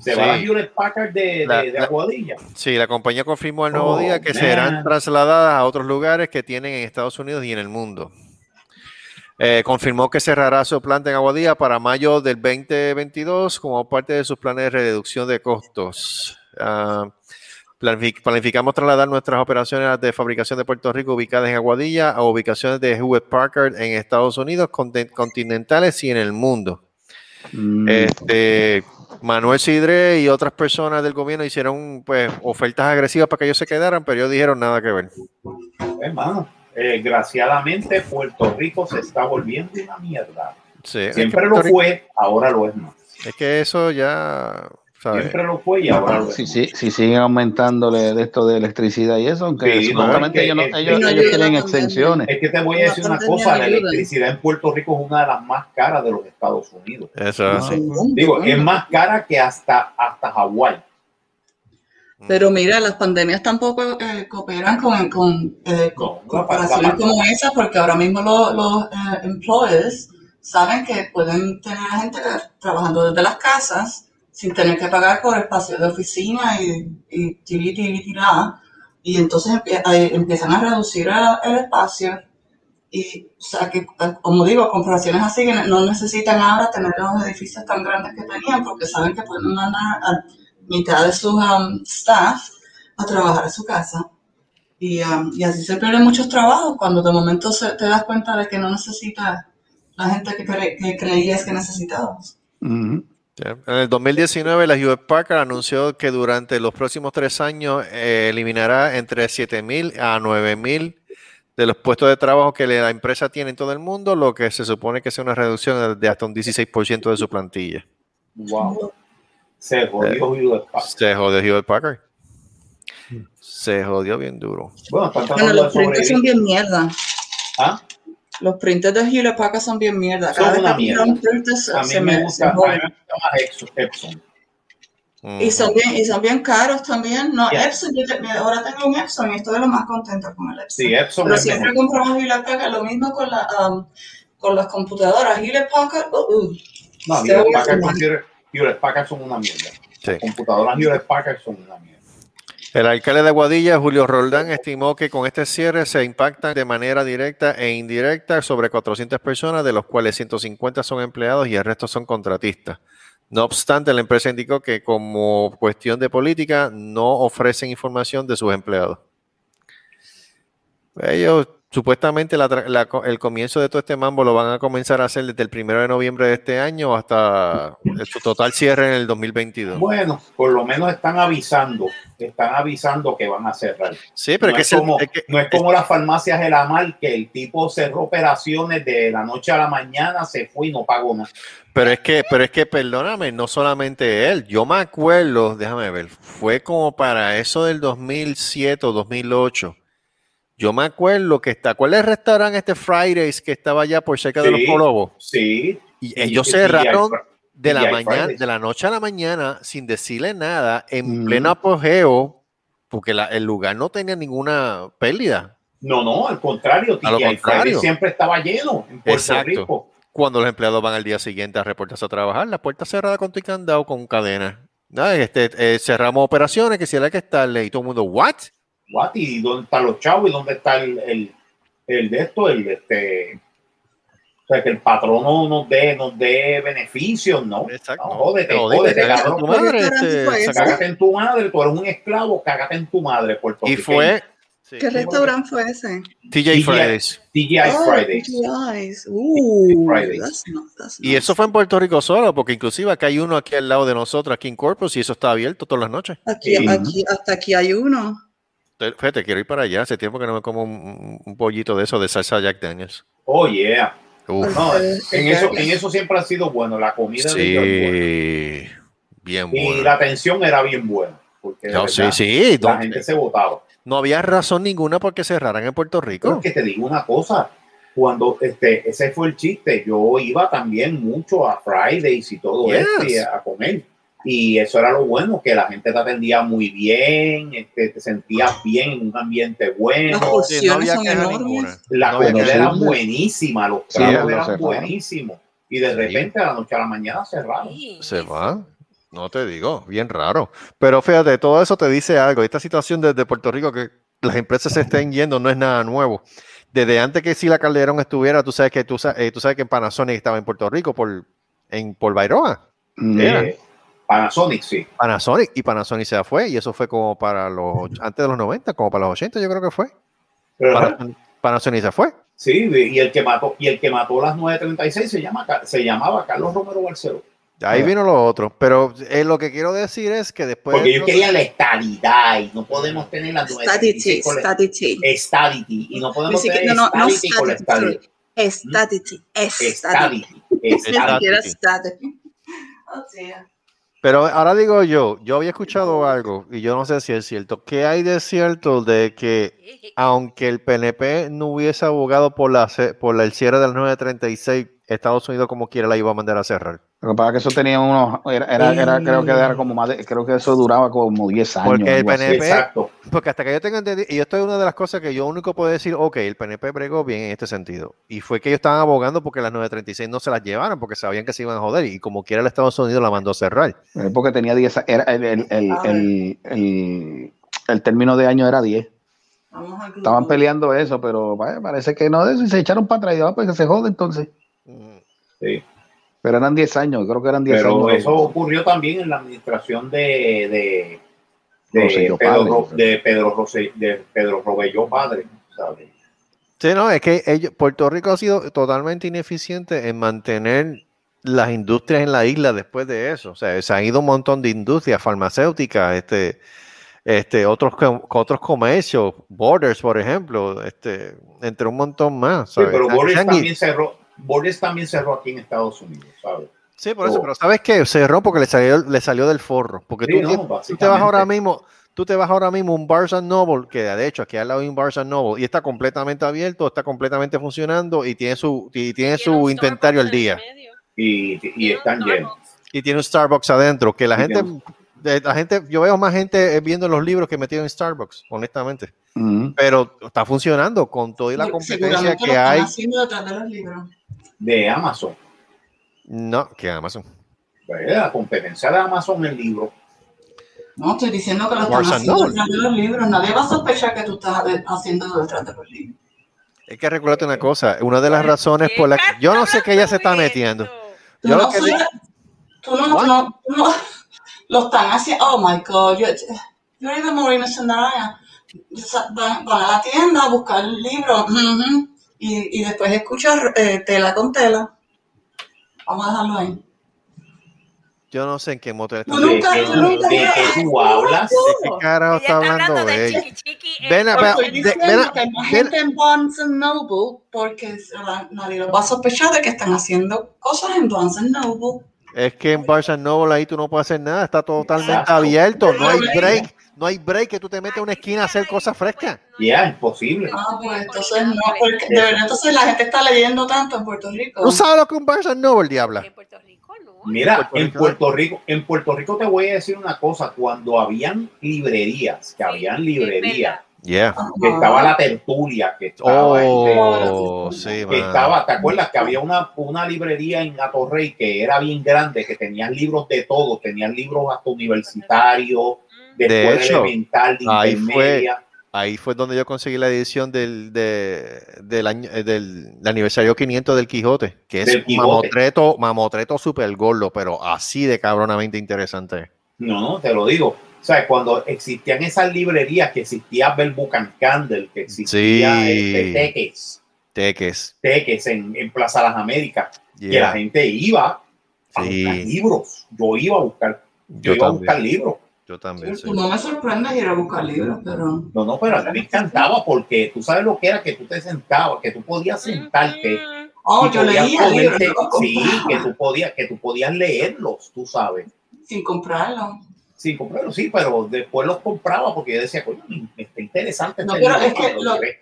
Se Sí. va a Hewlett Packard de, La- de, de la- Aguadilla. Sí, la compañía confirmó el nuevo Oh, día que man. serán trasladadas a otros lugares que tienen en Estados Unidos y en el mundo. Eh, confirmó que cerrará su planta en Aguadilla para mayo del 2022 como parte de sus planes de reducción de costos. Ah, planifi- planificamos trasladar nuestras operaciones de fabricación de Puerto Rico ubicadas en Aguadilla a ubicaciones de Hewitt Packard en Estados Unidos, contin- continentales y en el mundo. Mm, Este, Manuel Sidre y otras personas del gobierno hicieron pues ofertas agresivas para que ellos se quedaran, pero ellos dijeron nada que ver. Hermano, eh, desgraciadamente Puerto Rico se está volviendo una mierda. Sí, es que Siempre lo Rico- fue, ahora lo es más. Es que eso ya, ¿sabes? Siempre lo fue y ahora lo es. Si, si, si siguen aumentándole de esto de electricidad y eso, aunque Sí, no, supuestamente es que- ellos, no- es que- ellos, no ellos ayuda tienen exenciones. Es que te voy a decir una cosa, no la electricidad en Puerto Rico es una de las más caras de los Estados Unidos. Eso es así. Digo, es más cara que hasta, hasta Hawái. Pero mira, las pandemias tampoco eh, cooperan con, con, eh, con No, corporaciones como esa, porque ahora mismo los, los eh, employers saben que pueden tener a gente trabajando desde las casas sin tener que pagar por espacio de oficina y, y tiri, tiri, tirá. y entonces empiezan a reducir el, espacio. Y, o sea, que, eh, como digo, corporaciones así que no necesitan ahora tener los edificios tan grandes que tenían, porque saben que pueden mandar a mitad de sus um, staff a trabajar a su casa. Y, um, y así se pierden muchos trabajos cuando de momento se- te das cuenta de que no necesitas la gente que, cre- que creías que necesitabas. En el 2019, la Hewlett Packard anunció que durante los próximos tres años eh, eliminará entre 7.000 a 9.000 de los puestos de trabajo que la empresa tiene en todo el mundo, lo que se supone que es una reducción de hasta un 16% de su plantilla. Wow. Se jodió Hewlett Packard. Se jodió Hewlett Packard. Se jodió bien duro. Bueno, Bueno, los printers son bien mierda. ¿Ah? Los printers de Hewlett Packard son bien mierda. Son Cada vez una mierda. printer se, A mí se me gusta, se a mí jode. me gusta más Epson. Epson. Y son bien, y son bien caros también. No, Ya. Epson, yo te- ahora tengo un Epson y estoy lo más contenta con el Epson. Sí, Epson Pero siempre mejor. compramos Hewlett Packard, lo mismo con, la, um, con las computadoras. Hewlett Packard, uh, uh, No, Hewlett Packard, computer- Hewlett Packard son una mierda. Sí. Las computadoras Hewlett Packard son una mierda. El alcalde de Aguadilla, Julio Roldán, estimó que con este cierre se impactan de manera directa e indirecta sobre 400 personas, de los cuales 150 son empleados y el resto son contratistas. No obstante, la empresa indicó que como cuestión de política no ofrecen información de sus empleados. Ellos supuestamente la la el comienzo de todo este mambo lo van a comenzar a hacer desde el primero de noviembre de este año hasta su total cierre en el 2022. Bueno, por lo menos están avisando, están avisando que van a cerrar. Sí, pero no, es que es es el- como, es que- no es como las farmacias de la mar, que el tipo cerró operaciones de la noche a la mañana, se fue y no pagó nada. Pero es que, pero es que, perdóname, no solamente él. Yo me acuerdo, déjame ver, fue como para eso del 2007 o 2008. Yo me acuerdo que está, ¿cuál es el restaurante este Fridays que estaba allá por cerca de los Sí, Colobos? Sí. Y ellos y- cerraron y de y la mañana, Fridays. de la noche a la mañana, sin decirle nada, en Mm. pleno apogeo, porque la- el lugar no tenía ninguna pérdida. No, no, al contrario, A lo contrario. siempre estaba lleno en Puerto Exacto. Rico. Cuando los empleados van al día siguiente a reportarse a trabajar, la puerta cerrada con tu candado con cadena. Nada, este, eh, cerramos operaciones que si era que estarle y todo el mundo, ¿what? What? ¿Y dónde están los chavos? ¿Y dónde está el, el, el de esto? El, este, o sea, que el patrono nos dé, nos dé beneficios, ¿no? Exacto. No, jódete, Te jodiste, jódete, cágate en tu madre, ¿Qué restaurante este, Cágate en tu madre, tú eres un esclavo, cágate en tu madre, Puerto Y Rico. fue, ¿Qué restaurante fue ese? TJ Fridays. TGI Oh, Fridays. TGI's. Uh, Fridays. that's not, that's Y eso fue en Puerto Rico solo, porque inclusive acá hay uno aquí al lado de nosotros, aquí en Corpus, y eso está abierto todas las noches. Aquí, Sí. aquí, hasta aquí hay uno. Fíjate, quiero ir para allá. Hace tiempo que no me como un, un pollito de eso de salsa Jack Daniels. Oh, yeah. Uf, No, en eso, en eso siempre ha sido bueno. La comida de ellos es buena. sí, bien Y la atención era bien buena. Porque de No, sí, verdad, sí, la gente se votaba. no había razón ninguna porque cerraran en Puerto Rico. es que te digo una cosa, cuando este, ese fue el chiste, yo iba también mucho a Fridays y todo Yes. esto y a comer. Y eso era lo bueno, que la gente te atendía muy bien, este, te sentías bien en un ambiente bueno. Las porciones había son queja enormes. ninguna. La No comida era buenísima, los Sí, tragos eran buenísimos. Y de Sí. repente, de la noche a la mañana cerraron. Sí. Se va. No te digo, bien raro. Pero fíjate, todo eso te dice algo. Esta situación desde Puerto Rico que las empresas se estén yendo no es nada nuevo. Desde antes que Sila Calderón estuviera, tú sabes que tú, sa- eh, tú sabes que Panasonic estaba en Puerto Rico por en por Bairoa. Mm. Panasonic, sí. Panasonic y Panasonic se fue y eso fue como para los antes de los 90, como para los 80 yo creo que fue. Panasonic, Panasonic se fue. sí, y el que mató, y el que mató las 936 se llama se llamaba Carlos Romero Barceló. Ahí Ah. vino lo otro, pero eh, lo que quiero decir es que después Porque todo- querían la estabilidad y no podemos tener la Stadity, 936 con la- stadity. Estability y no podemos tener no, no, no estability con estadity. Estability. Ni Estability. siquiera stadity. Oh, dear. Pero ahora digo yo, yo había escuchado algo y yo no sé si es cierto. ¿Qué hay de cierto de que aunque el PNP no hubiese abogado por la por el cierre del 936, Estados Unidos como quiera la iba a mandar a cerrar? Lo que pasa es que eso tenía unos, era, era, era- creo que era como más de- creo que eso duraba como 10 años. Porque el. PNP, Exacto. porque hasta que yo tenga entendido, y esto es una de las cosas que yo único puedo decir, ok, el PNP bregó bien en este sentido. Y fue que ellos estaban abogando porque las 936 no se las llevaran, porque sabían que se iban a joder. Y como quiera el Estados Unidos la mandó a cerrar. Es porque tenía 10, era el, el, el, el, el- el término de año era 10. Vamos al grupo. Estaban peleando eso, pero vaya, parece que no de eso y se echaron para atrás y ah, pues que se jode entonces. Sí. Pero eran 10 años, creo que eran 10 Pero años. eso ocurrió también en la administración de, de, de, Pedro, padre. Ro- de Pedro Rosselló, de Pedro Robelló padre. ¿sabes? Sí, no, es que ellos, Puerto Rico ha sido totalmente ineficiente en mantener las industrias en la isla después de eso. O sea, se han ido un montón de industrias farmacéuticas, este, este, otros, otros comercios, Borders, por ejemplo, este, entre un montón más. Sí, pero ido- también cerró, Boris también cerró aquí en Estados Unidos, ¿sabes? Sí, por eso, Oh. pero ¿sabes qué? Cerró porque le salió, le salió del forro. Porque Sí, tú, no, te- tú te vas ahora mismo, tú te vas ahora mismo a un Barnes and Noble, que de hecho aquí al lado hay un Barnes Noble, y está completamente abierto, está completamente funcionando y tiene su, y tiene su un inventario al día. Y, y Tiene un están llenos. Starbucks. Y tiene un Starbucks adentro, que la Y gente, la gente, yo veo más gente eh, viendo los libros que metido en Starbucks, honestamente. Pero está funcionando con toda la competencia que lo están hay. haciendo detrás de los libros. De Amazon. No, que Amazon. Pues, La competencia de Amazon en libro. No, estoy diciendo que lo están haciendo detrás de los libros. Nadie va a sospechar que tú estás haciendo detrás de los libros. Hay que recordarte una cosa, una de las razones por las que yo no sé que ella se está metiendo. Tú Yo no, lo que sabes- tú no, tú no, tú no- lo están haciendo. Oh my God, you're, you're even more innocent than I am. Sa- Van, van a la tienda a buscar el libro y, y después escuchar eh, tela con tela. Vamos a dejarlo ahí. Yo no sé en qué motel está. Tú nunca- ¿De, tú qué- nunca- de qué tú hablas? ¿De qué carajo está hablando de ella? chiqui chiqui. Ven a- por- ve- Estoy de- diciendo ven a- que hay más ven- gente en Barnes Noble porque nadie lo va a sospechar de que están haciendo cosas en Barnes Noble. Es que en Barnes and Noble ahí tú no puedes hacer nada, está totalmente Exacto. abierto, no hay break, no hay break que tú te metes a una esquina a hacer cosas frescas. Ya, imposible. Ah, pues entonces no, porque de verdad entonces la gente está leyendo tanto en Puerto Rico. ¿Tú sabes lo que un Barnes and Noble, diabla? En Puerto Rico no. Mira, en. Puerto Rico, en Puerto Rico te voy a decir una cosa, cuando habían librerías, que habían librerías, Yeah. que estaba la tertulia, que estaba, Oh, sí, este, que estaba, ¿te acuerdas que había una, una librería en Atorrey que era bien grande, que tenían libros de todo, tenían libros hasta universitarios, de, hecho, elemental, de ahí fue- intermedia. Ahí fue donde yo conseguí la edición del, de- del, año, eh, del, del aniversario 500 del Quijote, que es Quijote. mamotreto, mamotreto super gordo, pero así de cabronamente interesante. No, no, te lo digo. O sea, cuando existían esas librerías, que existía Bell and Candle, que existía Sí. este, Teques, Teques. Teques en, en Plaza Las Américas, que la gente iba a Sí. buscar libros. Yo iba a buscar, yo, Yo iba a buscar libros. Yo también. sí. No me sorprende ir a buscar libros, pero No, no, pero a mí me encantaba porque tú sabes lo que era que tú te sentabas, que tú podías sentarte. Oh, y yo podías leía libros, Sí, que tú podías, que tú podías leerlos, tú sabes. sin comprarlo. Sí, comprarlos, sí, pero después los compraba porque yo decía, coño, está interesante. No, este pero libro es que lo- lo ves".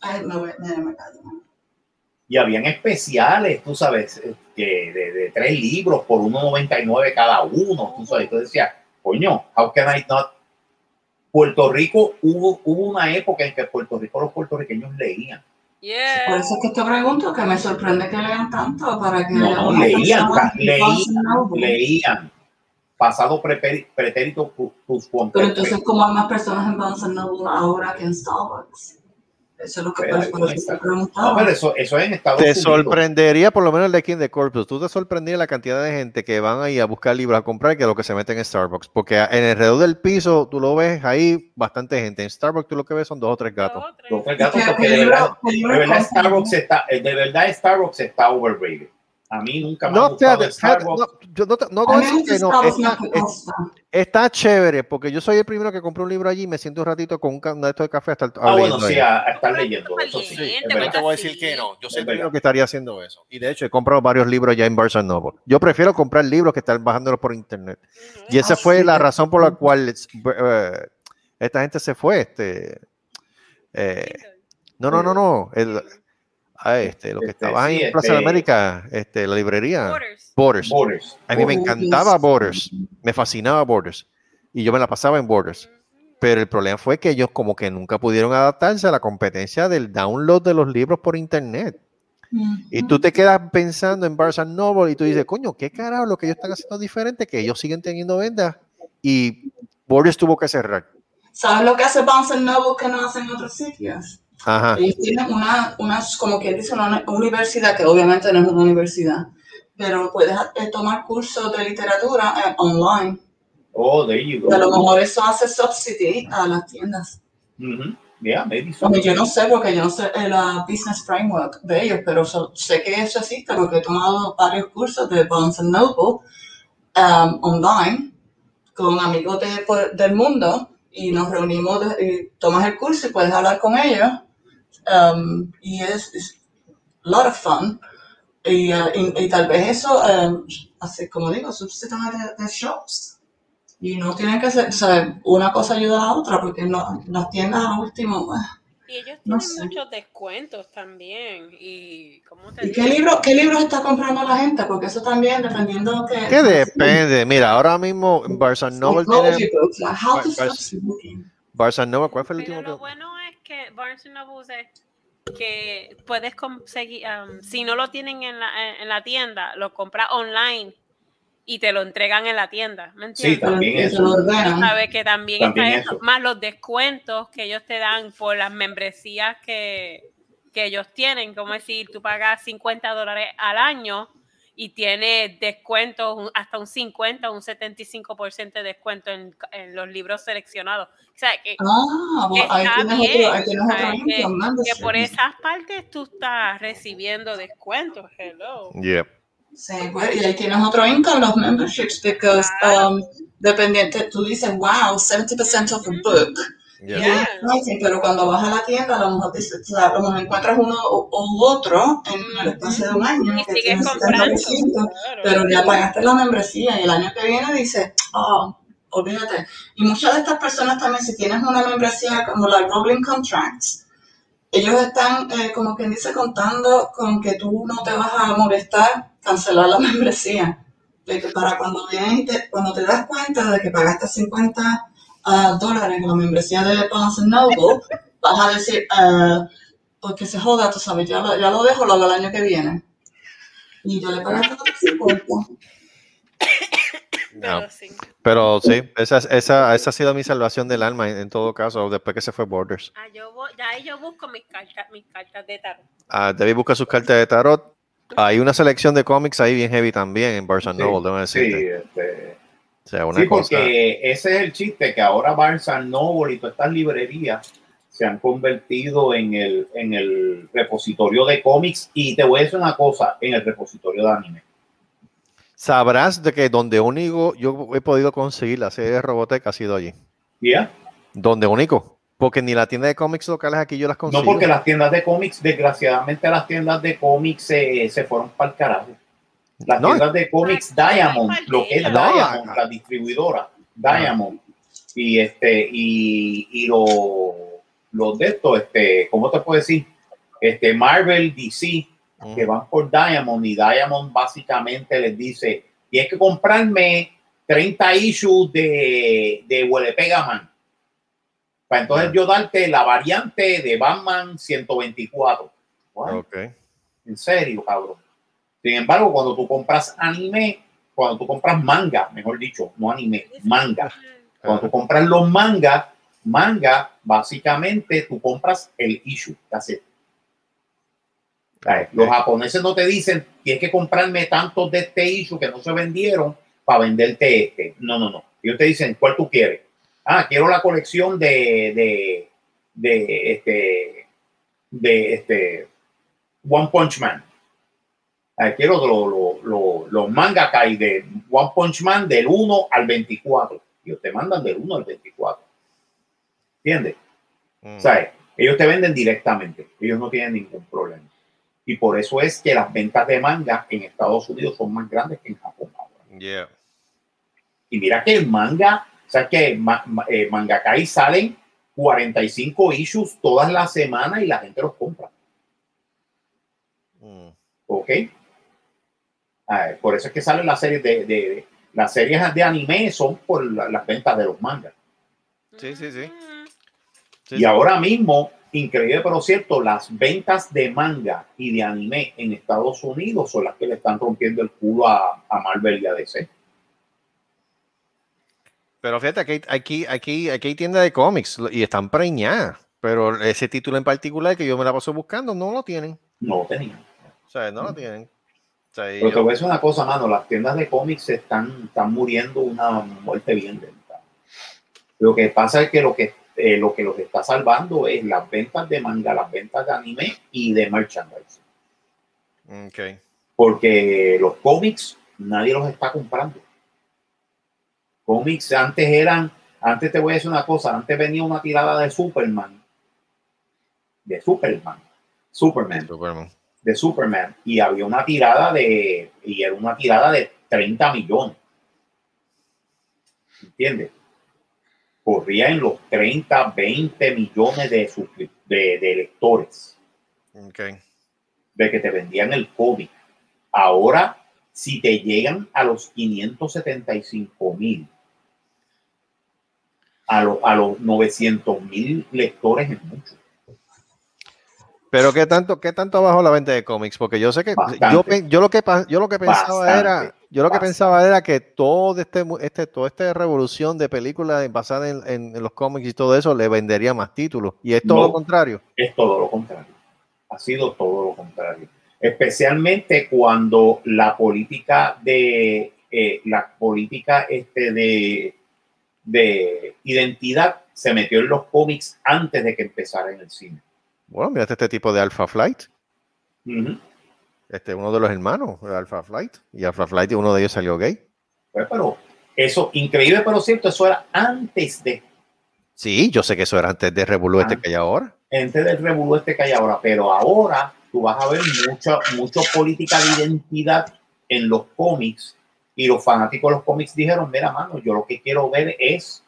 Ay, me, voy- me, me callo. Y habían especiales, tú sabes, que de, de tres libros por 1.99 cada uno, tú sabes. Entonces decía, coño, how can I not? Puerto Rico, hubo, hubo una época en que Puerto Rico los puertorriqueños leían. Por eso es que te pregunto, que me sorprende que lean tanto para que No, leían, leían, leían. Pasado pretérito plus Pero entonces, como hay más personas en Barnes Noble ahora que en Starbucks? Eso es lo que te preguntaba. No, pero eso, eso es en Estados Te Unidos. sorprendería, por lo menos el de King de Corpus, tú te sorprendería la cantidad de gente que van ahí a buscar libros a comprar que lo que se meten en Starbucks. Porque en alrededor del piso tú lo ves ahí bastante gente. En Starbucks tú lo que ves son dos o tres gatos. Los tres gatos. Starbucks está, de verdad Starbucks está overrated. A mí nunca me ha No, gustado fíjate, fíjate, no, yo no, te- no gusta que no, está, Costa. está chévere, porque yo soy el primero que compré un libro allí y me siento un ratito con un un de estos café hasta el Ah, bueno, sí, a, a estar leyendo. Eso sí, es Valiente, verdad. No te voy a decir que no. Yo soy Es el primero que estaría haciendo eso. Y de hecho he comprado varios libros ya en Barnes Noble. Yo prefiero comprar libros que estar bajándolos por internet. Y esa Ah, fue sí, la razón por la cual eh, esta gente se fue. Este, eh, no, no, no, no. El, ah, este, lo que Este, estaba ahí sí, en Plaza de este- América, este, la librería. Borders. Borders. Borders. A mí me encantaba Borders, me fascinaba Borders y yo me la pasaba en Borders. Pero el problema fue que ellos como que nunca pudieron adaptarse a la competencia del download de los libros por internet. Y tú te quedas pensando en Barnes and Noble y tú dices, coño, ¿qué carajo lo que ellos están haciendo diferente? Que ellos siguen teniendo vendas y Borders tuvo que cerrar. ¿Sabes lo que hace Barnes Noble que no hacen otros sitios? Ajá. Ellos tienen una, una, como quien dice, una universidad, que obviamente no es una universidad, pero puedes eh, tomar cursos de literatura eh, online. Oh, there you go. A lo mejor eso hace subsidy a las tiendas. Mhm. Yeah, maybe so. Yo no sé, porque yo no sé el uh, business framework de ellos, pero so- sé que eso existe porque he tomado varios cursos de Barnes Noble um, online con amigos de- por- del mundo y nos reunimos, de- y tomas el curso y puedes hablar con ellos um, y es, es a lot of fun. Y, uh, y, y tal vez eso, um, así como digo, sustituye de, de shops. Y no tienen que ser, o sea, una cosa ayuda a la otra, porque no, las tiendas a último, ah, Y ellos No tienen sé. muchos descuentos también. Y, ¿cómo te ¿Y qué libro, qué libros está comprando la gente? Porque eso también, dependiendo que... Que depende. Mira, ahora mismo Barnes Noble tiene... Barnes Noble, ¿cuál fue el Pero último lo bueno que Barnes Noble que puedes conseguir, um, si no lo tienen en la, en, la tienda, lo compras online y te lo entregan en la tienda. ¿Me Sí, entiendes? también Que se eso. Sabes que también, También está eso, eso. más los descuentos que ellos te dan por las membresías que, que ellos tienen, como decir, tú pagas 50 dólares al año y tienes descuentos hasta un 50 o un 75% de descuento en, en los libros seleccionados. O sea, que Ah, bueno, está bien, otro, ¿sabes? que, income que membership. por esas partes tú estás recibiendo descuentos. Hello. Yeah. Sí, pues, y ahí tienes otro income, los memberships, because Claro. um, dependiente, tú dices, wow, 70% of a book. Yeah. Pero cuando vas a la tienda, a lo mejor, dices, o sea, a lo mejor encuentras uno u, u otro en el espacio de un año. Y que sigues tienes comprando. 70%, claro. pero ya pagaste la membresía y el año que viene dices, oh, olvídate. Y muchas de estas personas también, si tienes una membresía como la Rolling Contracts, ellos están, eh, como quien dice, contando con que tú no te vas a molestar cancelar la membresía. De que para cuando vienes y te, cuando te das cuenta de que pagaste 50 ah, dólares en la membresía de Barnes Noble, vas a decir, ah, porque se joda, tú sabes, ya lo, ya lo dejo, lo hago el año que viene. Y yo le pagué hasta los 50. No. Pero sí. Pero sí, esa, esa, esa ha sido mi salvación del alma en, en todo caso, después que se fue Borders. Ah, yo ya ahí yo busco mis cartas, mis cartas de tarot. Ah, David busca sus cartas de tarot. Hay una selección de cómics ahí bien heavy también en Barnes and Sí, Noble, debo sí, decirte. este, O sea, una Sí, cosa. porque ese es el chiste, que ahora Barnes Noble y todas estas librerías se han convertido en el, en el repositorio de cómics y te voy a decir una cosa, en el repositorio de anime. Sabrás de que donde único yo he podido conseguir la serie de Robotech ha sido allí. ¿Ya? Donde único. Porque ni la tienda de cómics locales aquí yo las consigo. No porque las tiendas de cómics, desgraciadamente las tiendas de cómics se, se fueron para el carajo. Las No. tiendas de cómics Diamond, lo que es No. Diamond, la distribuidora, Diamond, y este, y, y los los de estos, este, ¿cómo te puedo decir? Este, Marvel, DC, que van por Diamond, y Diamond básicamente les dice, tienes que comprarme 30 issues de, de Huele Pegaman. Para entonces yo darte la variante de Batman 124. What? Ok. En serio, cabrón. Sin embargo, cuando tú compras anime, cuando tú compras manga, mejor dicho, no anime, manga. Cuando tú compras los mangas, manga, básicamente tú compras el issue. sea, Los japoneses no te dicen, tienes que comprarme tantos de este issue que no se vendieron para venderte este. No, no, no. Ellos te dicen, ¿cuál tú quieres? Ah, quiero la colección de, de, de este, de este, One Punch Man. Ah, quiero los lo, lo, los manga kai de One Punch Man del 1 al 24. Ellos te mandan del 1 al 24. ¿Entiendes? Mm. Sea, ellos te venden directamente. Ellos no tienen ningún problema. Y por eso es que las ventas de manga en Estados Unidos son más grandes que en Japón. Yeah. Y mira que el manga, o sea que ma- eh, Mangakai salen 45 issues todas las semanas y la gente los compra. Mm. ¿Ok? Ah, por eso es que salen las series de, de- las series de anime son por la- las ventas de los mangas. Sí, sí, sí. y ahora mismo, increíble pero cierto, las ventas de manga y de anime en Estados Unidos son las que le están rompiendo el culo a, a Marvel y a DC. Pero fíjate, aquí, aquí, aquí, aquí hay tienda de cómics y están preñadas. Pero ese título en particular que yo me la paso buscando, no lo tienen. No lo tenían. O sea, no lo tienen. Pero te voy a decir una cosa, mano, las tiendas de cómics están, están muriendo una muerte bien lenta. Lo que pasa es que lo que, eh, lo que los está salvando es las ventas de manga, las ventas de anime y de merchandise. Ok. Porque los cómics nadie los está comprando. Cómics antes eran, antes te voy a decir una cosa, antes venía una tirada de Superman, de Superman, Superman, Superman. De Superman, y había una tirada de, y era una tirada de 30 millones. ¿Entiendes? Corría en los 30, 20 millones de, de, de lectores Ok. de que te vendían el cómic. Ahora, si te llegan a los 575 mil, a, los a los 900 mil lectores es mucho. Pero qué tanto, qué tanto bajó la venta de cómics, porque yo sé que yo, yo lo que yo lo que pensaba Bastante, era, yo lo que bastante. pensaba era que todo este, este, toda esta revolución de películas basada en, en- en los cómics y todo eso le vendería más títulos. Y es todo No. lo contrario. Es todo lo contrario. Ha sido todo lo contrario. Especialmente cuando la política de eh, la política este de, de identidad se metió en los cómics antes de que empezara en el cine. Bueno, mira este tipo de Alpha Flight. Ujú. Este uno de los hermanos de Alpha Flight. Y Alpha Flight, uno de ellos salió gay. Pues, pero eso, increíble pero cierto, eso era antes de, Sí, yo sé que eso era antes de Revolu este Ah. que hay ahora. antes del revuelo este que hay ahora, pero ahora tú vas a ver mucha, mucho política de identidad en los cómics y los fanáticos de los cómics dijeron, mira, mano, yo lo que quiero ver es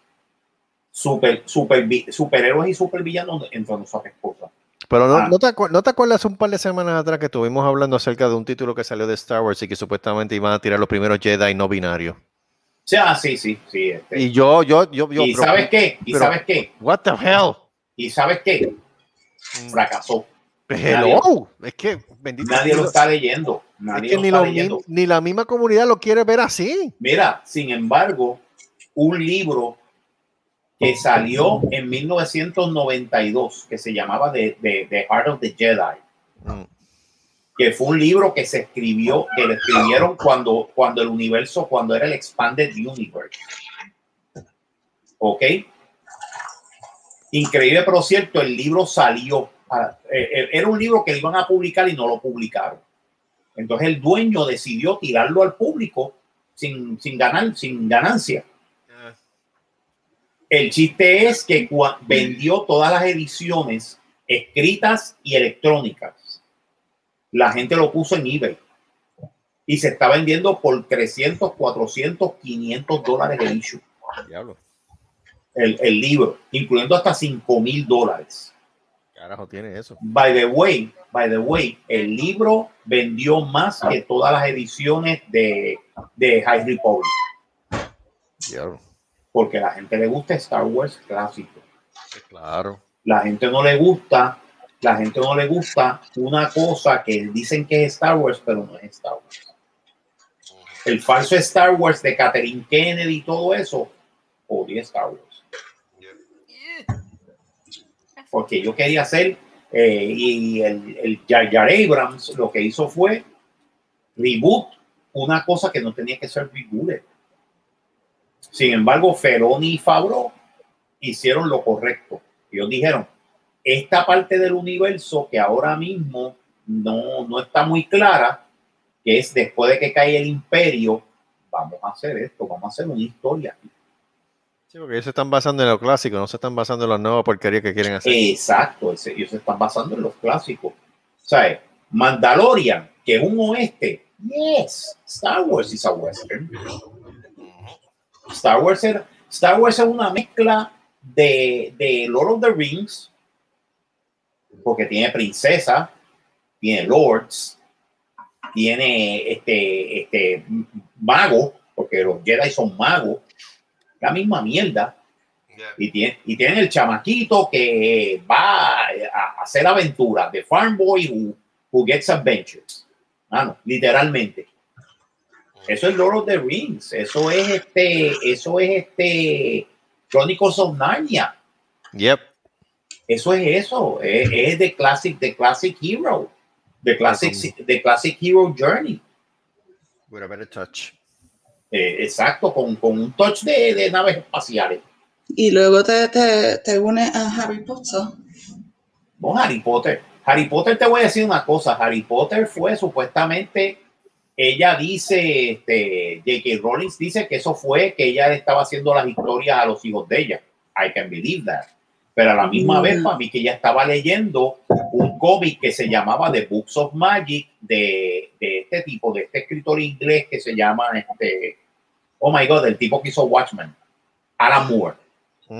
super, super, superhéroes y supervillanos entre nuestras cosas. Pero no, Ah. no te ¿no te acuerdas un par de semanas atrás que estuvimos hablando acerca de un título que salió de Star Wars y que supuestamente iban a tirar los primeros Jedi no binarios? O sea, sí, sí, sí. este. Y yo, yo, yo, yo. ¿Y pero- sabes qué? ¿Y pero- sabes qué? What the hell? ¿Y sabes qué? Fracasó. Hello. Es que bendito. Nadie lo ni está leyendo. es Nadie que lo ni, está lo leyendo. mi- ni la misma comunidad lo quiere ver así. Mira, sin embargo, un libro que salió en 1992, que se llamaba The, The- The Heart of the Jedi, Mm. que fue un libro que se escribió, que lo escribieron cuando, cuando el universo, cuando era el Expanded Universe. ¿Ok? Increíble, pero cierto, el libro salió. eh, eh, era un libro que iban a publicar y no lo publicaron. Entonces el dueño decidió tirarlo al público sin, sin, ganar, sin ganancia. El chiste es que vendió todas las ediciones escritas y electrónicas. La gente lo puso en eBay y se está vendiendo por 300, 400, 500 dólares el issue, Diablo. el, el libro, incluyendo hasta 5 mil dólares. Carajo, tiene eso. By the way, by the way, el libro vendió más que todas las ediciones de, de High Republic, Diablo. Porque a la gente le gusta Star Wars clásico. Claro. La gente no le gusta, la gente no le gusta una cosa que dicen que es Star Wars, pero no es Star Wars. El falso Star Wars de Catherine Kennedy y todo eso, odia Star Wars. Porque yo quería hacer, eh, y el, el Jar Jar Abrams lo que hizo fue reboot una cosa que no tenía que ser rebooted. Sin embargo, Feroni y Favreau hicieron lo correcto. Ellos dijeron, esta parte del universo que ahora mismo no, no está muy clara, que es después de que cae el imperio, vamos a hacer esto, vamos a hacer una historia. Sí, porque ellos se están basando en lo clásico, no se están basando en la nueva porquería que quieren hacer. Exacto, ellos se están basando en los clásicos. ¿Sabes? Mandalorian, que es un oeste. Yes, Star Wars is a western. Star Wars, era- Star Wars es una mezcla de, de Lord of the Rings, porque tiene princesa, tiene lords, tiene este, este mago, porque los Jedi son magos, la misma mierda. Y tiene, y tienen el chamaquito que va a hacer aventuras, de farm boy who, who gets adventures. Mano, literalmente. Eso es Lord of the Rings. Eso es este, eso es este Chronicles of Narnia. Yep. Eso es eso. Es, es the classic, the classic hero. The classic, the classic hero journey. With a better touch. Eh, exacto, con, con un touch de, de naves espaciales. Y luego te, te, te une a Harry Potter. No, Harry Potter. Harry Potter, te voy a decir una cosa. Harry Potter fue supuestamente, ella dice, este, J.K. Rowling dice que eso fue que ella estaba haciendo las historias a los hijos de ella. I can believe that. Pero a la misma Mm. vez, para mí, que ella estaba leyendo un cómic que se llamaba The Books of Magic de, de este tipo, de este escritor inglés que se llama, este, oh my God, el tipo que hizo Watchmen, Alan Moore.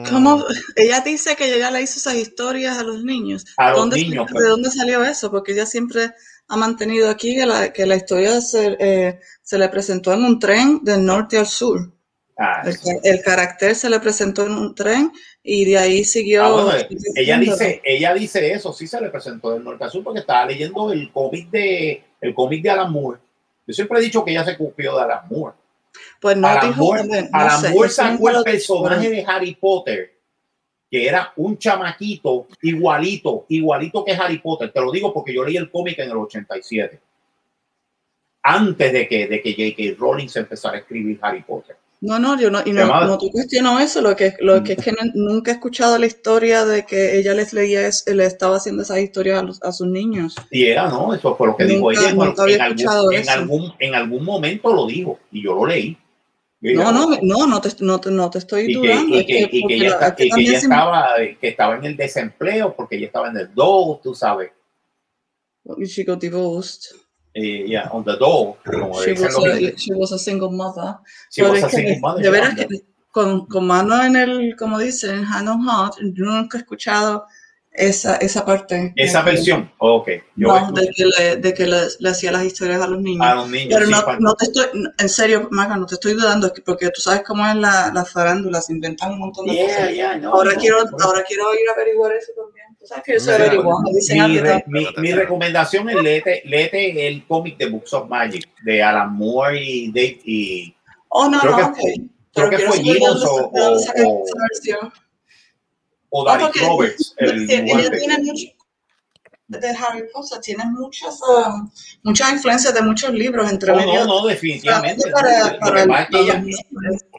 ¿Cómo? Ella dice que ella le hizo esas historias a los niños. A los ¿Dónde- niños, ¿De pues. dónde salió eso? Porque ella siempre ha mantenido aquí que la, que la historia se, eh, se le presentó en un tren del norte al sur. Ah, El, ca- el carácter se le presentó en un tren y de ahí siguió. Ah, bueno, siguió ella dice, ella dice eso, sí se le presentó del norte a sur porque estaba leyendo el cómic de el cómic de Alan Moore. Yo siempre he dicho que ella se copió de Alan Moore. Pues no Alan dijo Moore, no Alan sé, Moore sacó el personaje de Harry Potter, que era un chamaquito igualito, igualito que Harry Potter. Te lo digo porque yo leí el cómic en el 87. Antes de que, de que J.K. Rowling se empezara a escribir Harry Potter. No, no, yo no, y no, no te cuestiono eso, lo que, lo que es que no- nunca he escuchado la historia de que ella les leía, es- le estaba haciendo esas historias a, los- a sus niños. Y era, ¿no? Eso fue lo que dijo Nunca- ella. Bueno, en, algún, en, algún, en algún momento lo dijo y yo lo leí. No, no, no, no te, no no te estoy y que, dudando. y que, que y que está- y que se- estaba, que estaba en el desempleo porque ella estaba en el dole, tú sabes. She got divorced. Eh, yeah, on the dole. como She was, a, she was a single mother. She was a single mother, de veras que con, con mano en el, como dicen, hand on heart, yo nunca he escuchado esa, esa parte. Esa de que- versión, ok. Yo No, de que, le, de que le, le hacía las historias a los niños. a los niños. Pero sí, no, no te estoy, en serio, Maca, no te estoy dudando, porque tú sabes cómo es la, la farándula, se inventan un montón de Yeah, cosas. yeah, no, ahora, no, quiero, ahora quiero ir a averiguar eso también. Tú sabes que yo soy dicen mi, re- mi, mi recomendación es léete, léete el cómic de Books of Magic de Alan Moore y Dave y Oh, no, creo no, que ok. fue- Pero creo que fue Gibbons o, o, o, esa versión. O Derek porque Roberts, el ella dibujante. tiene mucho, de Harry Potter tiene muchas, um, muchas influencias de muchos libros entre No, medio. no, no, definitivamente. Para- Lo que el- pasa es que ella-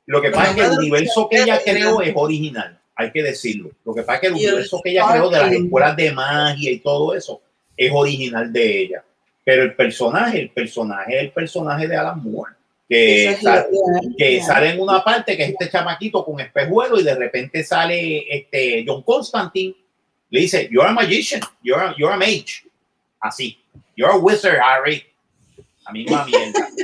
Lo que pasa es que el universo que ella creó es original, hay que decirlo. Lo que pasa es que el universo que ella creó de las escuelas de magia y todo eso es original de ella. Pero el personaje, el personaje el personaje de Alan Moore, que, la idea, que yeah. sale en una parte que es este chamaquito con espejuelo y de repente sale este John Constantine, le dice, you're a magician, you're a, you're a mage. Así, you're a wizard, Harry. A mí misma mierda.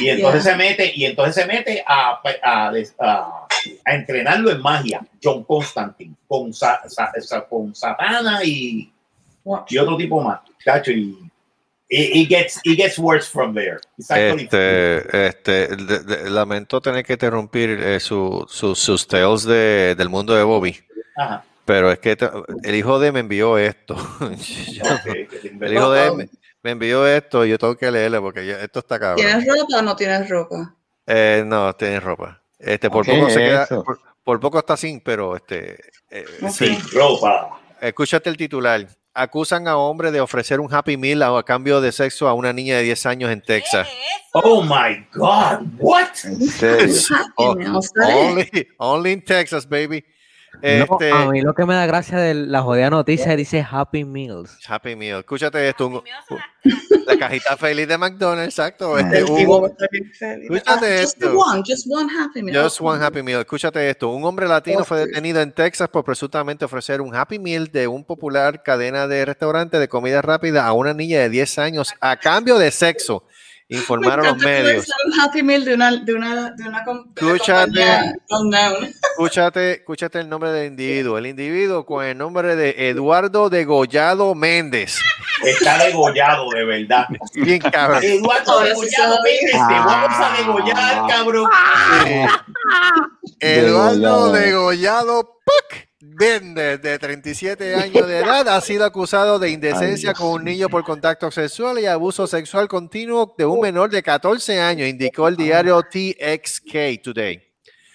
Y entonces se mete, y entonces se mete a, a, a- a entrenarlo en magia, John Constantine, con, sa, sa- sa- con Satana y, y otro tipo más. Cacho, y it, it gets, it gets worse from there. Este, este, de- de- lamento tener que interrumpir eh, su- su- sus tales de- del mundo de Bobby, Ajá. pero es que el hijo de me envió esto. Yo- el hijo de me, me envió esto y yo tengo que leerle porque ya- esto está cabrón. ¿Tienes ropa o no tienes ropa? Eh, no, tiene ropa. Este, por ¿Qué poco se queda, por, por poco está sin, pero este, eh, Ok. sí. ropa. Escúchate el titular. Acusan a hombre de ofrecer un Happy Meal a, a cambio de sexo a una niña de 10 años en Texas. Oh my God, what? En serio. Oh, only, only in Texas, baby. No, Este, a mí lo que me da gracia de la jodida noticia dice Happy Meals. Happy Meal. Escúchate esto. un- la cajita feliz de McDonald's, exacto. Este, un-. Escúchate Ah, just the esto. one, just one Happy Meal. Just one Happy Meal. Escúchate esto. Un hombre latino fue detenido en Texas por presuntamente ofrecer un Happy Meal de un popular cadena de restaurante de comida rápida a una niña de 10 años a cambio de sexo, informaron los medios. sea un Happy Meal de una, de una, de una, com- de una Escúchate. Escúchate, escúchate el nombre del individuo. El individuo con el nombre de Eduardo Degollado Méndez. Está degollado, de verdad. Bien cabrón. Eduardo degollado. Méndez, te vamos a degollar, cabrón. Eduardo Degollado. Degollado Méndez, de 37 años de edad, ha sido acusado de indecencia con un niño por contacto sexual y abuso sexual continuo de un menor de 14 años, indicó el diario TXK Today.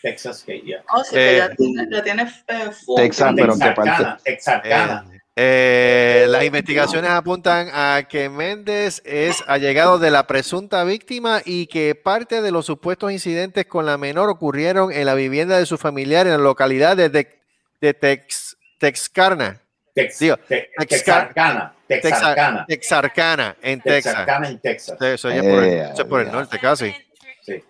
Texas que ya. Oh, sí, Eh, ya tiene, ya tiene eh. Texas, pero en qué parte. Eh, las investigaciones apuntan a que Méndez es allegado de la presunta víctima y que parte de los supuestos incidentes con la menor ocurrieron en la vivienda de su familiar en la localidad de, de, Tex, Texarkana, Tex- digo, Te- Texar- Texarkana, Texa- Texarkana, Texarkana, en Texas. Texarkana en Texas. Eso ya es por el, Eh, eso por el norte casi. Sí.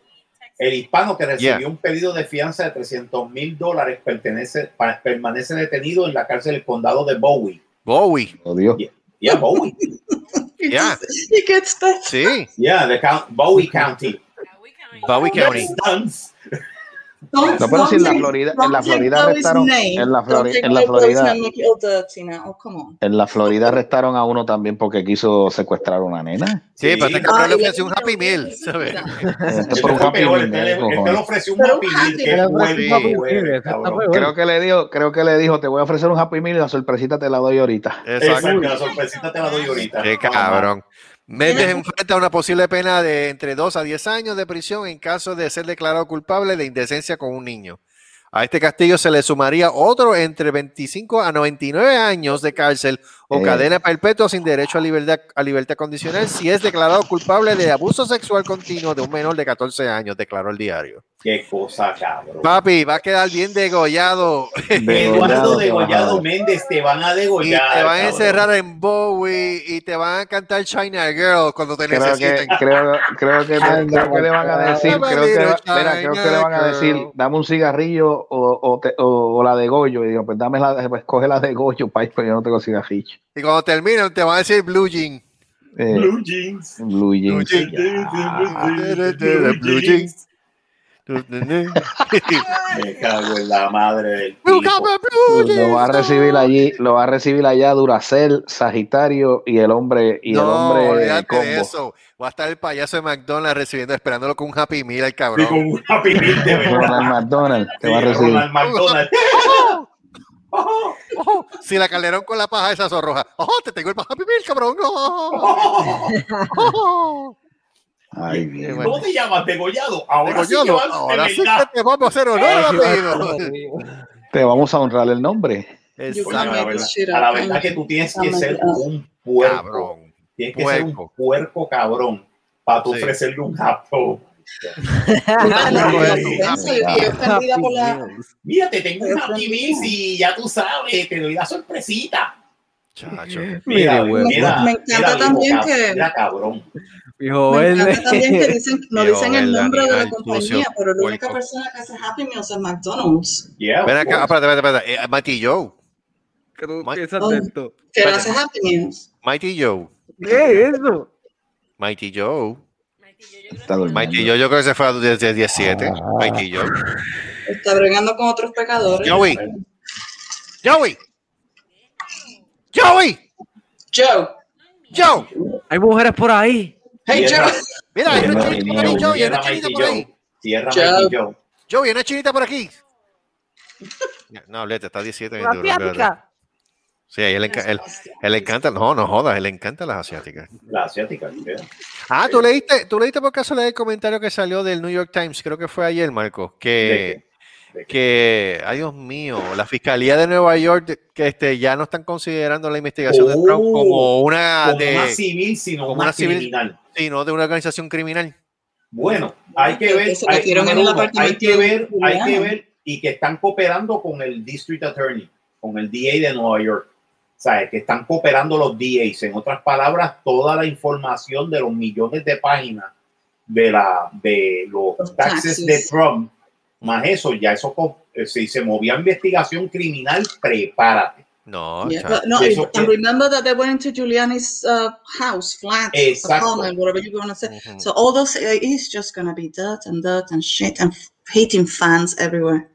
El hispano que recibió Yeah. un pedido de fianza de 300 mil dólares pertenece, pa- permanece detenido en la cárcel del condado de Bowie. Bowie, Oh, Dios. Yeah, Bowie. He Yeah. He gets that. sí, Yeah, the count, Bowie County. Bowie County. Stunts. Don't- No, pero si en la Florida, en la Florida arrestaron, en la take en la Florida. Oh, en la Florida arrestaron a uno también porque quiso secuestrar a una nena. Sí, pero este cabrón Ah, le le ofreció un Happy Meal, ¿sabes? Este Este por un Happy peor, Meal, este le- este ofreció un Happy un Meal. Happy Meal. Creo que le dijo, creo que le dijo, te voy a ofrecer un Happy Meal y la sorpresita te la doy ahorita. Exacto. La sorpresita te la doy ahorita. Qué cabrón. Méndez enfrenta una posible pena de entre 2 a 10 años de prisión en caso de ser declarado culpable de indecencia con un niño. A este castigo se le sumaría otro entre 25 a 99 años de cárcel o Eh. cadena perpetua sin derecho a libertad, a libertad condicional si es declarado culpable de abuso sexual continuo de un menor de 14 años, declaró el diario. Qué cosa, cabrón. Papi, va a quedar bien degollado Eduardo Degollado Méndez, te van a y degollar. te van a cabrón. encerrar en Bowie y te van a cantar China Girl cuando te Creo que, necesiten. creo, creo que, creo que le van a decir, creo que, mira, creo que le van a decir, dame un cigarrillo o, o, te- o- o la de Goyo. Y digo, pues dame la, pues coge la de Goyo, país, porque yo no tengo cigarrillo. Y cuando terminen te van a decir Blue Jean. Eh, Blue Jeans. Blue Jeans. Blue Blue Blue Jeans. Jeans. Me cago en la madre del. Lo va a recibir allí, lo va a recibir allá Duracell, Sagitario y el hombre y el No, hombre olvídate de combo. eso. Va a estar el payaso de McDonald's recibiendo, esperándolo con un Happy Meal al Sí, cabrón. con un Happy Meal de Ronald verdad. McDonald te Sí, va a recibir. Ronald McDonald. Ojo, ojo, si la calderón con la paja esa zorroja. ¡Oh, te tengo el Happy Meal, cabrón! ¡Oh! ¡Oh! Ay, bien. bueno. ¿Cómo te llamas? ¿Degollado? Ahora sí que Degollado, vas ahora de sí que te vamos a hacer honor Ahora sí va a apellido. Te vamos a honrar el nombre. Exacto. a la verdad, a la que tú tienes que ser un puerco. Cabrón. Tienes que ser un Puerco. cabrón para tú Sí. ofrecerle un laptop. Mira, te tengo un Happy Meals y ya tú sabes, te doy la sorpresita. Chacho. Mira, huevo. mira, Me encanta mira, también que- Mira, cabrón. Hijo Me encanta también que dicen, no dicen el nombre de la compañía, pero la única persona que hace Happy Meals es McDonald's. Yeah, Ven acá, espérate, espérate, espérate. Eh, Mighty Joe. ¿Qué Oh. de esto? Que Espérate. hace Happy Meals. Mighty Joe. ¿Qué es eso? Mighty Joe. Está. Mighty Joe, yo creo que se fue desde 17. Ah. Mighty Joe. Está bregando con otros pecadores. Joey. Joey. Joey. Joe. Joe. Hay mujeres por ahí. Hey. Joe. Mira, hay una chinita por ahí, Joey. Hay Cierra una chinita Mighty por ahí. Joe. Joey, hay una chinita por aquí. No, Lete, está 17 bien Una duro, espérate. asiática. Sí, a él, le enca- él- él le encanta, no, no jodas, él le encanta las asiáticas. La asiática. yeah. Ah, ¿tú leíste, tú leíste por caso el comentario que salió del New York Times, creo que fue ayer, Marco, ¿De que, qué? ¿De qué? que, ay Dios mío, la Fiscalía de Nueva York, que este, ya no están considerando la investigación de Trump Oh, como una Como de, una civil, sino como una, una civil. criminal. sino de una organización criminal. Bueno, hay que ver, que hay, el uno, hay que ver, hay que ver y que están cooperando con el District Attorney, con el DA de Nueva York. ¿Sabes? Que están cooperando los DAs. En otras palabras, toda la información de los millones de páginas de, la, de los Los taxes taxes. de Trump, más eso, ya eso, eh, si se movía investigación criminal, prepárate. No, Yeah, but no, Eso and que- remember that they went into Giuliani's uh, house, flat, Exacto. apartment, whatever you want to say. So all those uh, is just gonna be dirt and dirt and shit and hating fans everywhere.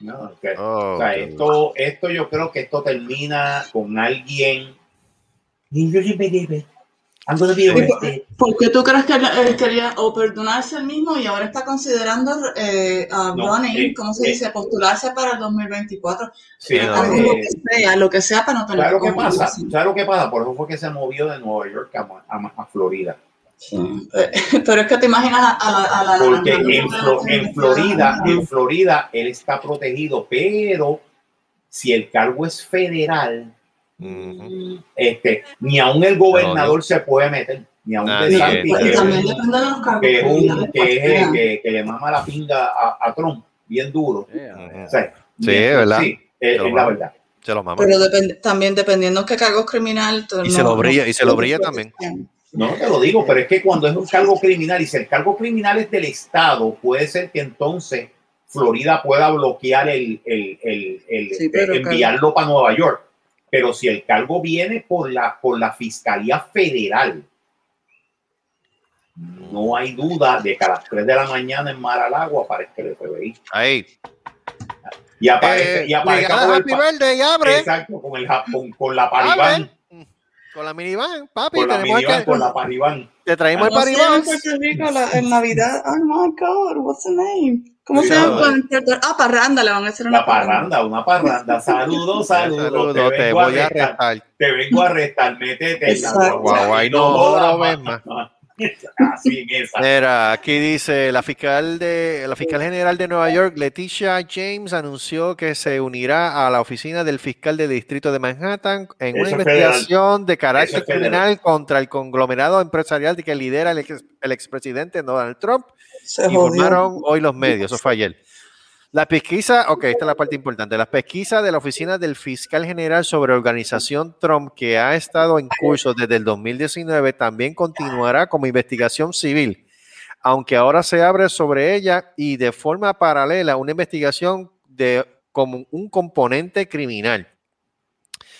No, que- Oh, o sea, qué esto, esto yo creo que esto termina con alguien. I'm gonna be arrested. ¿Por qué tú crees que él, él quería o perdonarse él mismo y ahora está considerando eh, a No, running, eh, ¿cómo se eh. dice? Postularse para el 2024. Sí, no, Hagan eh, lo que sea, lo que sea para no tener ¿Sabes lo que pasa? ¿Sabes lo que pasa? Por eso fue que se movió de Nueva York a, a- a Florida. Eh, Pero es que te imaginas a, la, a la- Porque a la- en, Flo- en Florida, en Florida, él está protegido, pero si el cargo es federal, Ujú. este, ni aún el gobernador se puede meter, ni aún Nadie, de Santi, que, y es también un- depende de los cargos. que pues, que, que le mama la pinga a, a Trump, bien duro. Ujú. O sea, Sí, bien- ¿verdad? Sí, es, lo es la verdad. Se los mama. Pero depende, también dependiendo qué cargos criminal. Y no- se lo brilla- no- y se lo brilla también. No te lo digo, pero es que cuando es un cargo criminal y si el cargo criminal es del Estado, puede ser que entonces Florida pueda bloquear el, el, el, el- Sí, pero eh, enviarlo para Nueva York. Pero si el cargo viene por la, por la Fiscalía Federal, no hay duda de que a las 3 de la mañana en Mar al Agua aparezca el FBI. Ahí. Y aparece, Eh, y aparece con, el abre. exacto, con, el, con, con la paribán, Abre. Con la minivan, papi. con la minivan, que- con la paribán. te traímos el ¿Cómo se llama en paribán. Puerto Rico la- en Navidad? Oh my God, what's the name? ¿Cómo se llama no, Ah, parranda, le van a hacer una La parranda, una parranda. Saludos, saludos. Te, voy a arrestar. Te vengo a arrestar, métete en la guagua. Guau, ahí no Así en esa. Mira, aquí dice la fiscal de la fiscal general de Nueva York, Leticia James, anunció que se unirá a la oficina del fiscal de distrito de Manhattan en una Eso investigación de Eso carácter federal. criminal contra el conglomerado empresarial que lidera el, ex- el expresidente Donald Trump. Se jodió. Informaron hoy los medios, eso fue ayer. La pesquisa, ok, esta es la parte importante. La pesquisa de la Oficina del Fiscal General sobre Organización Trump, que ha estado en curso desde el 2019, también continuará como investigación civil, aunque ahora se abre sobre ella y de forma paralela una investigación de como un componente criminal.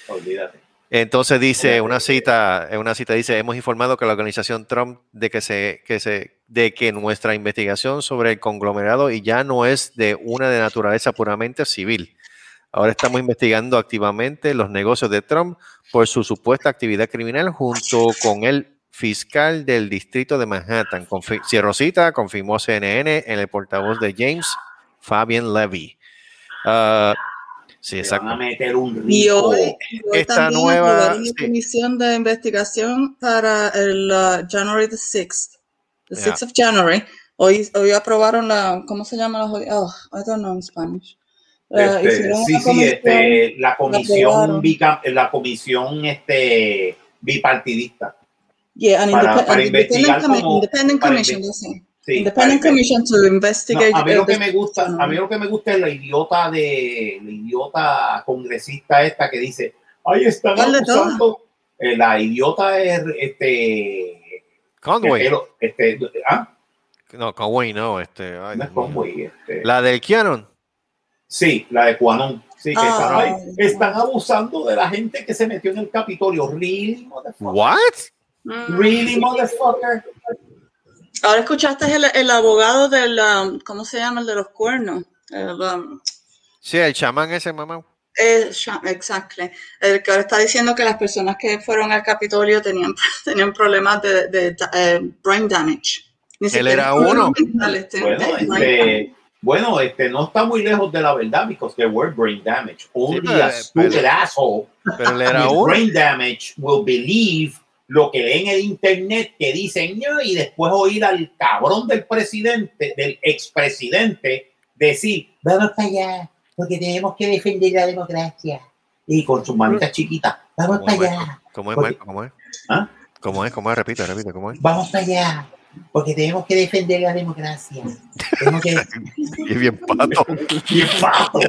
Olvídate. Entonces dice una cita, una cita dice, hemos informado que la organización Trump de que se, que se, de que nuestra investigación sobre el conglomerado y ya no es de una de naturaleza puramente civil. Ahora estamos investigando activamente los negocios de Trump por su supuesta actividad criminal junto con el fiscal del distrito de Manhattan. Confi- Cierro cita, confirmó CNN en el portavoz de James, Fabian Levy. Ah, sí, exacto. van a meter un Y hoy, hoy Esta también nueva- sí. comisión de investigación para el uh, January the 6th. The Yeah. 6th of January. Hoy, hoy aprobaron la, ¿cómo se llama la? Oh, I don't know in Spanish. Uh, Este, sí, sí, comisión- este, la comisión, la comisión este, bipartidista. Yeah, an Para- independent, para an investigar independent, commi- como- independent para commission, it. Sí, independent commission to investigate. No, a mí lo que me gusta, a mí lo que me gusta es la idiota de la idiota congresista esta que dice, ay, están ¿Cuál de abusando. Eh, la idiota es este Conway. este, este, ah, No, Conway no. Este, ay, no es Dios mío. Conway, este, La del Canon. sí, la de Quanon. Sí, que Ah. están, están abusando de la gente que se metió en el Capitolio. Really, motherfucker. What? Mm. Really, motherfucker. Ahora escuchaste el, el abogado del, um, ¿cómo se llama? El de los cuernos. El, um, Sí, el chamán ese mamá. exactly. El que ahora está diciendo que las personas que fueron al Capitolio tenían, tenían problemas de, de, eh, brain damage. Ni Él era uno. mentales, Bueno, este, bueno, este no está muy lejos de la verdad because there were brain damage. Only pero- a stupid pero- asshole Pero él era uno. brain damage will believe lo que lee en el internet que dicen y después oír al cabrón del presidente, del expresidente, decir, vamos para allá, porque tenemos que defender la democracia. Y con sus manitas chiquitas, vamos ¿Cómo para allá, ¿Cómo es? Porque- ¿Cómo es? ¿Ah? ¿Cómo es? ¿Cómo es? Repite, repite, ¿cómo es? vamos para allá, porque tenemos que defender la democracia. Tenemos que Y es bien pato. Bien pato.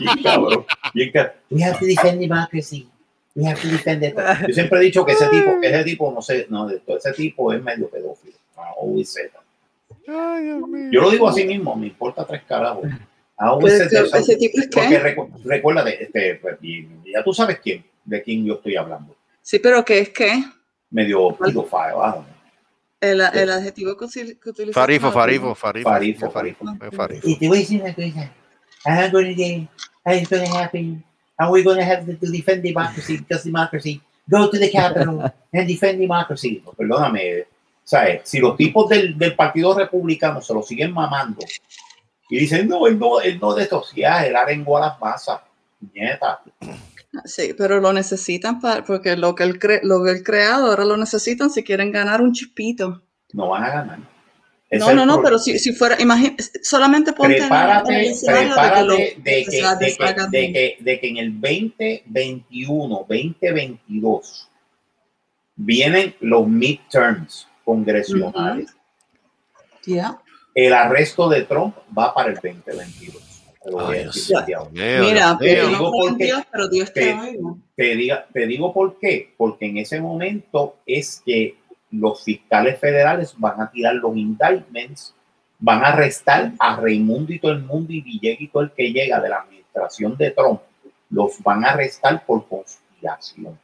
Bien cabrón. Bien cabrón. We have to defend democracy. We have to defend it. Yo siempre he dicho que ese tipo, que ese tipo, no sé, no, de todo, ese tipo es medio pedófilo. Yo lo digo así mismo, me importa tres carajos. Que- ese tipo es Porque qué? recu- recuérdate, este, pues, ya tú sabes quién, de quién yo estoy hablando. Sí, pero ¿qué es qué? Medio pedófilo, El, el adjetivo que, que utiliza. Farifo, farifo, farifo. Farifo, farifo. Y te voy a decir una cosa. I'm going to it's going to happen. And we're going to have to defend democracy because democracy. Go to the Capitol and defend democracy. No, Perdóname. ¿Sabes? Si los tipos del, del Partido Republicano se lo siguen mamando y dicen, no, él no, él no desociar, él arengó a las masas. Nieta. Sí, pero lo necesitan para, porque lo que él cre, lo que él creado ahora lo necesitan si quieren ganar un chispito. No van a ganar. No, no, no, pero si, si fuera, imagínate, solamente ponte en prepárate, escenario de que prepárate lo- de que, de, que, de, que, de que en el 2021, 2022 vienen los midterms congresionales. Ya. El arresto de Trump va para el 2022. Te lo voy a Ay, decir Dios desde ahora. mío, Mira, digo Dios, pero Dios diga, te digo por qué. Porque en ese momento es que los fiscales federales van a tirar los indictments, van a arrestar a Raimundo y todo el mundo y Villegas y todo el que llega de la administración de Trump. Los van a arrestar por conspiración.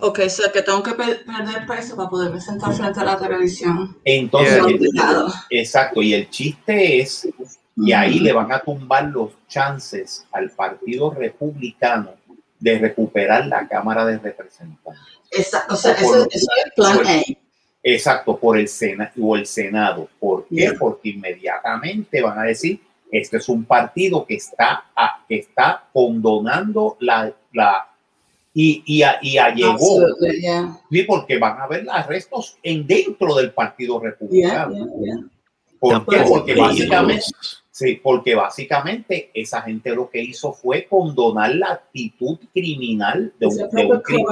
Ok, o sea que tengo que pe- perder peso para poderme sentar frente a la televisión. Entonces, Yeah. exacto, y el chiste es, y ahí le van a tumbar los chances al Partido Republicano de recuperar la Cámara de Representantes. Esa- o sea, O eso, eso es el plan A. Exacto, por el Senado o el Senado. ¿Por qué? Porque inmediatamente van a decir, este es un partido que está, a- que está condonando la, la y, y, a- y allegó, yeah. sí, porque van a haber arrestos en dentro del Partido Republicano. yeah, yeah. ¿Por qué? Porque básicamente, sí, porque básicamente esa gente lo que hizo fue condonar la actitud criminal de un, de un crimen.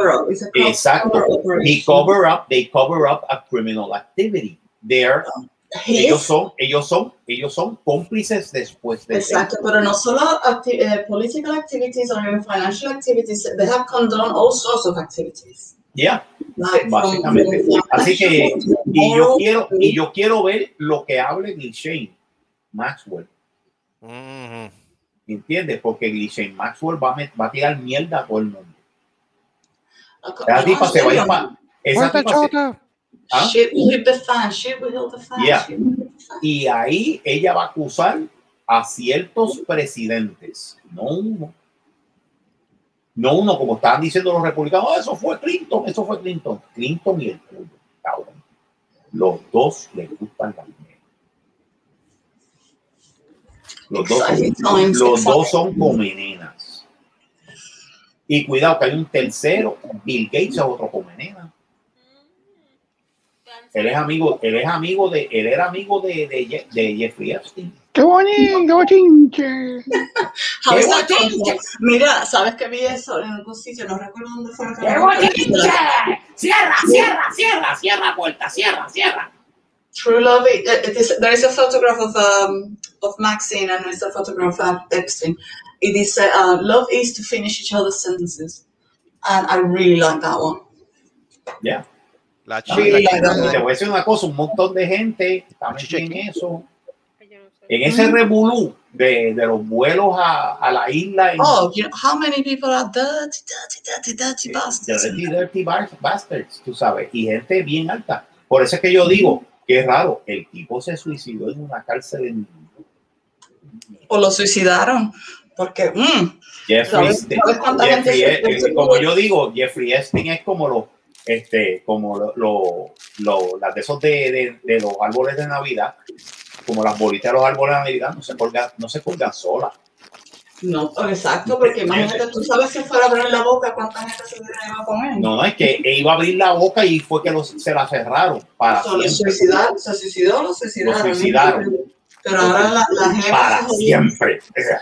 Exacto. They cover up, they cover up a criminal activity. They're, ellos son, ellos son, ellos son cómplices después de Exacto, pero no solo acti- eh, political activities or even financial activities, they have condoned all sorts of activities. Ya, from- básicamente. Así que, y yo quiero, y yo quiero ver lo que hable Ghislaine Maxwell. Mhm. ¿Entiendes? Porque Ghislaine Maxwell va a, met- va a tirar mierda a todo el mundo. Esa tipa se va a esa tipa. ¿Ah? Shit will hit the fan, shit will hit the fan. Yeah. shit will hit the fan. Y ahí ella va a acusar a ciertos presidentes, no uno. No uno, como estaban diciendo los republicanos, "Ah, eso fue Clinton, eso fue Clinton. Clinton y el tuyo, cabrón. Los dos les gustan las mujeres. Los dos, son, los dos son comenenas. Y cuidado que hay un tercero, Bill Gates es otro comenena. Él es amigo, él es amigo de, él era amigo de, de, de Jeffrey Epstein. ¡Qué bonito, qué bochinche! Mira, ¿sabes que vi eso en algún sitio? No recuerdo dónde fue. ¡Qué bochinche! Cierra, cierra, cierra, cierra puerta, cierra, cierra. True Love, it, it is, there is a photograph of, um, of Maxine and there's a photograph of Epstein. It is, uh, love is to finish each other's sentences. And I really like that one. Ya. La chica. y te voy a decir una cosa, un montón de gente metida en eso. En ese revolú de, de los vuelos a, a la isla Oh, you know, how many people are dirty, dirty, dirty, dirty bastards? Dirty, dirty bastards, tú sabes, y gente bien alta. Por eso es que yo digo es raro, el tipo se suicidó en una cárcel en O lo suicidaron. Porque, mm, Jeffrey, ¿Sabes- sabes cuánta gente Jeffrey, se- eh, como yo digo, Jeffrey Epstein es como los, este, como lo, lo- lo- las de esos de, de- de los árboles de Navidad, como las bolitas de los árboles de Navidad, no se colgan, no se colgan solas. No, exacto, porque imagínate, tú sabes si fuera a abrir la boca, cuánta gente se hubiera llevado con él. No, no, es que iba a abrir la boca y fue que los- se la cerraron para lo suicidaron, se suicidó, lo suicidaron. Lo suicidaron. Pero ahora la, la gente para siempre.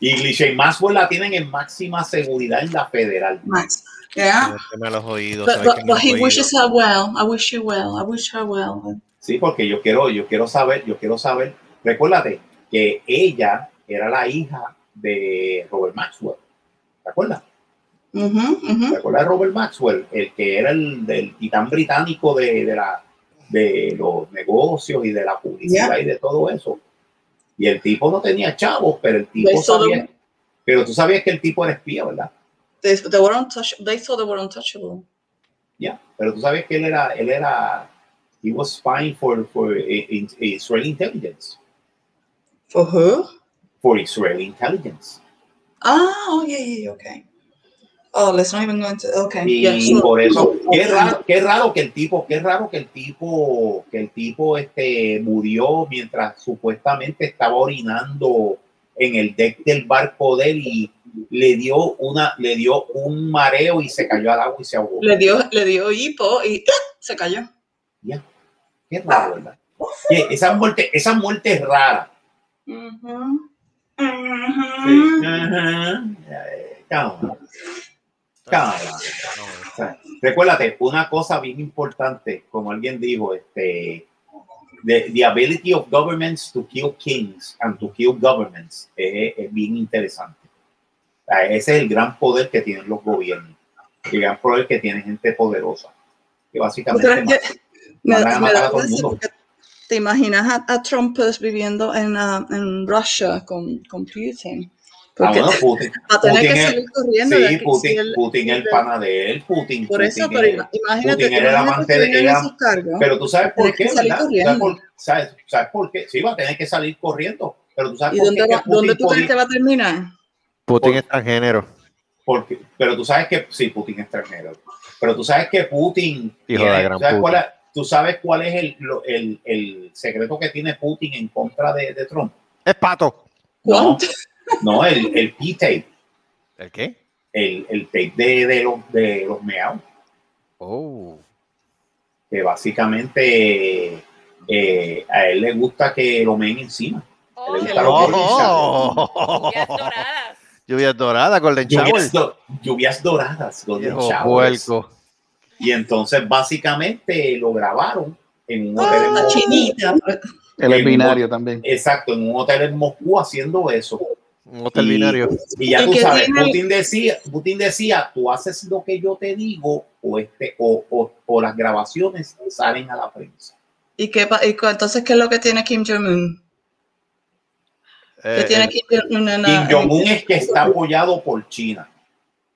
y Glishay Maxwell la tienen en máxima seguridad en la federal. Max. Yeah. Los oídos. But, ¿sabes but, but los he oídos? wishes her well. I wish you well. I wish her well. Sí, porque yo quiero, yo quiero saber, yo quiero saber. Recuérdate que ella era la hija de Robert Maxwell. ¿Te acuerdas? ¿Te acuerdas de Robert Maxwell? El que era el del titán británico de, de la, de los negocios y de la publicidad Yeah. y de todo eso. Y el tipo no tenía chavos, pero el tipo sabía. them. Pero tú sabías que el tipo era espía, ¿verdad? They, they were They thought they were untouchable. Ya. Pero tú sabías que él era, él era, he was spying for, for i- Israeli intelligence. For who? For Israeli intelligence. Ah, oh yeah, yeah, yeah, okay. Oh, let's not even go into. Okay. Y yeah, so- por eso, qué Okay. raro, qué raro que el tipo, qué raro que el tipo, que el tipo este murió mientras supuestamente estaba orinando en el deck del barco de él y le dio una, le dio un mareo y se cayó al agua y se ahogó. Le dio, le dio hipo y se cayó. Ya. Qué raro, ¿verdad? Que esa muerte, esa muerte es rara. Ujú. Sí. Ajá. Eh, calma. Calma. O sea, recuérdate, una cosa bien importante, como alguien dijo, este, the, the ability of governments to kill kings and to kill governments es, es bien interesante. O sea, ese es el gran poder que tienen los gobiernos, el gran poder que tiene gente poderosa, que básicamente que me, me da gracia porque te imaginas a, a Trump pues, viviendo en, ah, en Rusia con, con Putin. Ah, Porque bueno, Putin, va a tener Putin que salir corriendo. de sí, aquí, Putin, si él- Putin el él- pana de él, Putin. Por eso, Putin pero imagínate, Putin era el amante que de cargos. Pero tú sabes por qué. ¿Sabes corriendo. por, sabes, sabes por qué? Sí, va a tener que salir corriendo. Pero tú sabes ¿Y por dónde, qué va, que dónde tú crees que va a terminar? Putin es transgénero. porque, pero tú sabes que sí, Putin es extranjero. Pero tú sabes que Putin. Hijo de gran ¿tú, sabes puta. Tú sabes cuál es el, lo- el, el secreto que tiene Putin en contra de, de Trump. Es pato. No, no el, el P-tape, ¿El qué? el, el tape de, de los, de los meados. Oh. Que básicamente eh, a él le gusta que lo meen encima. Él le gusta los golden showers. Oh. Lluvias doradas, Golden Shower. lluvias, do- lluvias doradas, golden puerco. Y entonces básicamente lo grabaron en un hotel en La Moscú. chinita. En un- binario también. Exacto, en un hotel en Moscú haciendo eso. Un hotel Y- binario. Y ya Y tú sabes, tiene- Putin decía, Putin decía, tú haces lo que yo te digo o, este, o, o, o las grabaciones salen a la prensa. ¿Y qué, y entonces qué es lo que tiene Kim Jong-un? ¿Qué Eh, tiene el- Kim Jong-un en la- Kim Jong-un es que está apoyado por China.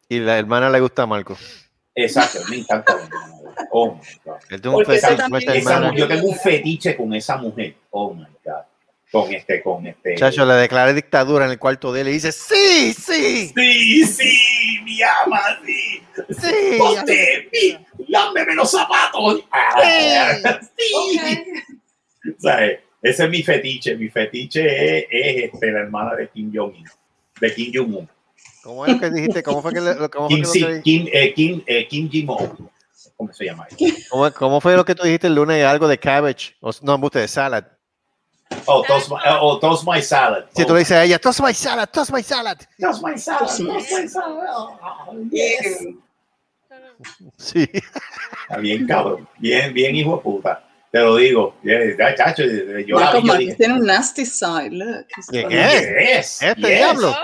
y la hermana le gusta a Marco. Exacto, me encanta. Oh my God. Esa yo tengo un fetiche con esa mujer. Oh my God. Con este, con este. Chacho, le declaré dictadura en el cuarto de él y dice, sí, sí, Sí, sí, mi ama, sí. sí. Ponte, mi- lámbeme los zapatos. Ah, sí. Eh, ese es mi fetiche. Mi fetiche es, es, este, la hermana de Kim Jong-un. De Kim Jong-un. ¿Cómo es lo que dijiste? ¿Cómo fue que, le- cómo fue Kim, que sí, lo que Kim, eh, Kim, eh, Kim. ¿cómo se llama? ¿Cómo, cómo fue lo que tú dijiste el lunes? Algo de cabbage. O, no, embuste de salad. Oh, toast my, oh, toast my salad. Si tú le dices a ella, toss my salad, toss my salad. Toast my salad, toast my salad. Oh, yes. Sí. Está bien, cabrón. Bien, bien, hijo de puta. Te lo digo. Bien, ya, chacho, yo la Marcos vi, yo Marcos dije, tiene un nasty side, look. ¿Quién funny. es? Yes, Este yes. diablo.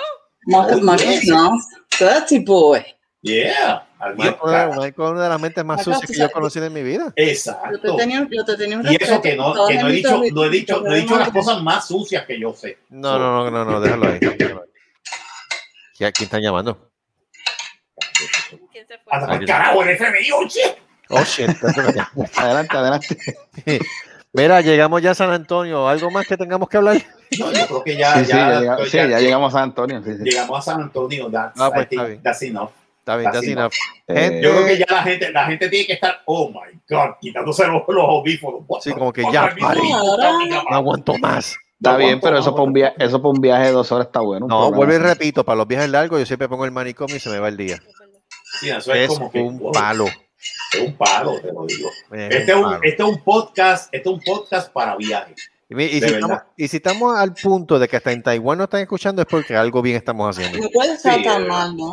Oh, yes. no. Dirty boy. Yeah. Michael Michael es una de las mentes más sucias que yo he sabes- conocido en mi vida. Yo te Exacto. tenía, yo te tenía un Y eso que no, que no he dicho, no he dicho, no he dicho las cosas más sucias que yo sé. No, no, no, no, no, déjalo ahí. déjalo ahí. ¿Quién está llamando? ¿Quién se fue? Carajo, el FBI, oye. Oh, shit. Adelante, adelante. Mira, llegamos ya a San Antonio. ¿Algo más que tengamos que hablar? No, yo creo que ya, Sí, sí, ya, ya, llega- pues sí, ya- ya llegamos a San Antonio. sí, sí. llegamos a San Antonio. That's, Ah, pues, think está bien. that's enough. Está bien, That's enough. enough. Eh, Yo creo que ya la gente, la gente tiene que estar, oh my God, quitándose los, los audífonos. Sí, como que ya, pare. No aguanto más. Está No bien, pero eso para un viaje, eso para un viaje de dos horas está bueno. No, vuelvo y repito, para los viajes largos yo siempre pongo el manicomio y se me va el día. Sí, eso es, Es como que, un wow, palo. es un palo, te lo digo. Es Este es, un un, palo. este es un podcast, este es un podcast para viajes. Y, si estamos, y si estamos al punto de que hasta en Taiwán no están escuchando es porque algo bien estamos haciendo. No puede estar Sí, tan eh, mal, ¿no?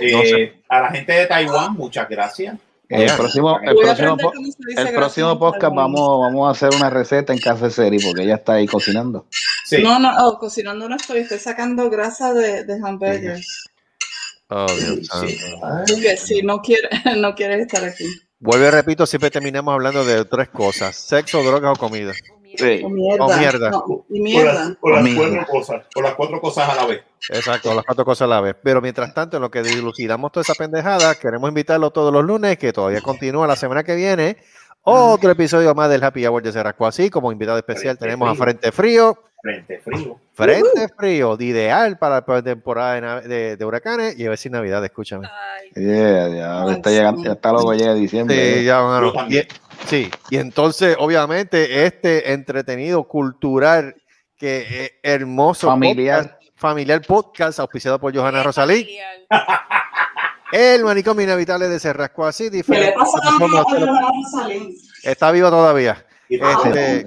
Eh, No sé. A la gente de Taiwán, muchas gracias. El próximo, el próximo, el próximo podcast vamos, vamos a hacer una receta en casa de Seri porque ella está ahí cocinando. Sí. No, no, oh, cocinando no estoy, estoy sacando grasa de, de hamburgers. Oh, Dios Sí. Porque si no quiere, no quieres estar aquí. Vuelvo y repito, siempre terminamos hablando de tres cosas: sexo, droga o comida. Sí. O mierda. O mierda. No, y Por las, mierda. por las Mierda. cuatro cosas, por las cuatro cosas a la vez. Exacto, las cuatro cosas a la vez. Pero mientras tanto, en lo que dilucidamos toda esa pendejada, queremos invitarlo todos los lunes, que todavía continúa la semana que viene. Otro episodio más del Happy Hour de Cerrasco. Así como invitado especial Frente tenemos a Frío. Frente Frío. Frente frío. Frente Frío, de ideal para la temporada de, nav- de- de huracanes y a ver si Navidad, escúchame. Ay, Yeah, ya está llegando, ya está loco, llega diciembre. Sí, ya, bueno, Yo también. y, sí, y entonces, obviamente, este entretenido, cultural, que eh, hermoso Familiar. podcast, familiar podcast, auspiciado por Johanna Rosalí, el manicomio inevitable de Cerrasco así, ¿Qué le diferente. Está vivo todavía. Este,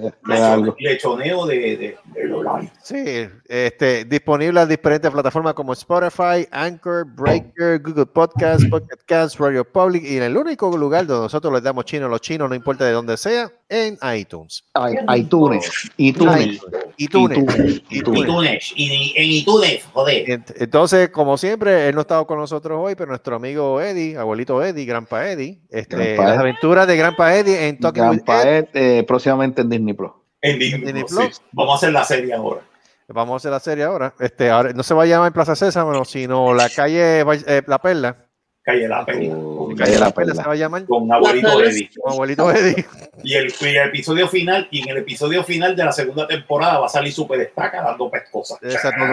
lechoneo de, de, de. Sí, este, disponible en diferentes plataformas como Spotify, Anchor, Breaker, Google Podcast, Pocket Cast, Radio Public y en el único lugar donde nosotros les damos chino a los chinos, no importa de dónde sea, en iTunes. Ay, iTunes, iTunes, iTunes. iTunes, iTunes. iTunes. Y en iTunes, joder. Ent- Entonces, como siempre, él no ha estado con nosotros hoy, pero nuestro amigo Eddie, abuelito Eddie, Grandpa Eddie, este, Grandpa las aventuras de Grandpa Eddie en Talking with Grandpa Ed. Ed, eh, próximamente en Disney Plus. En Disney Disney Plus, Plus. sí. Vamos a hacer la serie ahora. Vamos a hacer la serie ahora. Este, ahora no se va a llamar Plaza Sésamo, sino la calle eh, La Perla. Calle la peli. Oh, Calle La La Perla Perla. se va a llamar. Con abuelito Perla. Eddie. Como abuelito Eddie. Y el, y el episodio final, y en el episodio final de la segunda temporada va a salir Super Destaca dando pescosas. Exacto,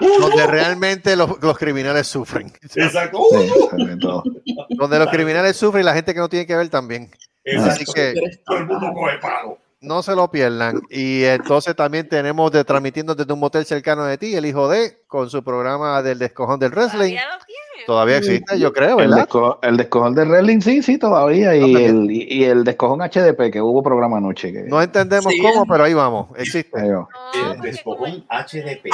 donde, realmente los, los criminales sufren. Exacto. Sí, todo. Donde los criminales sufren y la gente que no tiene que ver también. Exacto. Así que Todo el mundo coge palo. No se lo pierdan. Y entonces también tenemos de transmitiendo desde un motel cercano de ti, el hijo de, con su programa del descojón del wrestling. Todavía lo. Todavía existe, yo creo, El, ¿verdad? desco- el descojón de Wrestling, sí, sí, todavía. Y el, y, el descojón HDP, que hubo programa anoche. Que, No entendemos Sí. cómo, pero ahí vamos. Existe. Ahí va. No, El despojón HDP.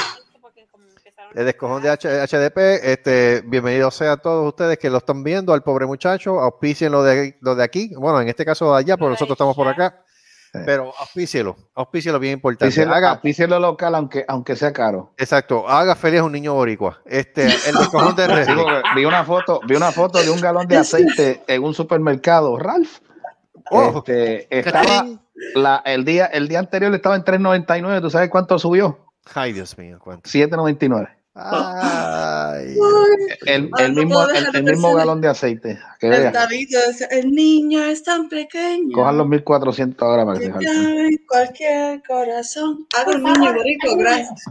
El descojón de H- HDP, este, bienvenidos sean todos ustedes que lo están viendo, al pobre muchacho, auspicien lo de, lo de aquí, bueno, en este caso de allá, porque nosotros estamos por acá. Pero auspícielo, auspícielo bien importante. Auspícielo- Haga, auspícielo local, aunque, aunque sea caro. exacto, haga feliz a un niño boricua. Este, el de vi una foto, vi una foto de un galón de aceite en un supermercado, Ralph. Oh, Este, estaba la, el día, el día anterior estaba en 3.99, ¿tú sabes cuánto subió? Ay, Dios mío, cuánto. 7.99. Ay, El, el no mismo, el, el mismo galón de aceite. Que El. David el niño es tan pequeño. Cojan los 1.400 ahora para que se cualquier corazón. Hago un niño boricua, gracias.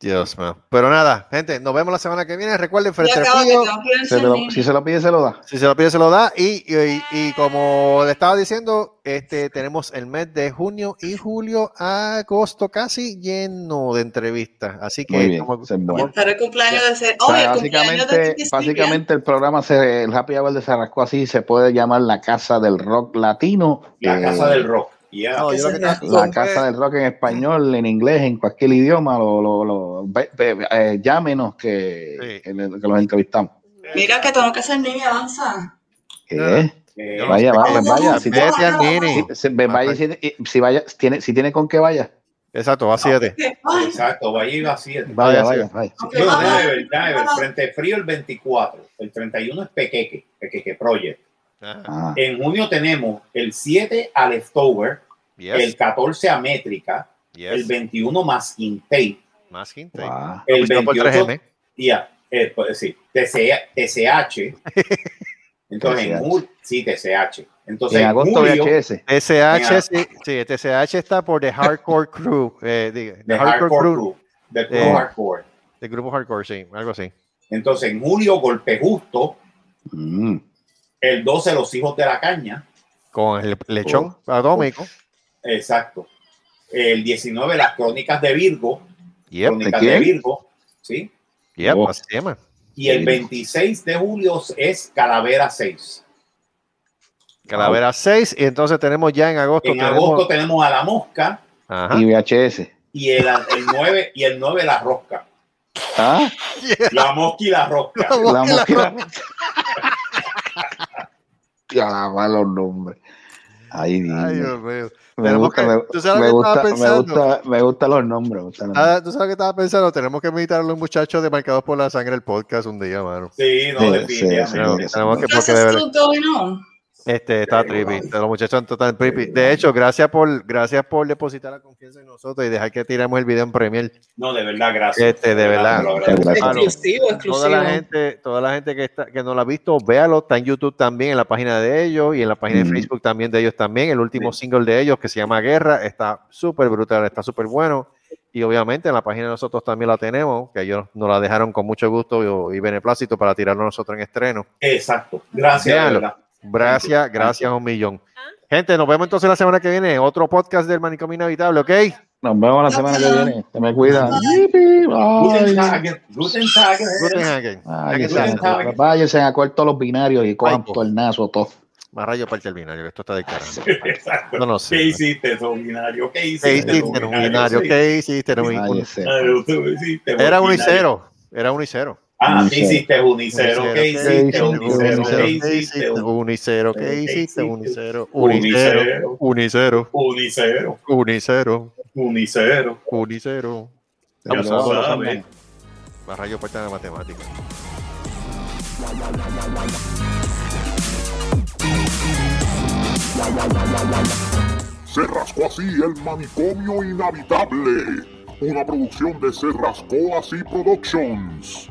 Dios mío. Pero nada, gente, nos vemos la semana que viene. Recuerden, frente al frío, Se lo- si se lo pide, se lo da. si se lo pide, se lo da. Y, y, y como le estaba diciendo, este tenemos el mes de junio y julio, agosto casi lleno de entrevistas. Así que Muy bien, estamos- el cumpleaños de ser. O sea, el cumpleaños de básicamente, el programa, se, el Happy Hour de Sarrasco así se puede llamar la Casa del Rock Latino. La eh, casa del rock. Ya. No, yo lo que estaba- La Casa del Rock en español, en inglés, en cualquier idioma, lo, lo, lo- ve- ve- eh, llámenos que, Sí. que, que los entrevistamos. Mira que tengo que ser niña, avanza. ¿Qué? Eh, Yo no Vaya, vaya, qué- vaya. Si, tiene, si, vaya, si, si vaya, tiene, si tiene con qué vaya. Exacto, va a siete. Ay, Exacto, vaya y va a siete. Vaya, Vaya, vaya, vaya. ok, Bueno, vamos. déjame ver, déjame ver. Frente Frío el 24, el 31 es Pequeque, Pequeque Project. Ajá. Ah, En junio tenemos el 7 a Leftover, Yes, el 14 a Métrica, yes. el 21 más Intake, Más gente. guau. el Apostado por 28 3M. ya, eh, pues, sí, TCA TCH. Entonces, en TCH. sí, TCH. Entonces, En en agosto julio, VHS. TCH, sí, sí, TCH está por The Hardcore Crew. Eh, diga, de the Hardcore Crew, de Crew Eh. Hardcore. El grupo Hardcore, sí, algo así. Entonces, en julio, Golpe Justo, Mm. El 12, Los Hijos de la Caña. Con el lechón atómico. Exacto. El 19, las crónicas de Virgo. Yep, Crónicas ¿De? Virgo. ¿sí? yep, Oh. así llama. Y el 26 de julio es Calavera 6. Calavera 6, y entonces tenemos ya en agosto. En tenemos- agosto tenemos a la mosca Ajá. Y VHS. y el, el 9 y el 9 la rosca. Ah, La mosca y la rosca. la mosquita. Caramba, los nombres. Ay, Ay, Dios. Mío. Me gusta, que- me, ¿tú sabes me lo que gusta, estaba me pensando? gusta, me gustan los nombres. Ah, ¿Tú sabes qué estaba pensando? Tenemos que invitar a los muchachos de Marcados por la Sangre el podcast un día, mano. Sí, no, Sí, definitivamente. sí, sí. tenemos que, ¿Qué porque de verdad? Este, está trippy. Los muchachos total trippy. De hecho, gracias por, gracias por depositar la confianza en nosotros y dejar que tiremos el video en Premier. No, de verdad, gracias. Este, de verdad. Mano, Exclusivo, Toda exclusivo. la gente, toda la gente que está, que no la ha visto, véalo, está en YouTube también, en la página de ellos y en la página de. Facebook también de ellos también. El último single de ellos que se llama Guerra está súper brutal, está súper bueno. Y obviamente en la página de nosotros también la tenemos, que ellos nos la dejaron con mucho gusto y, y beneplácito para tirarlo nosotros en estreno. Exacto. Gracias, de Véanlo. verdad. Gracias, gracias un millón. Gente, nos vemos entonces la semana que viene, otro podcast del Manicomio Inhabitable, ¿ok? Nos vemos la semana que viene. Se me cuidan. Guten Bye. Tag, Guten Tag. Guten Hagen. Váyanse, a corto los binarios y cojan tornazo todo. Más rayo parte el binario, que esto está de cara. Exacto. No, no sé. ¿Qué hiciste, don binario? ¿Qué ¿Qué hiciste, un binario? ¿Qué hiciste Era don uno y cero. Era uno y cero. Ah, ¿qué hiciste, Unicero? ¿Qué hiciste, Unicero? ¿Qué ¿Qué hiciste, hiciste? Unicero. ¿Qué ¿Qué hiciste? hiciste? Unicero. Unicero. Unicero. Unicero? Unicero. Unicero. Unicero. Ya Vamos lo a sabes. Más rayo parte de la matemática. Se rascó así el manicomio inhabitable. Una producción de Se rascó así Productions.